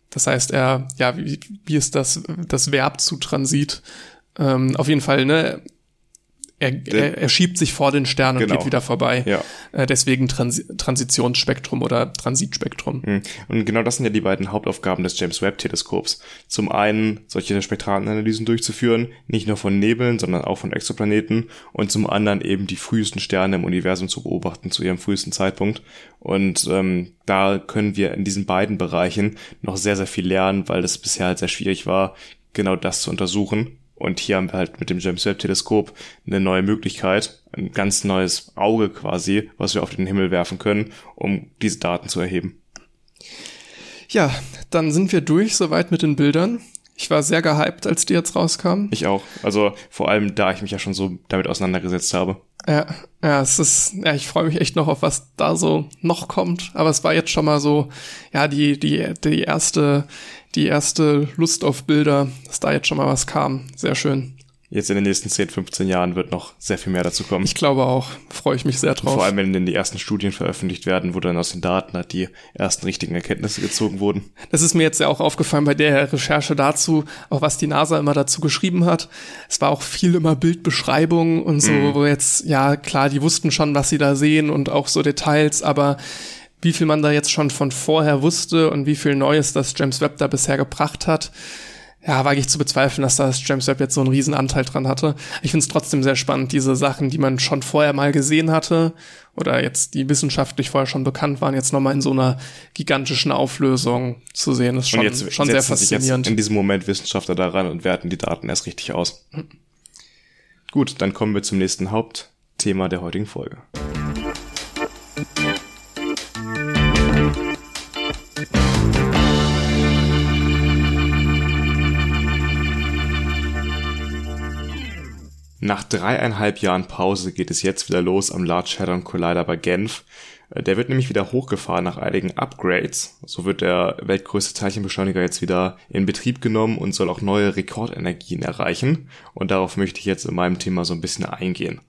Das heißt, er, ja, wie, wie ist das, das Verb zu Transit? Ähm, auf jeden Fall, ne? Er, er, er schiebt sich vor den Stern und genau. geht wieder vorbei. Ja. Äh, deswegen Trans Transitionsspektrum oder Transitspektrum. Hm. Und genau das sind ja die beiden Hauptaufgaben des James Webb Teleskops. Zum einen solche Spektralanalysen durchzuführen, nicht nur von Nebeln, sondern auch von Exoplaneten und zum anderen eben die frühesten Sterne im Universum zu beobachten zu ihrem frühesten Zeitpunkt. Und ähm, da können wir in diesen beiden Bereichen noch sehr, sehr viel lernen, weil es bisher halt sehr schwierig war, genau das zu untersuchen und hier haben wir halt mit dem James Webb Teleskop eine neue Möglichkeit, ein ganz neues Auge quasi, was wir auf den Himmel werfen können, um diese Daten zu erheben. Ja, dann sind wir durch soweit mit den Bildern. Ich war sehr gehypt, als die jetzt rauskamen. Ich auch. Also vor allem, da ich mich ja schon so damit auseinandergesetzt habe. Ja, ja, es ist, ja, ich freue mich echt noch auf was da so noch kommt. Aber es war jetzt schon mal so, ja, die, die, die erste, die erste Lust auf Bilder, dass da jetzt schon mal was kam. Sehr schön. Jetzt in den nächsten 10, 15 Jahren wird noch sehr viel mehr dazu kommen. Ich glaube auch. Freue ich mich sehr drauf. Vor allem, wenn dann die ersten Studien veröffentlicht werden, wo dann aus den Daten halt die ersten richtigen Erkenntnisse gezogen wurden. Das ist mir jetzt ja auch aufgefallen bei der Recherche dazu, auch was die NASA immer dazu geschrieben hat. Es war auch viel immer Bildbeschreibungen und so, mhm. wo jetzt, ja klar, die wussten schon, was sie da sehen und auch so Details, aber wie viel man da jetzt schon von vorher wusste und wie viel Neues das James Webb da bisher gebracht hat, ja, wage ich zu bezweifeln, dass das James Webb jetzt so einen riesen Anteil dran hatte. Ich finde es trotzdem sehr spannend, diese Sachen, die man schon vorher mal gesehen hatte oder jetzt die wissenschaftlich vorher schon bekannt waren, jetzt nochmal in so einer gigantischen Auflösung zu sehen. Das ist schon, jetzt schon sehr faszinierend. in diesem Moment Wissenschaftler daran und werten die Daten erst richtig aus. Mhm. Gut, dann kommen wir zum nächsten Hauptthema der heutigen Folge. Nach dreieinhalb Jahren Pause geht es jetzt wieder los am Large Hadron Collider bei Genf. Äh, der wird nämlich wieder hochgefahren nach einigen Upgrades. So wird der weltgrößte Teilchenbeschleuniger jetzt wieder in Betrieb genommen und soll auch neue Rekordenergien erreichen. Und darauf möchte ich jetzt in meinem Thema so ein bisschen eingehen.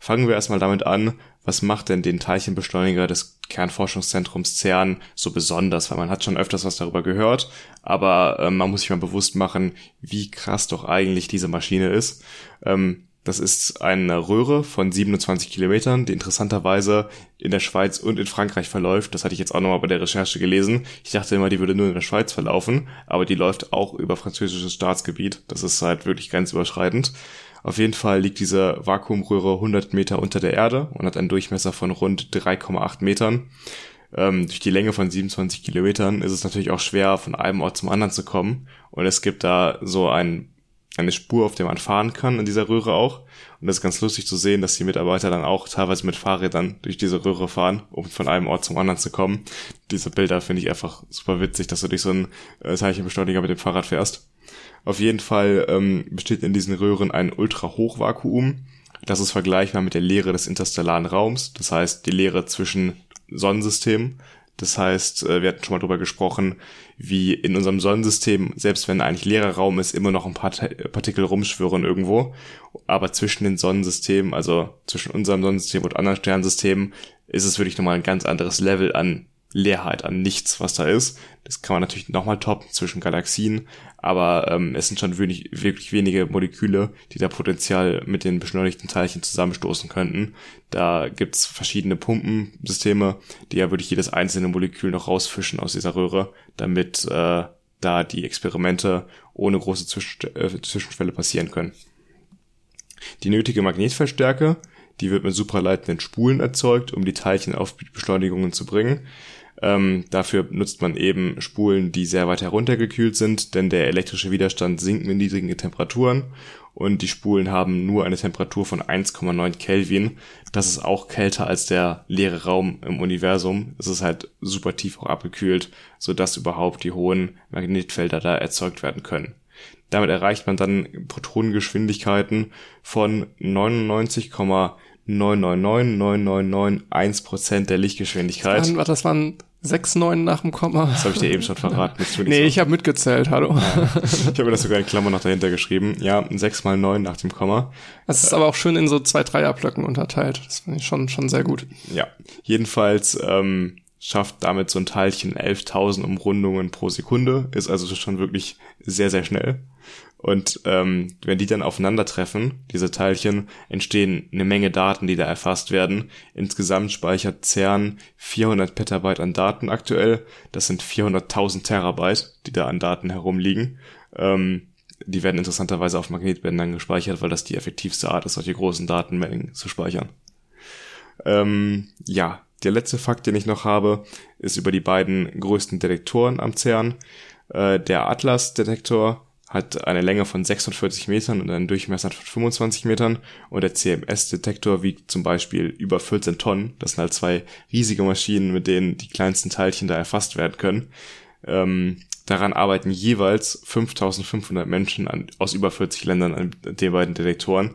Fangen wir erstmal damit an, was macht denn den Teilchenbeschleuniger des Kernforschungszentrums CERN so besonders? Weil man hat schon öfters was darüber gehört, aber äh, man muss sich mal bewusst machen, wie krass doch eigentlich diese Maschine ist. Ähm, das ist eine Röhre von 27 Kilometern, die interessanterweise in der Schweiz und in Frankreich verläuft. Das hatte ich jetzt auch nochmal bei der Recherche gelesen. Ich dachte immer, die würde nur in der Schweiz verlaufen, aber die läuft auch über französisches Staatsgebiet. Das ist halt wirklich grenzüberschreitend. Auf jeden Fall liegt diese Vakuumröhre 100 Meter unter der Erde und hat einen Durchmesser von rund 3,8 Metern. Ähm, durch die Länge von 27 Kilometern ist es natürlich auch schwer, von einem Ort zum anderen zu kommen. Und es gibt da so ein eine Spur, auf der man fahren kann in dieser Röhre auch. Und das ist ganz lustig zu sehen, dass die Mitarbeiter dann auch teilweise mit Fahrrädern durch diese Röhre fahren, um von einem Ort zum anderen zu kommen. Diese Bilder finde ich einfach super witzig, dass du durch so einen äh, Teilchenbeschleuniger mit dem Fahrrad fährst. Auf jeden Fall ähm, besteht in diesen Röhren ein Ultrahochvakuum. Das ist vergleichbar mit der Leere des interstellaren Raums, das heißt die Leere zwischen Sonnensystemen das heißt, äh, wir hatten schon mal drüber gesprochen, wie in unserem Sonnensystem, selbst wenn eigentlich leerer Raum ist, immer noch ein paar Partikel rumschwirren irgendwo. Aber zwischen den Sonnensystemen, also zwischen unserem Sonnensystem und anderen Sternsystemen, ist es wirklich nochmal ein ganz anderes Level an Leerheit, an nichts, was da ist. Das kann man natürlich nochmal toppen zwischen Galaxien, aber ähm, es sind schon wenig, wirklich wenige Moleküle, die da potenziell mit den beschleunigten Teilchen zusammenstoßen könnten. Da gibt's verschiedene Pumpensysteme, die ja wirklich jedes einzelne Molekül noch rausfischen aus dieser Röhre, damit äh, da die Experimente ohne große Zwischen äh, Zwischenfälle passieren können. Die nötige Magnetverstärke, die wird mit supraleitenden Spulen erzeugt, um die Teilchen auf Beschleunigungen zu bringen. Ähm, dafür nutzt man eben Spulen, die sehr weit heruntergekühlt sind, denn der elektrische Widerstand sinkt mit niedrigen Temperaturen und die Spulen haben nur eine Temperatur von 1,9 Kelvin. Das ist auch kälter als der leere Raum im Universum. Es ist halt super tief auch abgekühlt, sodass überhaupt die hohen Magnetfelder da erzeugt werden können. Damit erreicht man dann Protonengeschwindigkeiten von 99, 9999991% der Lichtgeschwindigkeit. Das waren, das waren Sechs Neun nach dem Komma. Das habe ich dir eben schon verraten. nee, ich habe mitgezählt, hallo. Ja. Ich habe mir das sogar in Klammern noch dahinter geschrieben. Ja, sechs mal neun nach dem Komma. Das ist aber auch schön in so zwei Dreierblöcken unterteilt. Das finde ich schon, schon sehr gut. Ja, jedenfalls ähm, schafft damit so ein Teilchen 11.000 Umrundungen pro Sekunde. Ist also schon wirklich sehr, sehr schnell. Und ähm, wenn die dann aufeinandertreffen, diese Teilchen, entstehen eine Menge Daten, die da erfasst werden. Insgesamt speichert CERN 400 Petabyte an Daten aktuell. Das sind 400.000 Terabyte, die da an Daten herumliegen. Ähm, die werden interessanterweise auf Magnetbändern gespeichert, weil das die effektivste Art ist, solche großen Datenmengen zu speichern. Ähm, ja, der letzte Fakt, den ich noch habe, ist über die beiden größten Detektoren am CERN. Äh, der Atlas-Detektor hat eine Länge von 46 Metern und einen Durchmesser von 25 Metern und der CMS-Detektor wiegt zum Beispiel über 14 Tonnen. Das sind halt zwei riesige Maschinen, mit denen die kleinsten Teilchen da erfasst werden können. Ähm, Daran arbeiten jeweils 5500 Menschen an, aus über 40 Ländern an den beiden Detektoren.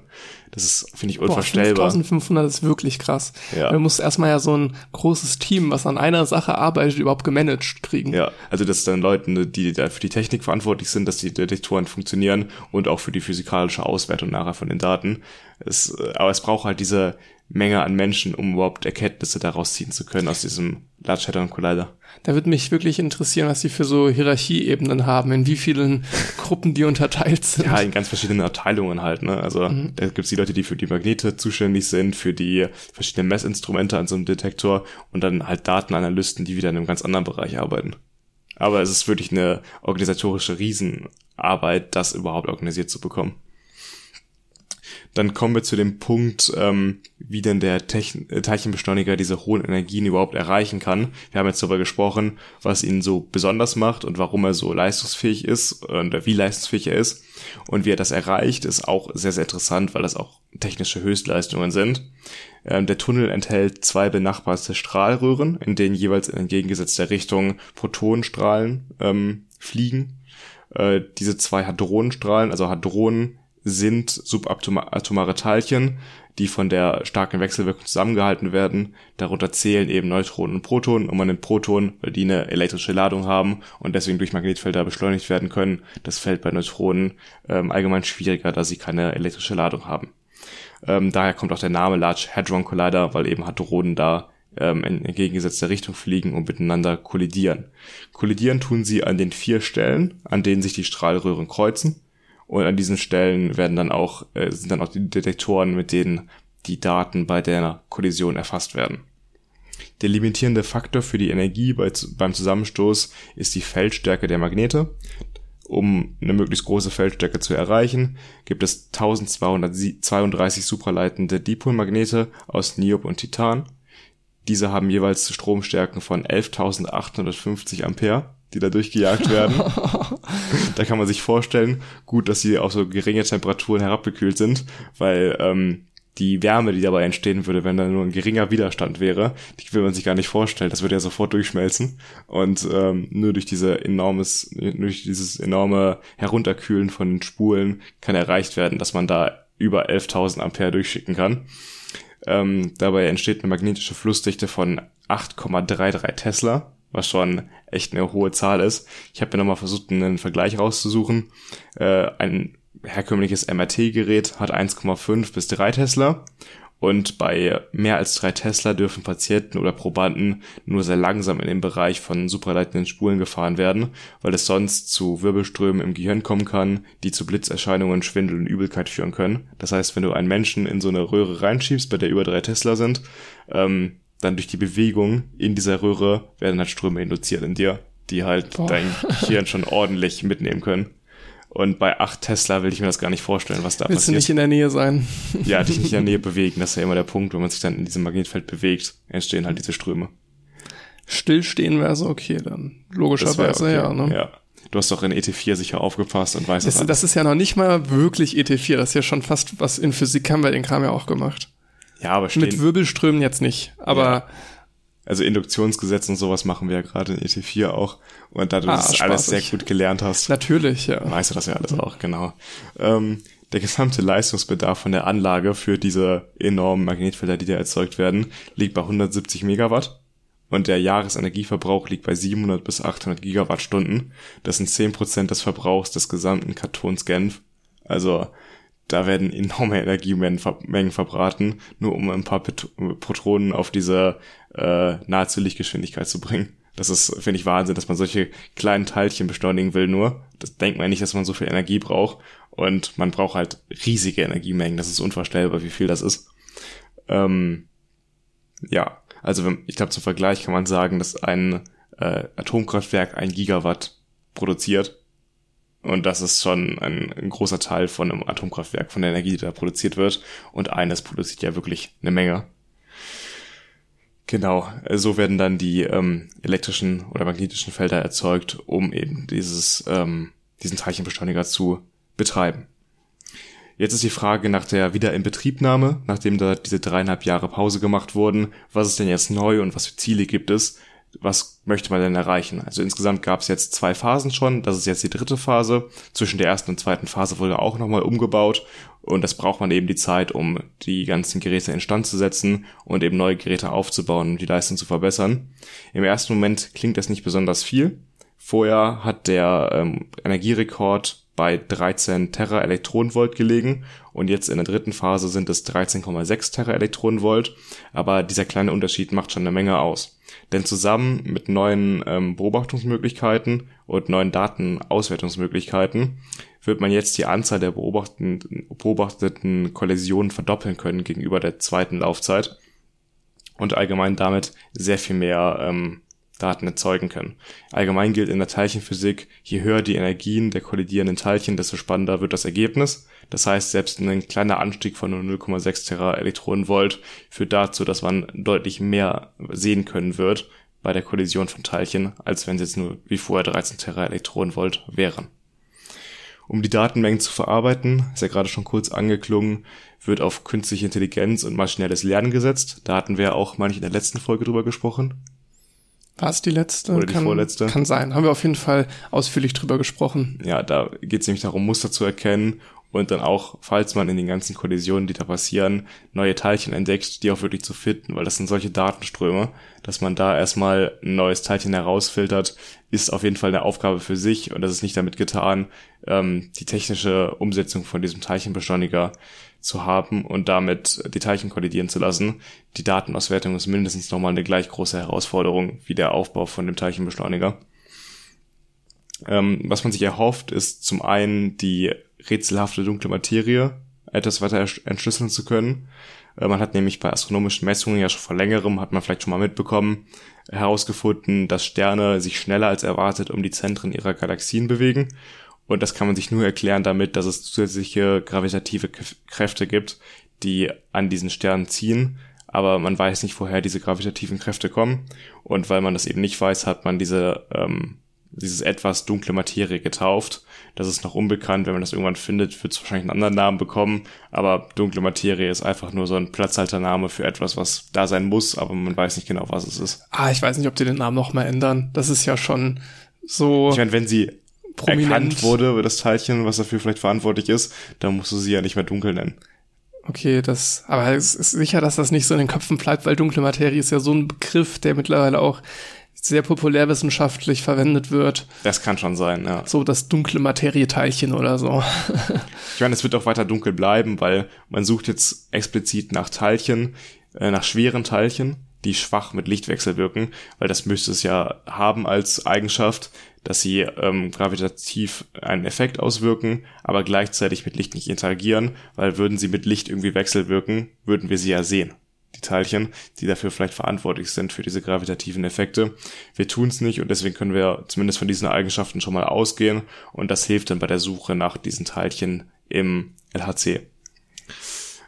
Das ist, finde ich, unvorstellbar. Boah, 5500 ist wirklich krass. Ja. Du musst erstmal ja so ein großes Team, was an einer Sache arbeitet, überhaupt gemanagt kriegen. Ja, also das ist dann Leute, die da für die Technik verantwortlich sind, dass die Detektoren funktionieren und auch für die physikalische Auswertung nachher von den Daten. Es, aber es braucht halt diese Menge an Menschen, um überhaupt Erkenntnisse daraus ziehen zu können aus diesem Large Hadron Collider. Da würde mich wirklich interessieren, was sie für so Hierarchieebenen haben, in wie vielen Gruppen die unterteilt sind. Ja, in ganz verschiedenen Abteilungen halt. Ne? Also mhm. da gibt's die Leute, die für die Magnete zuständig sind, für die verschiedenen Messinstrumente an so einem Detektor und dann halt Datenanalysten, die wieder in einem ganz anderen Bereich arbeiten. Aber es ist wirklich eine organisatorische Riesenarbeit, das überhaupt organisiert zu bekommen. Dann kommen wir zu dem Punkt, ähm, wie denn der Techn äh, Teilchenbeschleuniger diese hohen Energien überhaupt erreichen kann. Wir haben jetzt darüber gesprochen, was ihn so besonders macht und warum er so leistungsfähig ist und wie leistungsfähig er ist. Und wie er das erreicht, ist auch sehr, sehr interessant, weil das auch technische Höchstleistungen sind. Ähm, der Tunnel enthält zwei benachbarte Strahlröhren, in denen jeweils in entgegengesetzter Richtung Protonenstrahlen ähm, fliegen. Äh, diese zwei Hadronenstrahlen, also Hadronen, sind subatomare Teilchen, die von der starken Wechselwirkung zusammengehalten werden. Darunter zählen eben Neutronen und Protonen und man nimmt Protonen, weil die eine elektrische Ladung haben und deswegen durch Magnetfelder beschleunigt werden können. Das fällt bei Neutronen ähm, allgemein schwieriger, da sie keine elektrische Ladung haben. Ähm, daher kommt auch der Name Large Hadron Collider, weil eben Hadronen da ähm, in entgegengesetzter Richtung fliegen und miteinander kollidieren. Kollidieren tun sie an den vier Stellen, an denen sich die Strahlröhren kreuzen. Und an diesen Stellen werden dann auch, äh, sind dann auch die Detektoren, mit denen die Daten bei der Kollision erfasst werden. Der limitierende Faktor für die Energie bei, beim Zusammenstoß ist die Feldstärke der Magnete. Um eine möglichst große Feldstärke zu erreichen, gibt es 1232 supraleitende Dipolmagnete aus Niob und Titan. Diese haben jeweils Stromstärken von 11.850 Ampere, die da durchgejagt werden. da kann man sich vorstellen, gut, dass sie auf so geringe Temperaturen herabgekühlt sind, weil ähm, die Wärme, die dabei entstehen würde, wenn da nur ein geringer Widerstand wäre, die will man sich gar nicht vorstellen. Das würde ja sofort durchschmelzen. Und ähm, nur durch diese enormes, durch dieses enorme Herunterkühlen von den Spulen kann erreicht werden, dass man da über 11.000 Ampere durchschicken kann. Ähm, dabei entsteht eine magnetische Flussdichte von 8,33 Tesla, was schon echt eine hohe Zahl ist. Ich habe mir nochmal versucht, einen Vergleich rauszusuchen. Äh, ein herkömmliches MRT-Gerät hat 1,5 bis 3 Tesla und bei mehr als 3 Tesla dürfen Patienten oder Probanden nur sehr langsam in den Bereich von supraleitenden Spulen gefahren werden, weil es sonst zu Wirbelströmen im Gehirn kommen kann, die zu Blitzerscheinungen, Schwindel und Übelkeit führen können. Das heißt, wenn du einen Menschen in so eine Röhre reinschiebst, bei der über 3 Tesla sind, ähm, dann durch die Bewegung in dieser Röhre werden halt Ströme induziert in dir, die halt Boah. dein Gehirn schon ordentlich mitnehmen können. Und bei 8 Tesla will ich mir das gar nicht vorstellen, was da Willst passiert. Willst du nicht in der Nähe sein? Ja, dich nicht in der Nähe bewegen. Das ist ja immer der Punkt, wenn man sich dann in diesem Magnetfeld bewegt, entstehen halt diese Ströme. Stillstehen wäre so okay dann. Logischerweise, okay. ja, ne? Ja. Du hast doch in ET4 sicher aufgepasst und weißt das. Das, das ist ja noch nicht mal wirklich ET4. Das ist ja schon fast was in Physik haben wir den Kram ja auch gemacht. Ja, aber stehen. Mit Wirbelströmen jetzt nicht. Aber ja also Induktionsgesetz und sowas machen wir ja gerade in ET4 auch. Und da du ah, das alles sehr gut gelernt hast. Natürlich, ja. Weißt du das ja alles auch, genau. Ähm, der gesamte Leistungsbedarf von der Anlage für diese enormen Magnetfelder, die da erzeugt werden, liegt bei 170 Megawatt. Und der Jahresenergieverbrauch liegt bei 700 bis 800 Gigawattstunden. Das sind 10% des Verbrauchs des gesamten Kartons Genf. Also da werden enorme Energiemengen verbraten, nur um ein paar Protonen auf diese äh, nahezu Lichtgeschwindigkeit zu bringen. Das ist, finde ich, Wahnsinn, dass man solche kleinen Teilchen beschleunigen will nur. Das denkt man nicht, dass man so viel Energie braucht. Und man braucht halt riesige Energiemengen. Das ist unvorstellbar, wie viel das ist. Ähm, ja, also ich glaube, zum Vergleich kann man sagen, dass ein äh, Atomkraftwerk ein Gigawatt produziert. Und das ist schon ein, ein, großer Teil von einem Atomkraftwerk, von der Energie, die da produziert wird. Und eines produziert ja wirklich eine Menge. Genau, so werden dann die ähm, elektrischen oder magnetischen Felder erzeugt, um eben dieses, ähm, diesen Teilchenbeschleuniger zu betreiben. Jetzt ist die Frage nach der Wiederinbetriebnahme, nachdem da diese dreieinhalb Jahre Pause gemacht wurden, was ist denn jetzt neu und was für Ziele gibt es, was möchte man denn erreichen? Also insgesamt gab es jetzt zwei Phasen schon. Das ist jetzt die dritte Phase. Zwischen der ersten und zweiten Phase wurde auch nochmal umgebaut. Und das braucht man eben die Zeit, um die ganzen Geräte instand zu setzen und eben neue Geräte aufzubauen, um die Leistung zu verbessern. Im ersten Moment klingt das nicht besonders viel. Vorher hat der ähm, Energierekord bei 13 Terra Elektronenvolt gelegen und jetzt in der dritten Phase sind es 13,6 Terra Elektronenvolt, aber dieser kleine Unterschied macht schon eine Menge aus. Denn zusammen mit neuen ähm, Beobachtungsmöglichkeiten und neuen Datenauswertungsmöglichkeiten wird man jetzt die Anzahl der beobachteten, beobachteten Kollisionen verdoppeln können gegenüber der zweiten Laufzeit und allgemein damit sehr viel mehr ähm, Daten erzeugen können. Allgemein gilt in der Teilchenphysik, je höher die Energien der kollidierenden Teilchen, desto spannender wird das Ergebnis. Das heißt, selbst ein kleiner Anstieg von nur 0,6 Tera Elektronenvolt führt dazu, dass man deutlich mehr sehen können wird bei der Kollision von Teilchen, als wenn es jetzt nur wie vorher 13 Tera Elektronenvolt wären. Um die Datenmengen zu verarbeiten, ist ja gerade schon kurz angeklungen, wird auf künstliche Intelligenz und maschinelles Lernen gesetzt. Da hatten wir auch manche in der letzten Folge drüber gesprochen. War es die letzte? Oder die kann, vorletzte? Kann sein. Haben wir auf jeden Fall ausführlich drüber gesprochen. Ja, da geht es nämlich darum, Muster zu erkennen und dann auch, falls man in den ganzen Kollisionen, die da passieren, neue Teilchen entdeckt, die auch wirklich zu finden, weil das sind solche Datenströme, dass man da erstmal ein neues Teilchen herausfiltert, ist auf jeden Fall eine Aufgabe für sich und das ist nicht damit getan, ähm, die technische Umsetzung von diesem Teilchenbeschleuniger zu haben und damit die Teilchen kollidieren zu lassen. Die Datenauswertung ist mindestens nochmal eine gleich große Herausforderung wie der Aufbau von dem Teilchenbeschleuniger. Ähm, was man sich erhofft, ist zum einen die rätselhafte dunkle Materie etwas weiter entschlüsseln zu können. Äh, man hat nämlich bei astronomischen Messungen ja schon vor längerem, hat man vielleicht schon mal mitbekommen, herausgefunden, dass Sterne sich schneller als erwartet um die Zentren ihrer Galaxien bewegen. Und das kann man sich nur erklären damit, dass es zusätzliche gravitative Kräfte gibt, die an diesen Sternen ziehen. Aber man weiß nicht, woher diese gravitativen Kräfte kommen. Und weil man das eben nicht weiß, hat man diese ähm, dieses etwas dunkle Materie getauft. Das ist noch unbekannt. Wenn man das irgendwann findet, wird es wahrscheinlich einen anderen Namen bekommen. Aber dunkle Materie ist einfach nur so ein Platzhaltername für etwas, was da sein muss, aber man weiß nicht genau, was es ist. Ah, ich weiß nicht, ob die den Namen noch mal ändern. Das ist ja schon so. Ich meine, wenn sie prominent. erkannt wurde, das Teilchen, was dafür vielleicht verantwortlich ist, dann musst du sie ja nicht mehr dunkel nennen. Okay, das, aber es ist sicher, dass das nicht so in den Köpfen bleibt, weil dunkle Materie ist ja so ein Begriff, der mittlerweile auch sehr populärwissenschaftlich verwendet wird. Das kann schon sein, ja. So das dunkle Materieteilchen oder so. ich meine, es wird auch weiter dunkel bleiben, weil man sucht jetzt explizit nach Teilchen, äh, nach schweren Teilchen, die schwach mit Lichtwechsel wirken, weil das müsste es ja haben als Eigenschaft, dass sie ähm, gravitativ einen Effekt auswirken, aber gleichzeitig mit Licht nicht interagieren, weil würden sie mit Licht irgendwie wechselwirken, würden wir sie ja sehen die Teilchen, die dafür vielleicht verantwortlich sind für diese gravitativen Effekte. Wir tun es nicht und deswegen können wir zumindest von diesen Eigenschaften schon mal ausgehen und das hilft dann bei der Suche nach diesen Teilchen im LHC.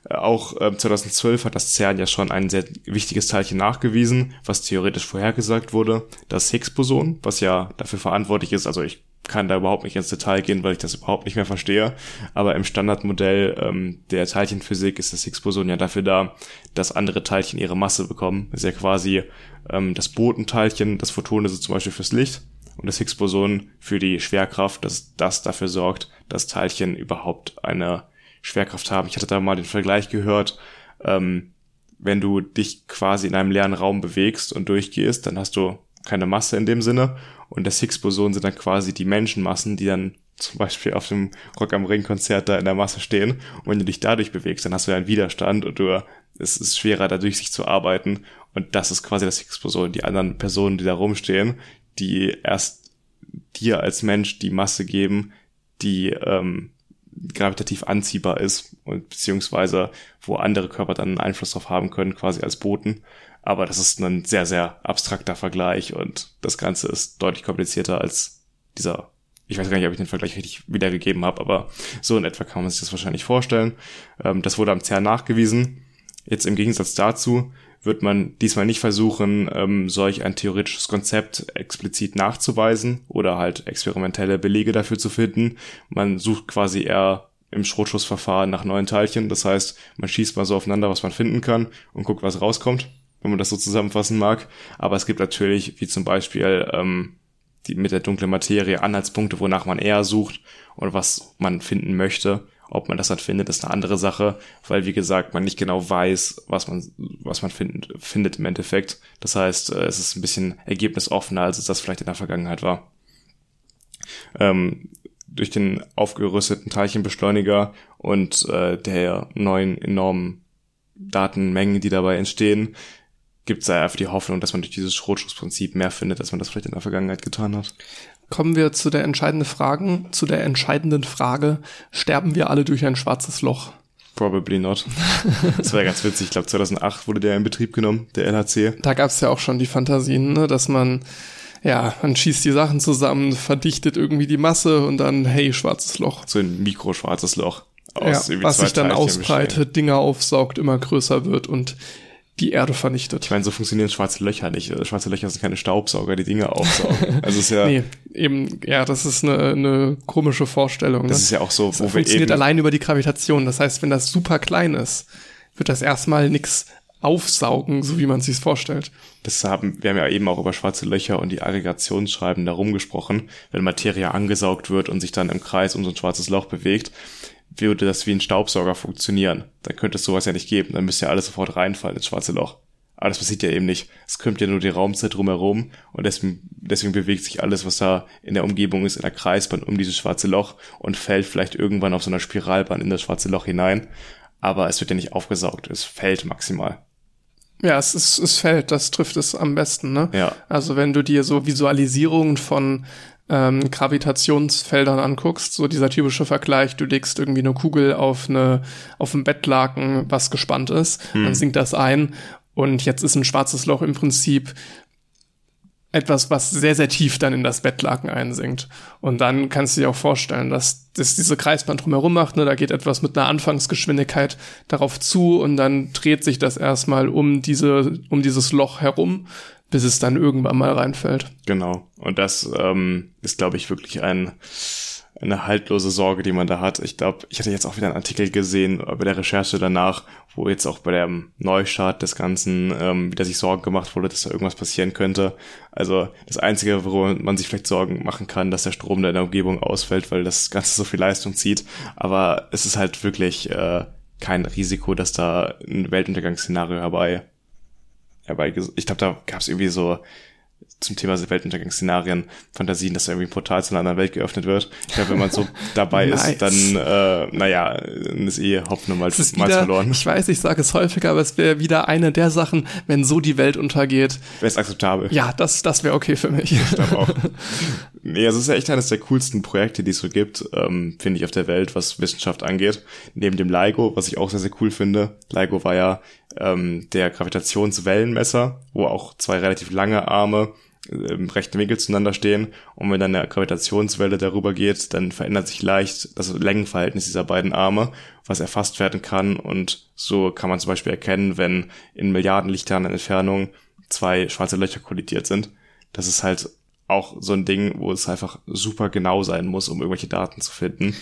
Auch äh, 2012 hat das CERN ja schon ein sehr wichtiges Teilchen nachgewiesen, was theoretisch vorhergesagt wurde, das Higgs-Boson, was ja dafür verantwortlich ist, also ich kann da überhaupt nicht ins Detail gehen, weil ich das überhaupt nicht mehr verstehe. Aber im Standardmodell ähm, der Teilchenphysik ist das Higgs-Boson ja dafür da, dass andere Teilchen ihre Masse bekommen. Das ist ja quasi ähm, das Botenteilchen, das Photon ist zum Beispiel fürs Licht und das Higgs-Boson für die Schwerkraft, dass das dafür sorgt, dass Teilchen überhaupt eine Schwerkraft haben. Ich hatte da mal den Vergleich gehört, ähm, wenn du dich quasi in einem leeren Raum bewegst und durchgehst, dann hast du keine Masse in dem Sinne und das Higgs-Boson sind dann quasi die Menschenmassen, die dann zum Beispiel auf dem Rock am Ring Konzert da in der Masse stehen. Und wenn du dich dadurch bewegst, dann hast du ja einen Widerstand und du, es ist schwerer dadurch sich zu arbeiten. Und das ist quasi das Higgs-Boson. Die anderen Personen, die da rumstehen, die erst dir als Mensch die Masse geben, die ähm, gravitativ anziehbar ist und beziehungsweise wo andere Körper dann einen Einfluss drauf haben können, quasi als Boten. Aber das ist ein sehr, sehr abstrakter Vergleich und das Ganze ist deutlich komplizierter als dieser, ich weiß gar nicht, ob ich den Vergleich richtig wiedergegeben habe, aber so in etwa kann man sich das wahrscheinlich vorstellen. Ähm, das wurde am CERN nachgewiesen. Jetzt im Gegensatz dazu wird man diesmal nicht versuchen, ähm, solch ein theoretisches Konzept explizit nachzuweisen oder halt experimentelle Belege dafür zu finden. Man sucht quasi eher im Schrotschussverfahren nach neuen Teilchen. Das heißt, man schießt mal so aufeinander, was man finden kann und guckt, was rauskommt wenn man das so zusammenfassen mag. Aber es gibt natürlich, wie zum Beispiel ähm, die mit der dunklen Materie, Anhaltspunkte, wonach man eher sucht und was man finden möchte. Ob man das dann findet, ist eine andere Sache, weil wie gesagt, man nicht genau weiß, was man, was man find, findet im Endeffekt. Das heißt, äh, es ist ein bisschen ergebnisoffener, als es das vielleicht in der Vergangenheit war. Ähm, durch den aufgerüsteten Teilchenbeschleuniger und äh, der neuen enormen Datenmengen, die dabei entstehen, gibt es einfach die Hoffnung, dass man durch dieses Schrotschutzprinzip mehr findet, als man das vielleicht in der Vergangenheit getan hat. Kommen wir zu der entscheidenden Frage, zu der entscheidenden Frage, sterben wir alle durch ein schwarzes Loch? Probably not. Das wäre ganz witzig. Ich glaube, 2008 wurde der in Betrieb genommen, der LHC. Da gab es ja auch schon die Fantasien, ne, dass man, ja, man schießt die Sachen zusammen, verdichtet irgendwie die Masse und dann, hey, schwarzes Loch. So ein mikroschwarzes Loch. Aus ja, was sich dann ausbreitet, Dinge aufsaugt, immer größer wird und die Erde vernichtet. Ich meine, so funktionieren schwarze Löcher nicht. Schwarze Löcher sind keine Staubsauger, die Dinge aufsaugen. Also ist ja. nee, eben, ja, das ist eine, eine komische Vorstellung. Das ne? ist ja auch so, das wo wir funktioniert eben allein über die Gravitation. Das heißt, wenn das super klein ist, wird das erstmal nichts aufsaugen, so wie man sich vorstellt. Das haben, wir haben ja eben auch über schwarze Löcher und die Aggregationsschreiben darum gesprochen, wenn Materie angesaugt wird und sich dann im Kreis um so ein schwarzes Loch bewegt würde das wie ein Staubsauger funktionieren. Dann könnte es sowas ja nicht geben. Dann müsste ja alles sofort reinfallen ins schwarze Loch. Aber das passiert ja eben nicht. Es krümmt ja nur die Raumzeit drumherum und deswegen, deswegen bewegt sich alles, was da in der Umgebung ist, in der Kreisbahn um dieses schwarze Loch und fällt vielleicht irgendwann auf so einer Spiralbahn in das schwarze Loch hinein. Aber es wird ja nicht aufgesaugt. Es fällt maximal. Ja, es ist, es fällt, das trifft es am besten, ne? Ja. Also wenn du dir so Visualisierungen von ähm, Gravitationsfeldern anguckst, so dieser typische Vergleich, du legst irgendwie eine Kugel auf eine auf ein Bettlaken, was gespannt ist, hm. dann sinkt das ein und jetzt ist ein schwarzes Loch im Prinzip etwas, was sehr, sehr tief dann in das Bettlaken einsinkt. Und dann kannst du dir auch vorstellen, dass das diese Kreisbahn drumherum macht. Ne? Da geht etwas mit einer Anfangsgeschwindigkeit darauf zu und dann dreht sich das erstmal um diese, um dieses Loch herum, bis es dann irgendwann mal reinfällt. Genau. Und das ähm, ist, glaube ich, wirklich ein eine haltlose Sorge, die man da hat. Ich glaube, ich hatte jetzt auch wieder einen Artikel gesehen bei der Recherche danach, wo jetzt auch bei dem Neustart des Ganzen ähm, wieder sich Sorgen gemacht wurde, dass da irgendwas passieren könnte. Also das Einzige, worüber man sich vielleicht Sorgen machen kann, dass der Strom da in der Umgebung ausfällt, weil das Ganze so viel Leistung zieht. Aber es ist halt wirklich äh, kein Risiko, dass da ein Weltuntergangsszenario herbei herbei. Ich glaube, da gab es irgendwie so zum Thema Weltuntergangsszenarien Fantasien, dass da irgendwie ein Portal zu einer anderen Welt geöffnet wird. Ich glaube, wenn man so dabei nice. ist, dann, äh, naja, ist eh Hoffnung mal, mal wieder, verloren. Ich weiß, ich sage es häufiger, aber es wäre wieder eine der Sachen, wenn so die Welt untergeht. Wäre es akzeptabel. Ja, das, das wäre okay für mich. Ich glaube auch. nee, es ist ja echt eines der coolsten Projekte, die es so gibt, ähm, finde ich, auf der Welt, was Wissenschaft angeht. Neben dem LIGO, was ich auch sehr, sehr cool finde. LIGO war ja ähm, der Gravitationswellenmesser, wo auch zwei relativ lange Arme im rechten Winkel zueinander stehen und wenn dann eine Gravitationswelle darüber geht, dann verändert sich leicht das Längenverhältnis dieser beiden Arme, was erfasst werden kann und so kann man zum Beispiel erkennen, wenn in Milliarden Lichtjahren Entfernung zwei schwarze Löcher kollidiert sind. Das ist halt auch so ein Ding, wo es einfach super genau sein muss, um irgendwelche Daten zu finden.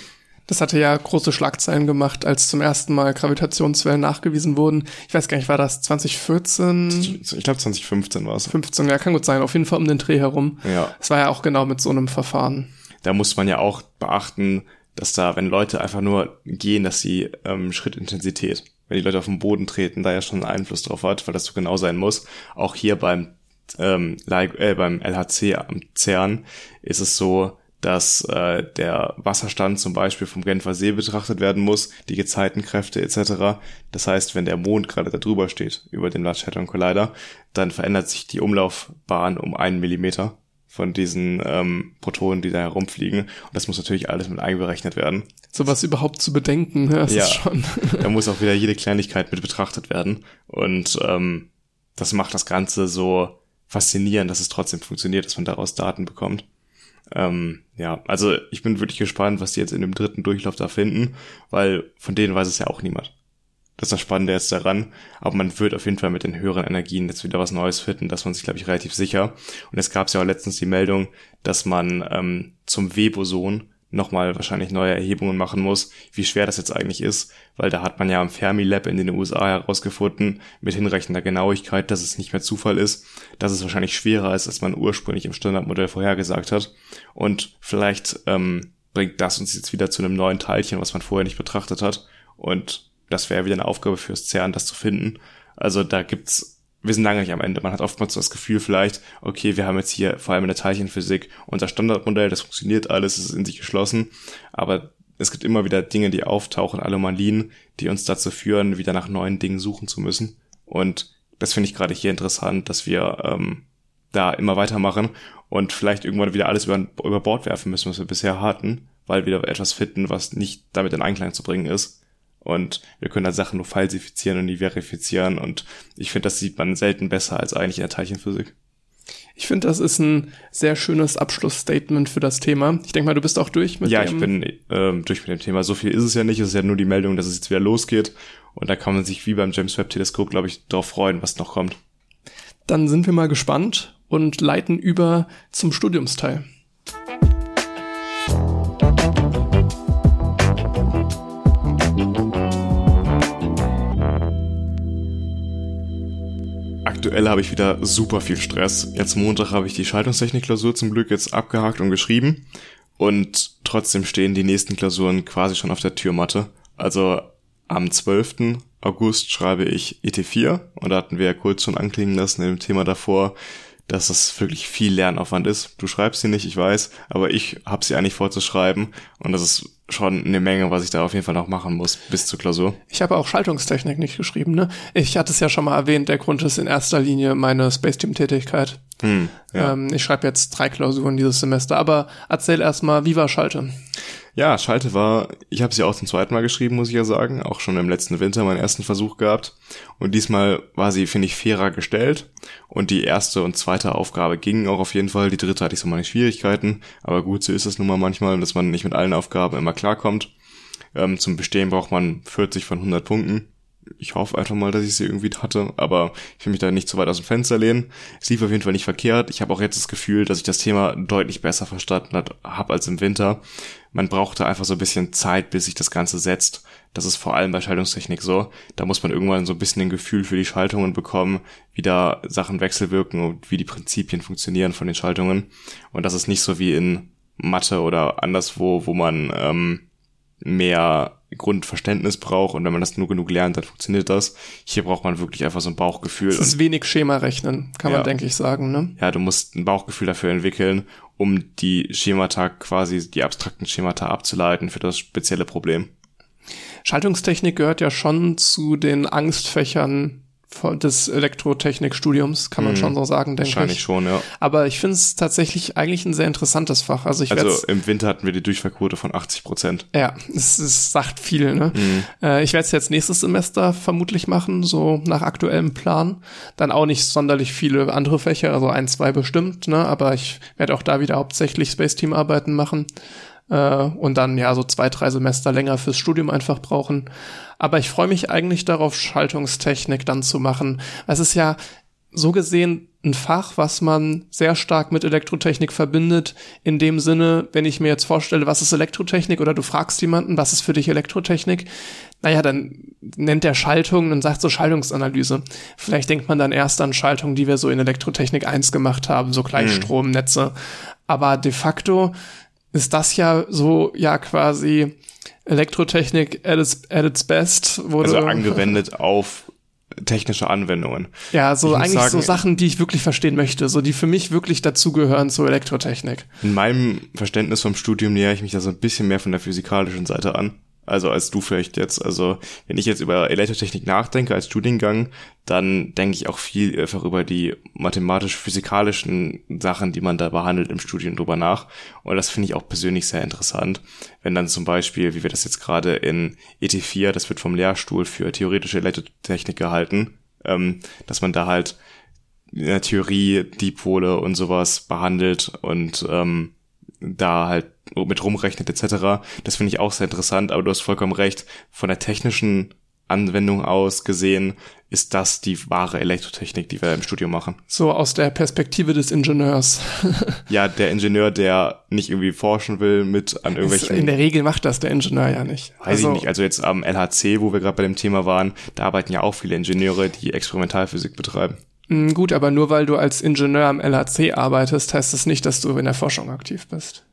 Das hatte ja große Schlagzeilen gemacht, als zum ersten Mal Gravitationswellen nachgewiesen wurden. Ich weiß gar nicht, war das 2014? Ich glaube 2015 war es. 15, ja, kann gut sein. Auf jeden Fall um den Dreh herum. Ja. Es war ja auch genau mit so einem Verfahren. Da muss man ja auch beachten, dass da, wenn Leute einfach nur gehen, dass sie ähm, Schrittintensität, wenn die Leute auf den Boden treten, da ja schon einen Einfluss drauf hat, weil das so genau sein muss. Auch hier beim ähm, äh, beim LHC am CERN ist es so, dass äh, der Wasserstand zum Beispiel vom Genfer See betrachtet werden muss, die Gezeitenkräfte etc. Das heißt, wenn der Mond gerade da drüber steht, über dem Large Hadron Collider, dann verändert sich die Umlaufbahn um einen Millimeter von diesen ähm, Protonen, die da herumfliegen. Und das muss natürlich alles mit einberechnet werden. Sowas überhaupt zu bedenken, ne? das ja, ist schon. da muss auch wieder jede Kleinigkeit mit betrachtet werden. Und ähm, das macht das Ganze so faszinierend, dass es trotzdem funktioniert, dass man daraus Daten bekommt. Ähm, ja, also ich bin wirklich gespannt, was die jetzt in dem dritten Durchlauf da finden, weil von denen weiß es ja auch niemand. Das ist das Spannende jetzt daran. Aber man wird auf jeden Fall mit den höheren Energien jetzt wieder was Neues finden, dass man sich, glaube ich, relativ sicher. Und es gab ja auch letztens die Meldung, dass man ähm, zum Weboson nochmal wahrscheinlich neue Erhebungen machen muss, wie schwer das jetzt eigentlich ist, weil da hat man ja am Fermi-Lab in den USA herausgefunden, mit hinreichender Genauigkeit, dass es nicht mehr Zufall ist, dass es wahrscheinlich schwerer ist, als man ursprünglich im Standardmodell vorhergesagt hat. Und vielleicht ähm, bringt das uns jetzt wieder zu einem neuen Teilchen, was man vorher nicht betrachtet hat. Und das wäre wieder eine Aufgabe fürs CERN, das zu finden. Also da gibt's wir sind lange nicht am Ende. Man hat oftmals das Gefühl vielleicht, okay, wir haben jetzt hier vor allem in der Teilchenphysik unser Standardmodell, das funktioniert alles, es ist in sich geschlossen, aber es gibt immer wieder Dinge, die auftauchen, Anomalien, die uns dazu führen, wieder nach neuen Dingen suchen zu müssen. Und das finde ich gerade hier interessant, dass wir ähm, da immer weitermachen und vielleicht irgendwann wieder alles über, über Bord werfen müssen, was wir bisher hatten, weil wir etwas finden, was nicht damit in Einklang zu bringen ist. Und wir können da Sachen nur falsifizieren und nie verifizieren. Und ich finde, das sieht man selten besser als eigentlich in der Teilchenphysik. Ich finde, das ist ein sehr schönes Abschlussstatement für das Thema. Ich denke mal, du bist auch durch mit ja, dem. Ja, ich bin ähm, durch mit dem Thema. So viel ist es ja nicht. Es ist ja nur die Meldung, dass es jetzt wieder losgeht. Und da kann man sich wie beim James Webb Teleskop, glaube ich, darauf freuen, was noch kommt. Dann sind wir mal gespannt und leiten über zum Studiumsteil. Aktuell habe ich wieder super viel Stress. Jetzt Montag habe ich die Schaltungstechnik-Klausur zum Glück jetzt abgehakt und geschrieben. und trotzdem stehen die nächsten Klausuren quasi schon auf der Türmatte. Also am 12. August schreibe ich ET4 und da hatten wir ja kurz schon anklingen lassen im Thema davor, dass das wirklich viel Lernaufwand ist. Du schreibst sie nicht, ich weiß, aber ich habe sie eigentlich vorzuschreiben und das ist schon eine Menge, was ich da auf jeden Fall noch machen muss bis zur Klausur. Ich habe auch Schaltungstechnik nicht geschrieben, ne? Ich hatte es ja schon mal erwähnt, der Grund ist in erster Linie meine Space Team Tätigkeit. Hm, ja. ähm, ich schreibe jetzt drei Klausuren dieses Semester, aber erzähl erstmal, wie war Schalte? Ja, Schalte war, ich habe sie auch zum zweiten Mal geschrieben, muss ich ja sagen, auch schon im letzten Winter meinen ersten Versuch gehabt. Und diesmal war sie, finde ich, fairer gestellt. Und die erste und zweite Aufgabe gingen auch auf jeden Fall. Die dritte hatte ich so meine Schwierigkeiten. Aber gut, so ist es nun mal manchmal, dass man nicht mit allen Aufgaben immer klarkommt. Ähm, zum Bestehen braucht man 40 von 100 Punkten ich hoffe einfach mal, dass ich sie irgendwie hatte, aber ich will mich da nicht zu weit aus dem Fenster lehnen. Es lief auf jeden Fall nicht verkehrt. Ich habe auch jetzt das Gefühl, dass ich das Thema deutlich besser verstanden habe als im Winter. Man brauchte einfach so ein bisschen Zeit, bis sich das Ganze setzt. Das ist vor allem bei Schaltungstechnik so. Da muss man irgendwann so ein bisschen ein Gefühl für die Schaltungen bekommen, wie da Sachen wechselwirken und wie die Prinzipien funktionieren von den Schaltungen. Und das ist nicht so wie in Mathe oder anderswo, wo man ähm, mehr Grundverständnis braucht und wenn man das nur genug lernt, dann funktioniert das. Hier braucht man wirklich einfach so ein Bauchgefühl. Es ist wenig Schema rechnen, kann ja. man denke ich sagen, ne? Ja, du musst ein Bauchgefühl dafür entwickeln, um die Schemata quasi, die abstrakten Schemata abzuleiten für das spezielle Problem. Schaltungstechnik gehört ja schon zu den Angstfächern des Elektrotechnikstudiums, kann man mm, schon so sagen, denke ich. Wahrscheinlich schon, ja. Aber ich finde es tatsächlich eigentlich ein sehr interessantes Fach. Also, ich also im Winter hatten wir die Durchfallquote von 80 Prozent. Ja, es, es sagt viel. Ne? Mm. Äh, ich werde es jetzt nächstes Semester vermutlich machen, so nach aktuellem Plan. Dann auch nicht sonderlich viele andere Fächer, also ein, zwei bestimmt, ne? aber ich werde auch da wieder hauptsächlich Space Team Arbeiten machen äh, und dann ja so zwei, drei Semester länger fürs Studium einfach brauchen. Aber ich freue mich eigentlich darauf, Schaltungstechnik dann zu machen. Es ist ja so gesehen ein Fach, was man sehr stark mit Elektrotechnik verbindet. In dem Sinne, wenn ich mir jetzt vorstelle, was ist Elektrotechnik oder du fragst jemanden, was ist für dich Elektrotechnik? Naja, dann nennt der Schaltung und sagt so Schaltungsanalyse. Vielleicht denkt man dann erst an Schaltungen, die wir so in Elektrotechnik 1 gemacht haben, so Gleichstromnetze. Mhm. Aber de facto ist das ja so ja quasi Elektrotechnik at its, at its best. Wurde also angewendet auf technische Anwendungen. Ja, so eigentlich sagen, so Sachen, die ich wirklich verstehen möchte, so die für mich wirklich dazugehören zur Elektrotechnik. In meinem Verständnis vom Studium nähere ich mich da so ein bisschen mehr von der physikalischen Seite an. Also als du vielleicht jetzt. Also wenn ich jetzt über Elektrotechnik nachdenke als Studiengang, dann denke ich auch viel einfach über die mathematisch-physikalischen Sachen, die man da behandelt im Studium drüber nach. Und das finde ich auch persönlich sehr interessant. Wenn dann zum Beispiel, wie wir das jetzt gerade in ET4, das wird vom Lehrstuhl für theoretische Elektrotechnik gehalten, ähm, dass man da halt in der Theorie Dipole und sowas behandelt und ähm, da halt mit rumrechnet etc. Das finde ich auch sehr interessant, aber du hast vollkommen recht. Von der technischen Anwendung aus gesehen ist das die wahre Elektrotechnik, die wir im Studio machen. So aus der Perspektive des Ingenieurs. ja, der Ingenieur, der nicht irgendwie forschen will mit an irgendwelchen. In der Regel macht das der Ingenieur ja nicht. Weiß also, ich nicht. Also jetzt am LHC, wo wir gerade bei dem Thema waren, da arbeiten ja auch viele Ingenieure, die Experimentalphysik betreiben. Mm, gut, aber nur weil du als Ingenieur am LHC arbeitest, heißt das nicht, dass du in der Forschung aktiv bist.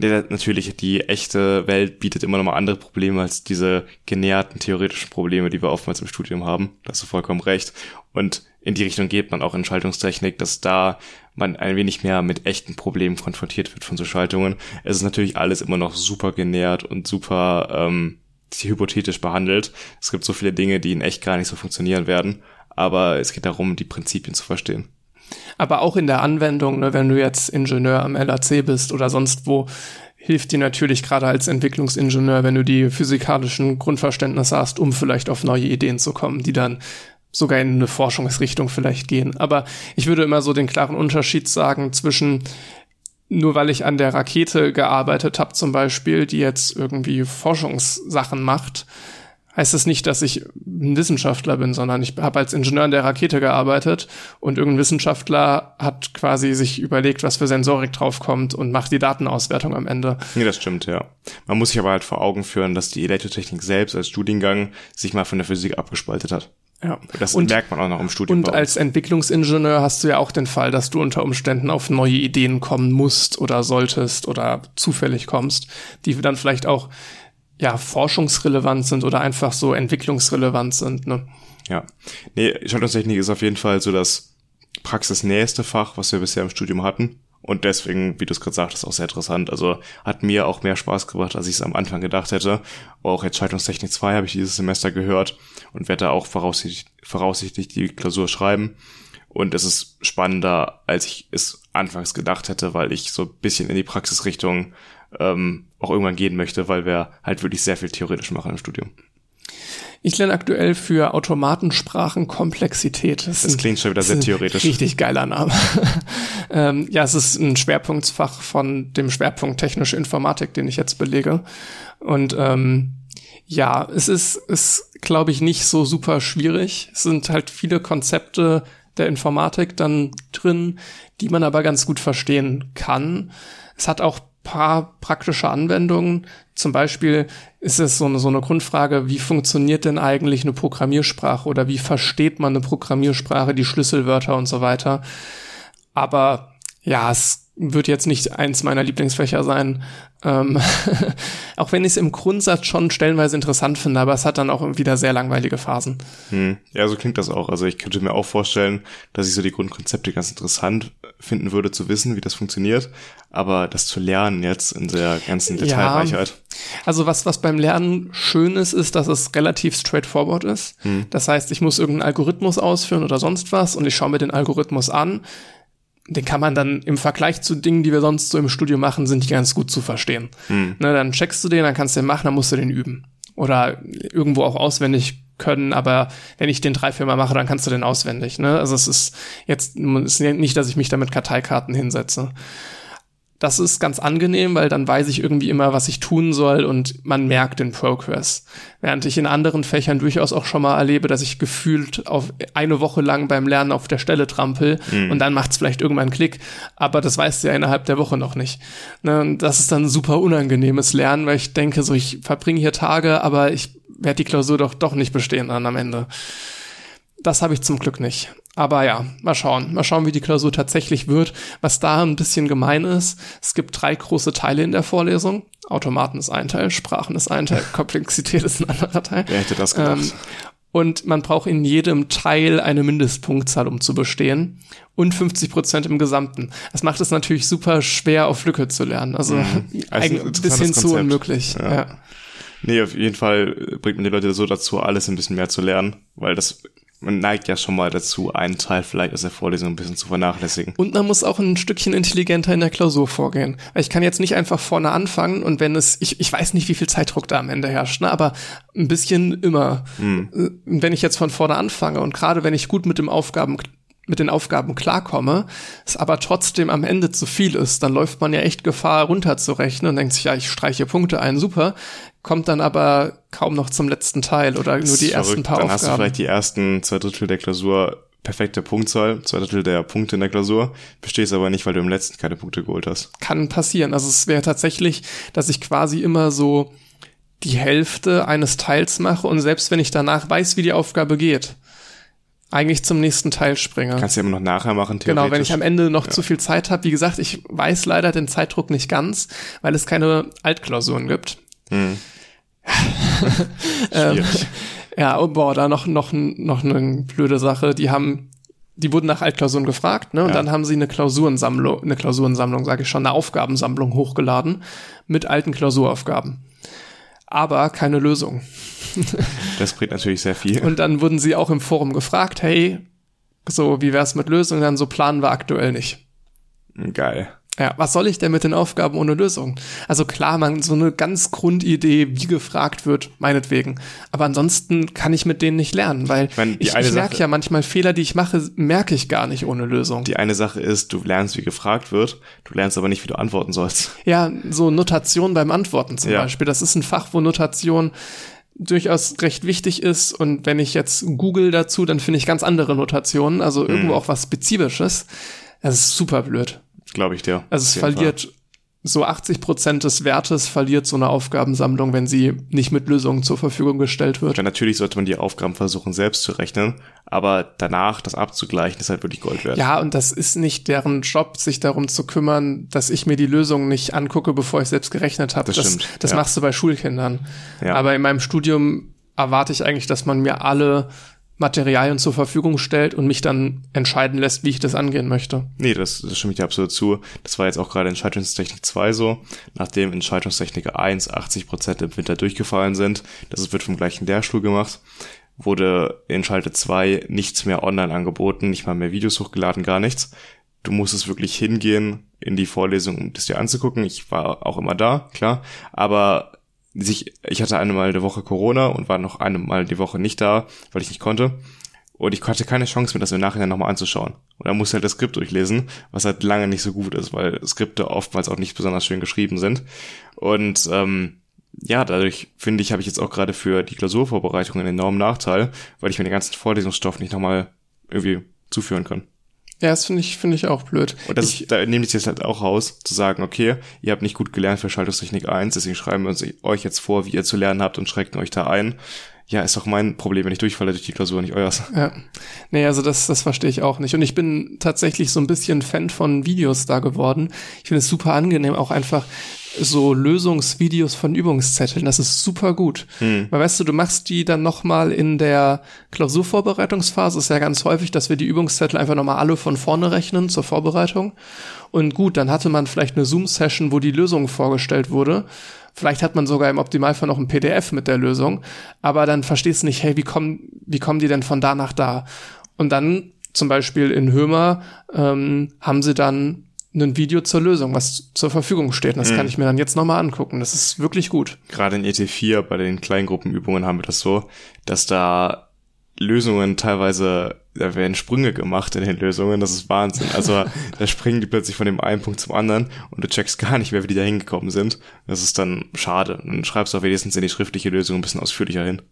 Ja, natürlich, die echte Welt bietet immer noch mal andere Probleme als diese genäherten theoretischen Probleme, die wir oftmals im Studium haben. Da hast du vollkommen recht. Und in die Richtung geht man auch in Schaltungstechnik, dass da man ein wenig mehr mit echten Problemen konfrontiert wird von so Schaltungen. Es ist natürlich alles immer noch super genährt und super ähm, hypothetisch behandelt. Es gibt so viele Dinge, die in echt gar nicht so funktionieren werden aber es geht darum, die Prinzipien zu verstehen. Aber auch in der Anwendung, ne, wenn du jetzt Ingenieur am LAC bist oder sonst wo, hilft dir natürlich gerade als Entwicklungsingenieur, wenn du die physikalischen Grundverständnisse hast, um vielleicht auf neue Ideen zu kommen, die dann sogar in eine Forschungsrichtung vielleicht gehen. Aber ich würde immer so den klaren Unterschied sagen zwischen nur weil ich an der Rakete gearbeitet habe zum Beispiel, die jetzt irgendwie Forschungssachen macht, heißt es nicht, dass ich ein Wissenschaftler bin, sondern ich habe als Ingenieur in der Rakete gearbeitet und irgendein Wissenschaftler hat quasi sich überlegt, was für Sensorik draufkommt und macht die Datenauswertung am Ende. Nee, das stimmt, ja. Man muss sich aber halt vor Augen führen, dass die Elektrotechnik selbst als Studiengang sich mal von der Physik abgespaltet hat. Ja. Das und, merkt man auch noch im Studium. Und als Entwicklungsingenieur hast du ja auch den Fall, dass du unter Umständen auf neue Ideen kommen musst oder solltest oder zufällig kommst, die dann vielleicht auch ja forschungsrelevant sind oder einfach so entwicklungsrelevant sind. Ne? Ja. Nee, Schaltungstechnik ist auf jeden Fall so das praxisnäheste Fach, was wir bisher im Studium hatten. Und deswegen, wie du es gerade sagtest, auch sehr interessant. Also hat mir auch mehr Spaß gebracht, als ich es am Anfang gedacht hätte. Auch jetzt Schaltungstechnik 2 habe ich dieses Semester gehört und werde da auch voraussichtlich, voraussichtlich die Klausur schreiben. Und es ist spannender, als ich es anfangs gedacht hätte, weil ich so ein bisschen in die Praxisrichtung ähm, auch irgendwann gehen möchte, weil wir halt wirklich sehr viel theoretisch machen im Studium. Ich lerne aktuell für Automatensprachen Komplexität. Das, das klingt schon wieder sehr theoretisch. Richtig geiler Name. ähm, ja, es ist ein Schwerpunktsfach von dem Schwerpunkt technische Informatik, den ich jetzt belege. Und ähm, ja, es ist, ist glaube ich, nicht so super schwierig. Es sind halt viele Konzepte der Informatik dann drin, die man aber ganz gut verstehen kann. Es hat auch paar praktische Anwendungen. Zum Beispiel ist es so eine, so eine Grundfrage, wie funktioniert denn eigentlich eine Programmiersprache oder wie versteht man eine Programmiersprache, die Schlüsselwörter und so weiter. Aber ja, es wird jetzt nicht eins meiner Lieblingsfächer sein. Ähm, auch wenn ich es im Grundsatz schon stellenweise interessant finde, aber es hat dann auch wieder sehr langweilige Phasen. Hm. Ja, so klingt das auch. Also ich könnte mir auch vorstellen, dass ich so die Grundkonzepte ganz interessant finden würde zu wissen, wie das funktioniert. Aber das zu lernen jetzt in der ganzen Detailreichheit. Ja, also was, was beim Lernen schön ist, ist, dass es relativ straightforward ist. Hm. Das heißt, ich muss irgendeinen Algorithmus ausführen oder sonst was und ich schaue mir den Algorithmus an den kann man dann im Vergleich zu Dingen, die wir sonst so im Studio machen, sind die ganz gut zu verstehen. Hm. Ne, dann checkst du den, dann kannst du den machen, dann musst du den üben. Oder irgendwo auch auswendig können, aber wenn ich den drei, Mal mache, dann kannst du den auswendig. Ne? Also es ist jetzt ist nicht, dass ich mich da mit Karteikarten hinsetze. Das ist ganz angenehm, weil dann weiß ich irgendwie immer, was ich tun soll und man merkt den Progress. Während ich in anderen Fächern durchaus auch schon mal erlebe, dass ich gefühlt auf eine Woche lang beim Lernen auf der Stelle trampel mhm. und dann macht es vielleicht irgendwann einen Klick, aber das weißt du ja innerhalb der Woche noch nicht. Ne, das ist dann super unangenehmes Lernen, weil ich denke, so ich verbringe hier Tage, aber ich werde die Klausur doch doch nicht bestehen dann am Ende. Das habe ich zum Glück nicht. Aber ja, mal schauen. Mal schauen, wie die Klausur tatsächlich wird. Was da ein bisschen gemein ist, es gibt drei große Teile in der Vorlesung. Automaten ist ein Teil, Sprachen ist ein Teil, Komplexität ist ein anderer Teil. Wer hätte das gedacht? Ähm, und man braucht in jedem Teil eine Mindestpunktzahl, um zu bestehen. Und 50 Prozent im Gesamten. Das macht es natürlich super schwer, auf Lücke zu lernen. Also, mhm. also ein bisschen zu unmöglich. Ja. ja. Nee, auf jeden Fall bringt man die Leute so dazu, alles ein bisschen mehr zu lernen, weil das man neigt ja schon mal dazu, einen Teil vielleicht aus der Vorlesung ein bisschen zu vernachlässigen. Und man muss auch ein Stückchen intelligenter in der Klausur vorgehen. Ich kann jetzt nicht einfach vorne anfangen und wenn es, ich, ich weiß nicht, wie viel Zeitdruck da am Ende herrscht, ne, aber ein bisschen immer. Hm. Wenn ich jetzt von vorne anfange und gerade wenn ich gut mit dem Aufgaben mit den Aufgaben klarkomme, es aber trotzdem am Ende zu viel ist, dann läuft man ja echt Gefahr runterzurechnen und denkt sich, ja, ich streiche Punkte ein, super, kommt dann aber kaum noch zum letzten Teil oder nur die ersten paar dann Aufgaben. Dann hast du vielleicht die ersten zwei Drittel der Klausur perfekte Punktzahl, zwei Drittel der Punkte in der Klausur, bestehst aber nicht, weil du im letzten keine Punkte geholt hast. Kann passieren. Also es wäre tatsächlich, dass ich quasi immer so die Hälfte eines Teils mache und selbst wenn ich danach weiß, wie die Aufgabe geht, eigentlich zum nächsten Teil springe. Kannst du ja immer noch nachher machen, theoretisch. Genau, wenn ich am Ende noch ja. zu viel Zeit habe. Wie gesagt, ich weiß leider den Zeitdruck nicht ganz, weil es keine Altklausuren gibt. Hm. ähm, ja, oh, boah, da noch, noch, noch eine blöde Sache. Die haben, die wurden nach Altklausuren gefragt, ne? Und ja. dann haben sie eine Klausurensammlung, eine Klausurensammlung, sage ich schon, eine Aufgabensammlung hochgeladen mit alten Klausuraufgaben. Aber keine Lösung. Das bringt natürlich sehr viel. Und dann wurden sie auch im Forum gefragt, hey, so, wie wär's mit Lösungen? Dann so planen wir aktuell nicht. Geil. Ja, was soll ich denn mit den Aufgaben ohne Lösung? Also klar, man so eine ganz Grundidee, wie gefragt wird, meinetwegen. Aber ansonsten kann ich mit denen nicht lernen, weil ich, mein, ich, ich merke ja manchmal Fehler, die ich mache, merke ich gar nicht ohne Lösung. Die eine Sache ist, du lernst, wie gefragt wird, du lernst aber nicht, wie du antworten sollst. Ja, so Notation beim Antworten zum ja. Beispiel. Das ist ein Fach, wo Notation durchaus recht wichtig ist und wenn ich jetzt google dazu, dann finde ich ganz andere Notationen, also irgendwo mhm. auch was Spezifisches. Das ist super blöd. Glaube ich dir. Also es verliert so 80 Prozent des Wertes verliert so eine Aufgabensammlung, wenn sie nicht mit Lösungen zur Verfügung gestellt wird. Ja, natürlich sollte man die Aufgaben versuchen, selbst zu rechnen, aber danach das abzugleichen, ist halt wirklich Gold wert. Ja, und das ist nicht deren Job, sich darum zu kümmern, dass ich mir die Lösungen nicht angucke, bevor ich selbst gerechnet habe. Das Das, stimmt, das ja. machst du bei Schulkindern. Ja. Aber in meinem Studium erwarte ich eigentlich, dass man mir alle Materialien zur Verfügung stellt und mich dann entscheiden lässt, wie ich das angehen möchte. Nee, das, das stimme ich dir absolut zu. Das war jetzt auch gerade in Schaltungstechnik 2 so. Nachdem in Schaltungstechnik 1 80% im Winter durchgefallen sind, das wird vom gleichen Lehrstuhl gemacht, wurde in Schalte 2 nichts mehr online angeboten, nicht mal mehr Videos hochgeladen, gar nichts. Du musstest wirklich hingehen in die Vorlesung, um das dir anzugucken. Ich war auch immer da, klar. Aber sich, ich hatte einmal die Woche Corona und war noch einmal die Woche nicht da, weil ich nicht konnte. Und ich hatte keine Chance, mir das im Nachhinein nochmal anzuschauen. Und dann musste halt das Skript durchlesen, was halt lange nicht so gut ist, weil Skripte oftmals auch nicht besonders schön geschrieben sind. Und ähm, ja, dadurch finde ich, habe ich jetzt auch gerade für die Klausurvorbereitung einen enormen Nachteil, weil ich mir den ganzen Vorlesungsstoff nicht nochmal irgendwie zuführen kann. Ja, das finde ich, finde ich auch blöd. Und das, ich, da nehme ich jetzt halt auch raus, zu sagen, okay, ihr habt nicht gut gelernt für Schaltungstechnik 1, deswegen schreiben wir uns euch jetzt vor, wie ihr zu lernen habt und schrecken euch da ein. Ja, ist doch mein Problem, wenn ich durchfalle durch die Klausur, nicht euers. Ja. Nee, also das, das verstehe ich auch nicht. Und ich bin tatsächlich so ein bisschen Fan von Videos da geworden. Ich finde es super angenehm, auch einfach so Lösungsvideos von Übungszetteln. Das ist super gut. Weil weißt du, du machst die dann nochmal in der Klausurvorbereitungsphase. Ist ja ganz häufig, dass wir die Übungszettel einfach nochmal alle von vorne rechnen zur Vorbereitung. Und gut, dann hatte man vielleicht eine Zoom-Session, wo die Lösung vorgestellt wurde. Vielleicht hat man sogar im Optimalfall noch ein PDF mit der Lösung, aber dann verstehst du nicht, hey, wie kommen, wie kommen die denn von da nach da? Und dann zum Beispiel in Hömer ähm, haben sie dann ein Video zur Lösung, was zur Verfügung steht. Und das kann ich mir dann jetzt nochmal angucken. Das ist wirklich gut. Gerade in ET4 bei den Kleingruppenübungen haben wir das so, dass da Lösungen teilweise, da werden Sprünge gemacht in den Lösungen, das ist Wahnsinn. Also da springen die plötzlich von dem einen Punkt zum anderen und du checkst gar nicht mehr, wie die da hingekommen sind. Das ist dann schade. Dann schreibst du auch wenigstens in die schriftliche Lösung ein bisschen ausführlicher hin.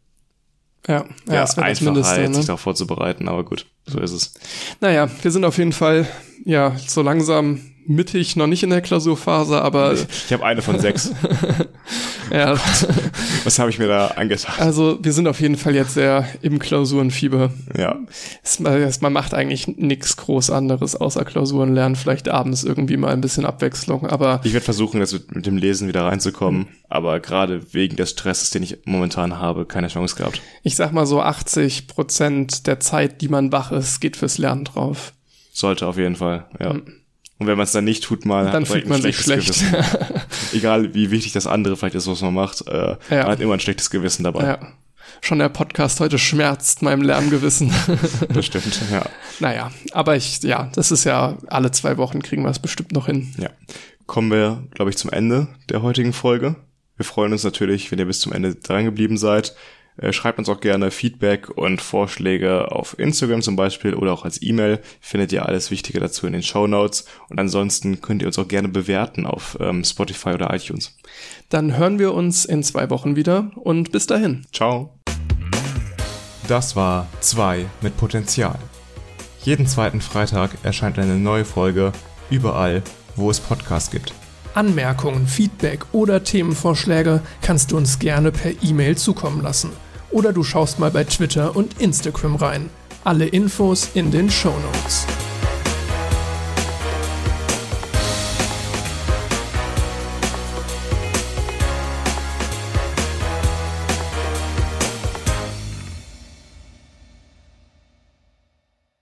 Ja, ja, Ja, das das einfacher, Mindeste. als sich Ne? darauf vorzubereiten, aber gut, so ist es. Naja, wir sind auf jeden Fall, ja, so langsam mittig, noch nicht in der Klausurphase, aber Ich habe eine von sechs. ja, Was habe ich mir da angetan? also wir sind auf jeden Fall jetzt sehr im Klausurenfieber. Ja, Es, man macht eigentlich nichts groß anderes außer Klausuren lernen, vielleicht abends irgendwie mal ein bisschen Abwechslung, aber ich werde versuchen, jetzt mit, mit dem Lesen wieder reinzukommen, aber gerade wegen des Stresses, den ich momentan habe, keine Chance gehabt. ich sag mal so 80 Prozent der Zeit, die man wach ist, geht fürs Lernen drauf. Sollte auf jeden Fall, ja. Und wenn man es dann nicht tut, mal. Dann fühlt man sich schlecht. Egal wie wichtig das andere vielleicht ist, was man macht, äh, Ja. man hat immer ein schlechtes Gewissen dabei. ja. Schon der Podcast heute schmerzt meinem Lerngewissen. Das stimmt, ja. naja, aber ich, ja, das ist ja alle zwei Wochen kriegen wir es bestimmt noch hin. ja. Kommen wir, glaube ich, zum Ende der heutigen Folge. Wir freuen uns natürlich, wenn ihr bis zum Ende dran geblieben seid. Äh, Schreibt uns auch gerne Feedback und Vorschläge auf Instagram zum Beispiel oder auch als E-Mail. Findet ihr alles Wichtige dazu in den Show Notes. Und ansonsten könnt ihr uns auch gerne bewerten auf ähm, Spotify oder iTunes. Dann hören wir uns in zwei Wochen wieder und bis dahin. Ciao. Das war 2 mit Potenzial. Jeden zweiten Freitag erscheint eine neue Folge überall, wo es Podcasts gibt. Anmerkungen, Feedback oder Themenvorschläge kannst du uns gerne per E-Mail zukommen lassen. Oder du schaust mal bei Twitter und Instagram rein. Alle Infos in den Show Notes.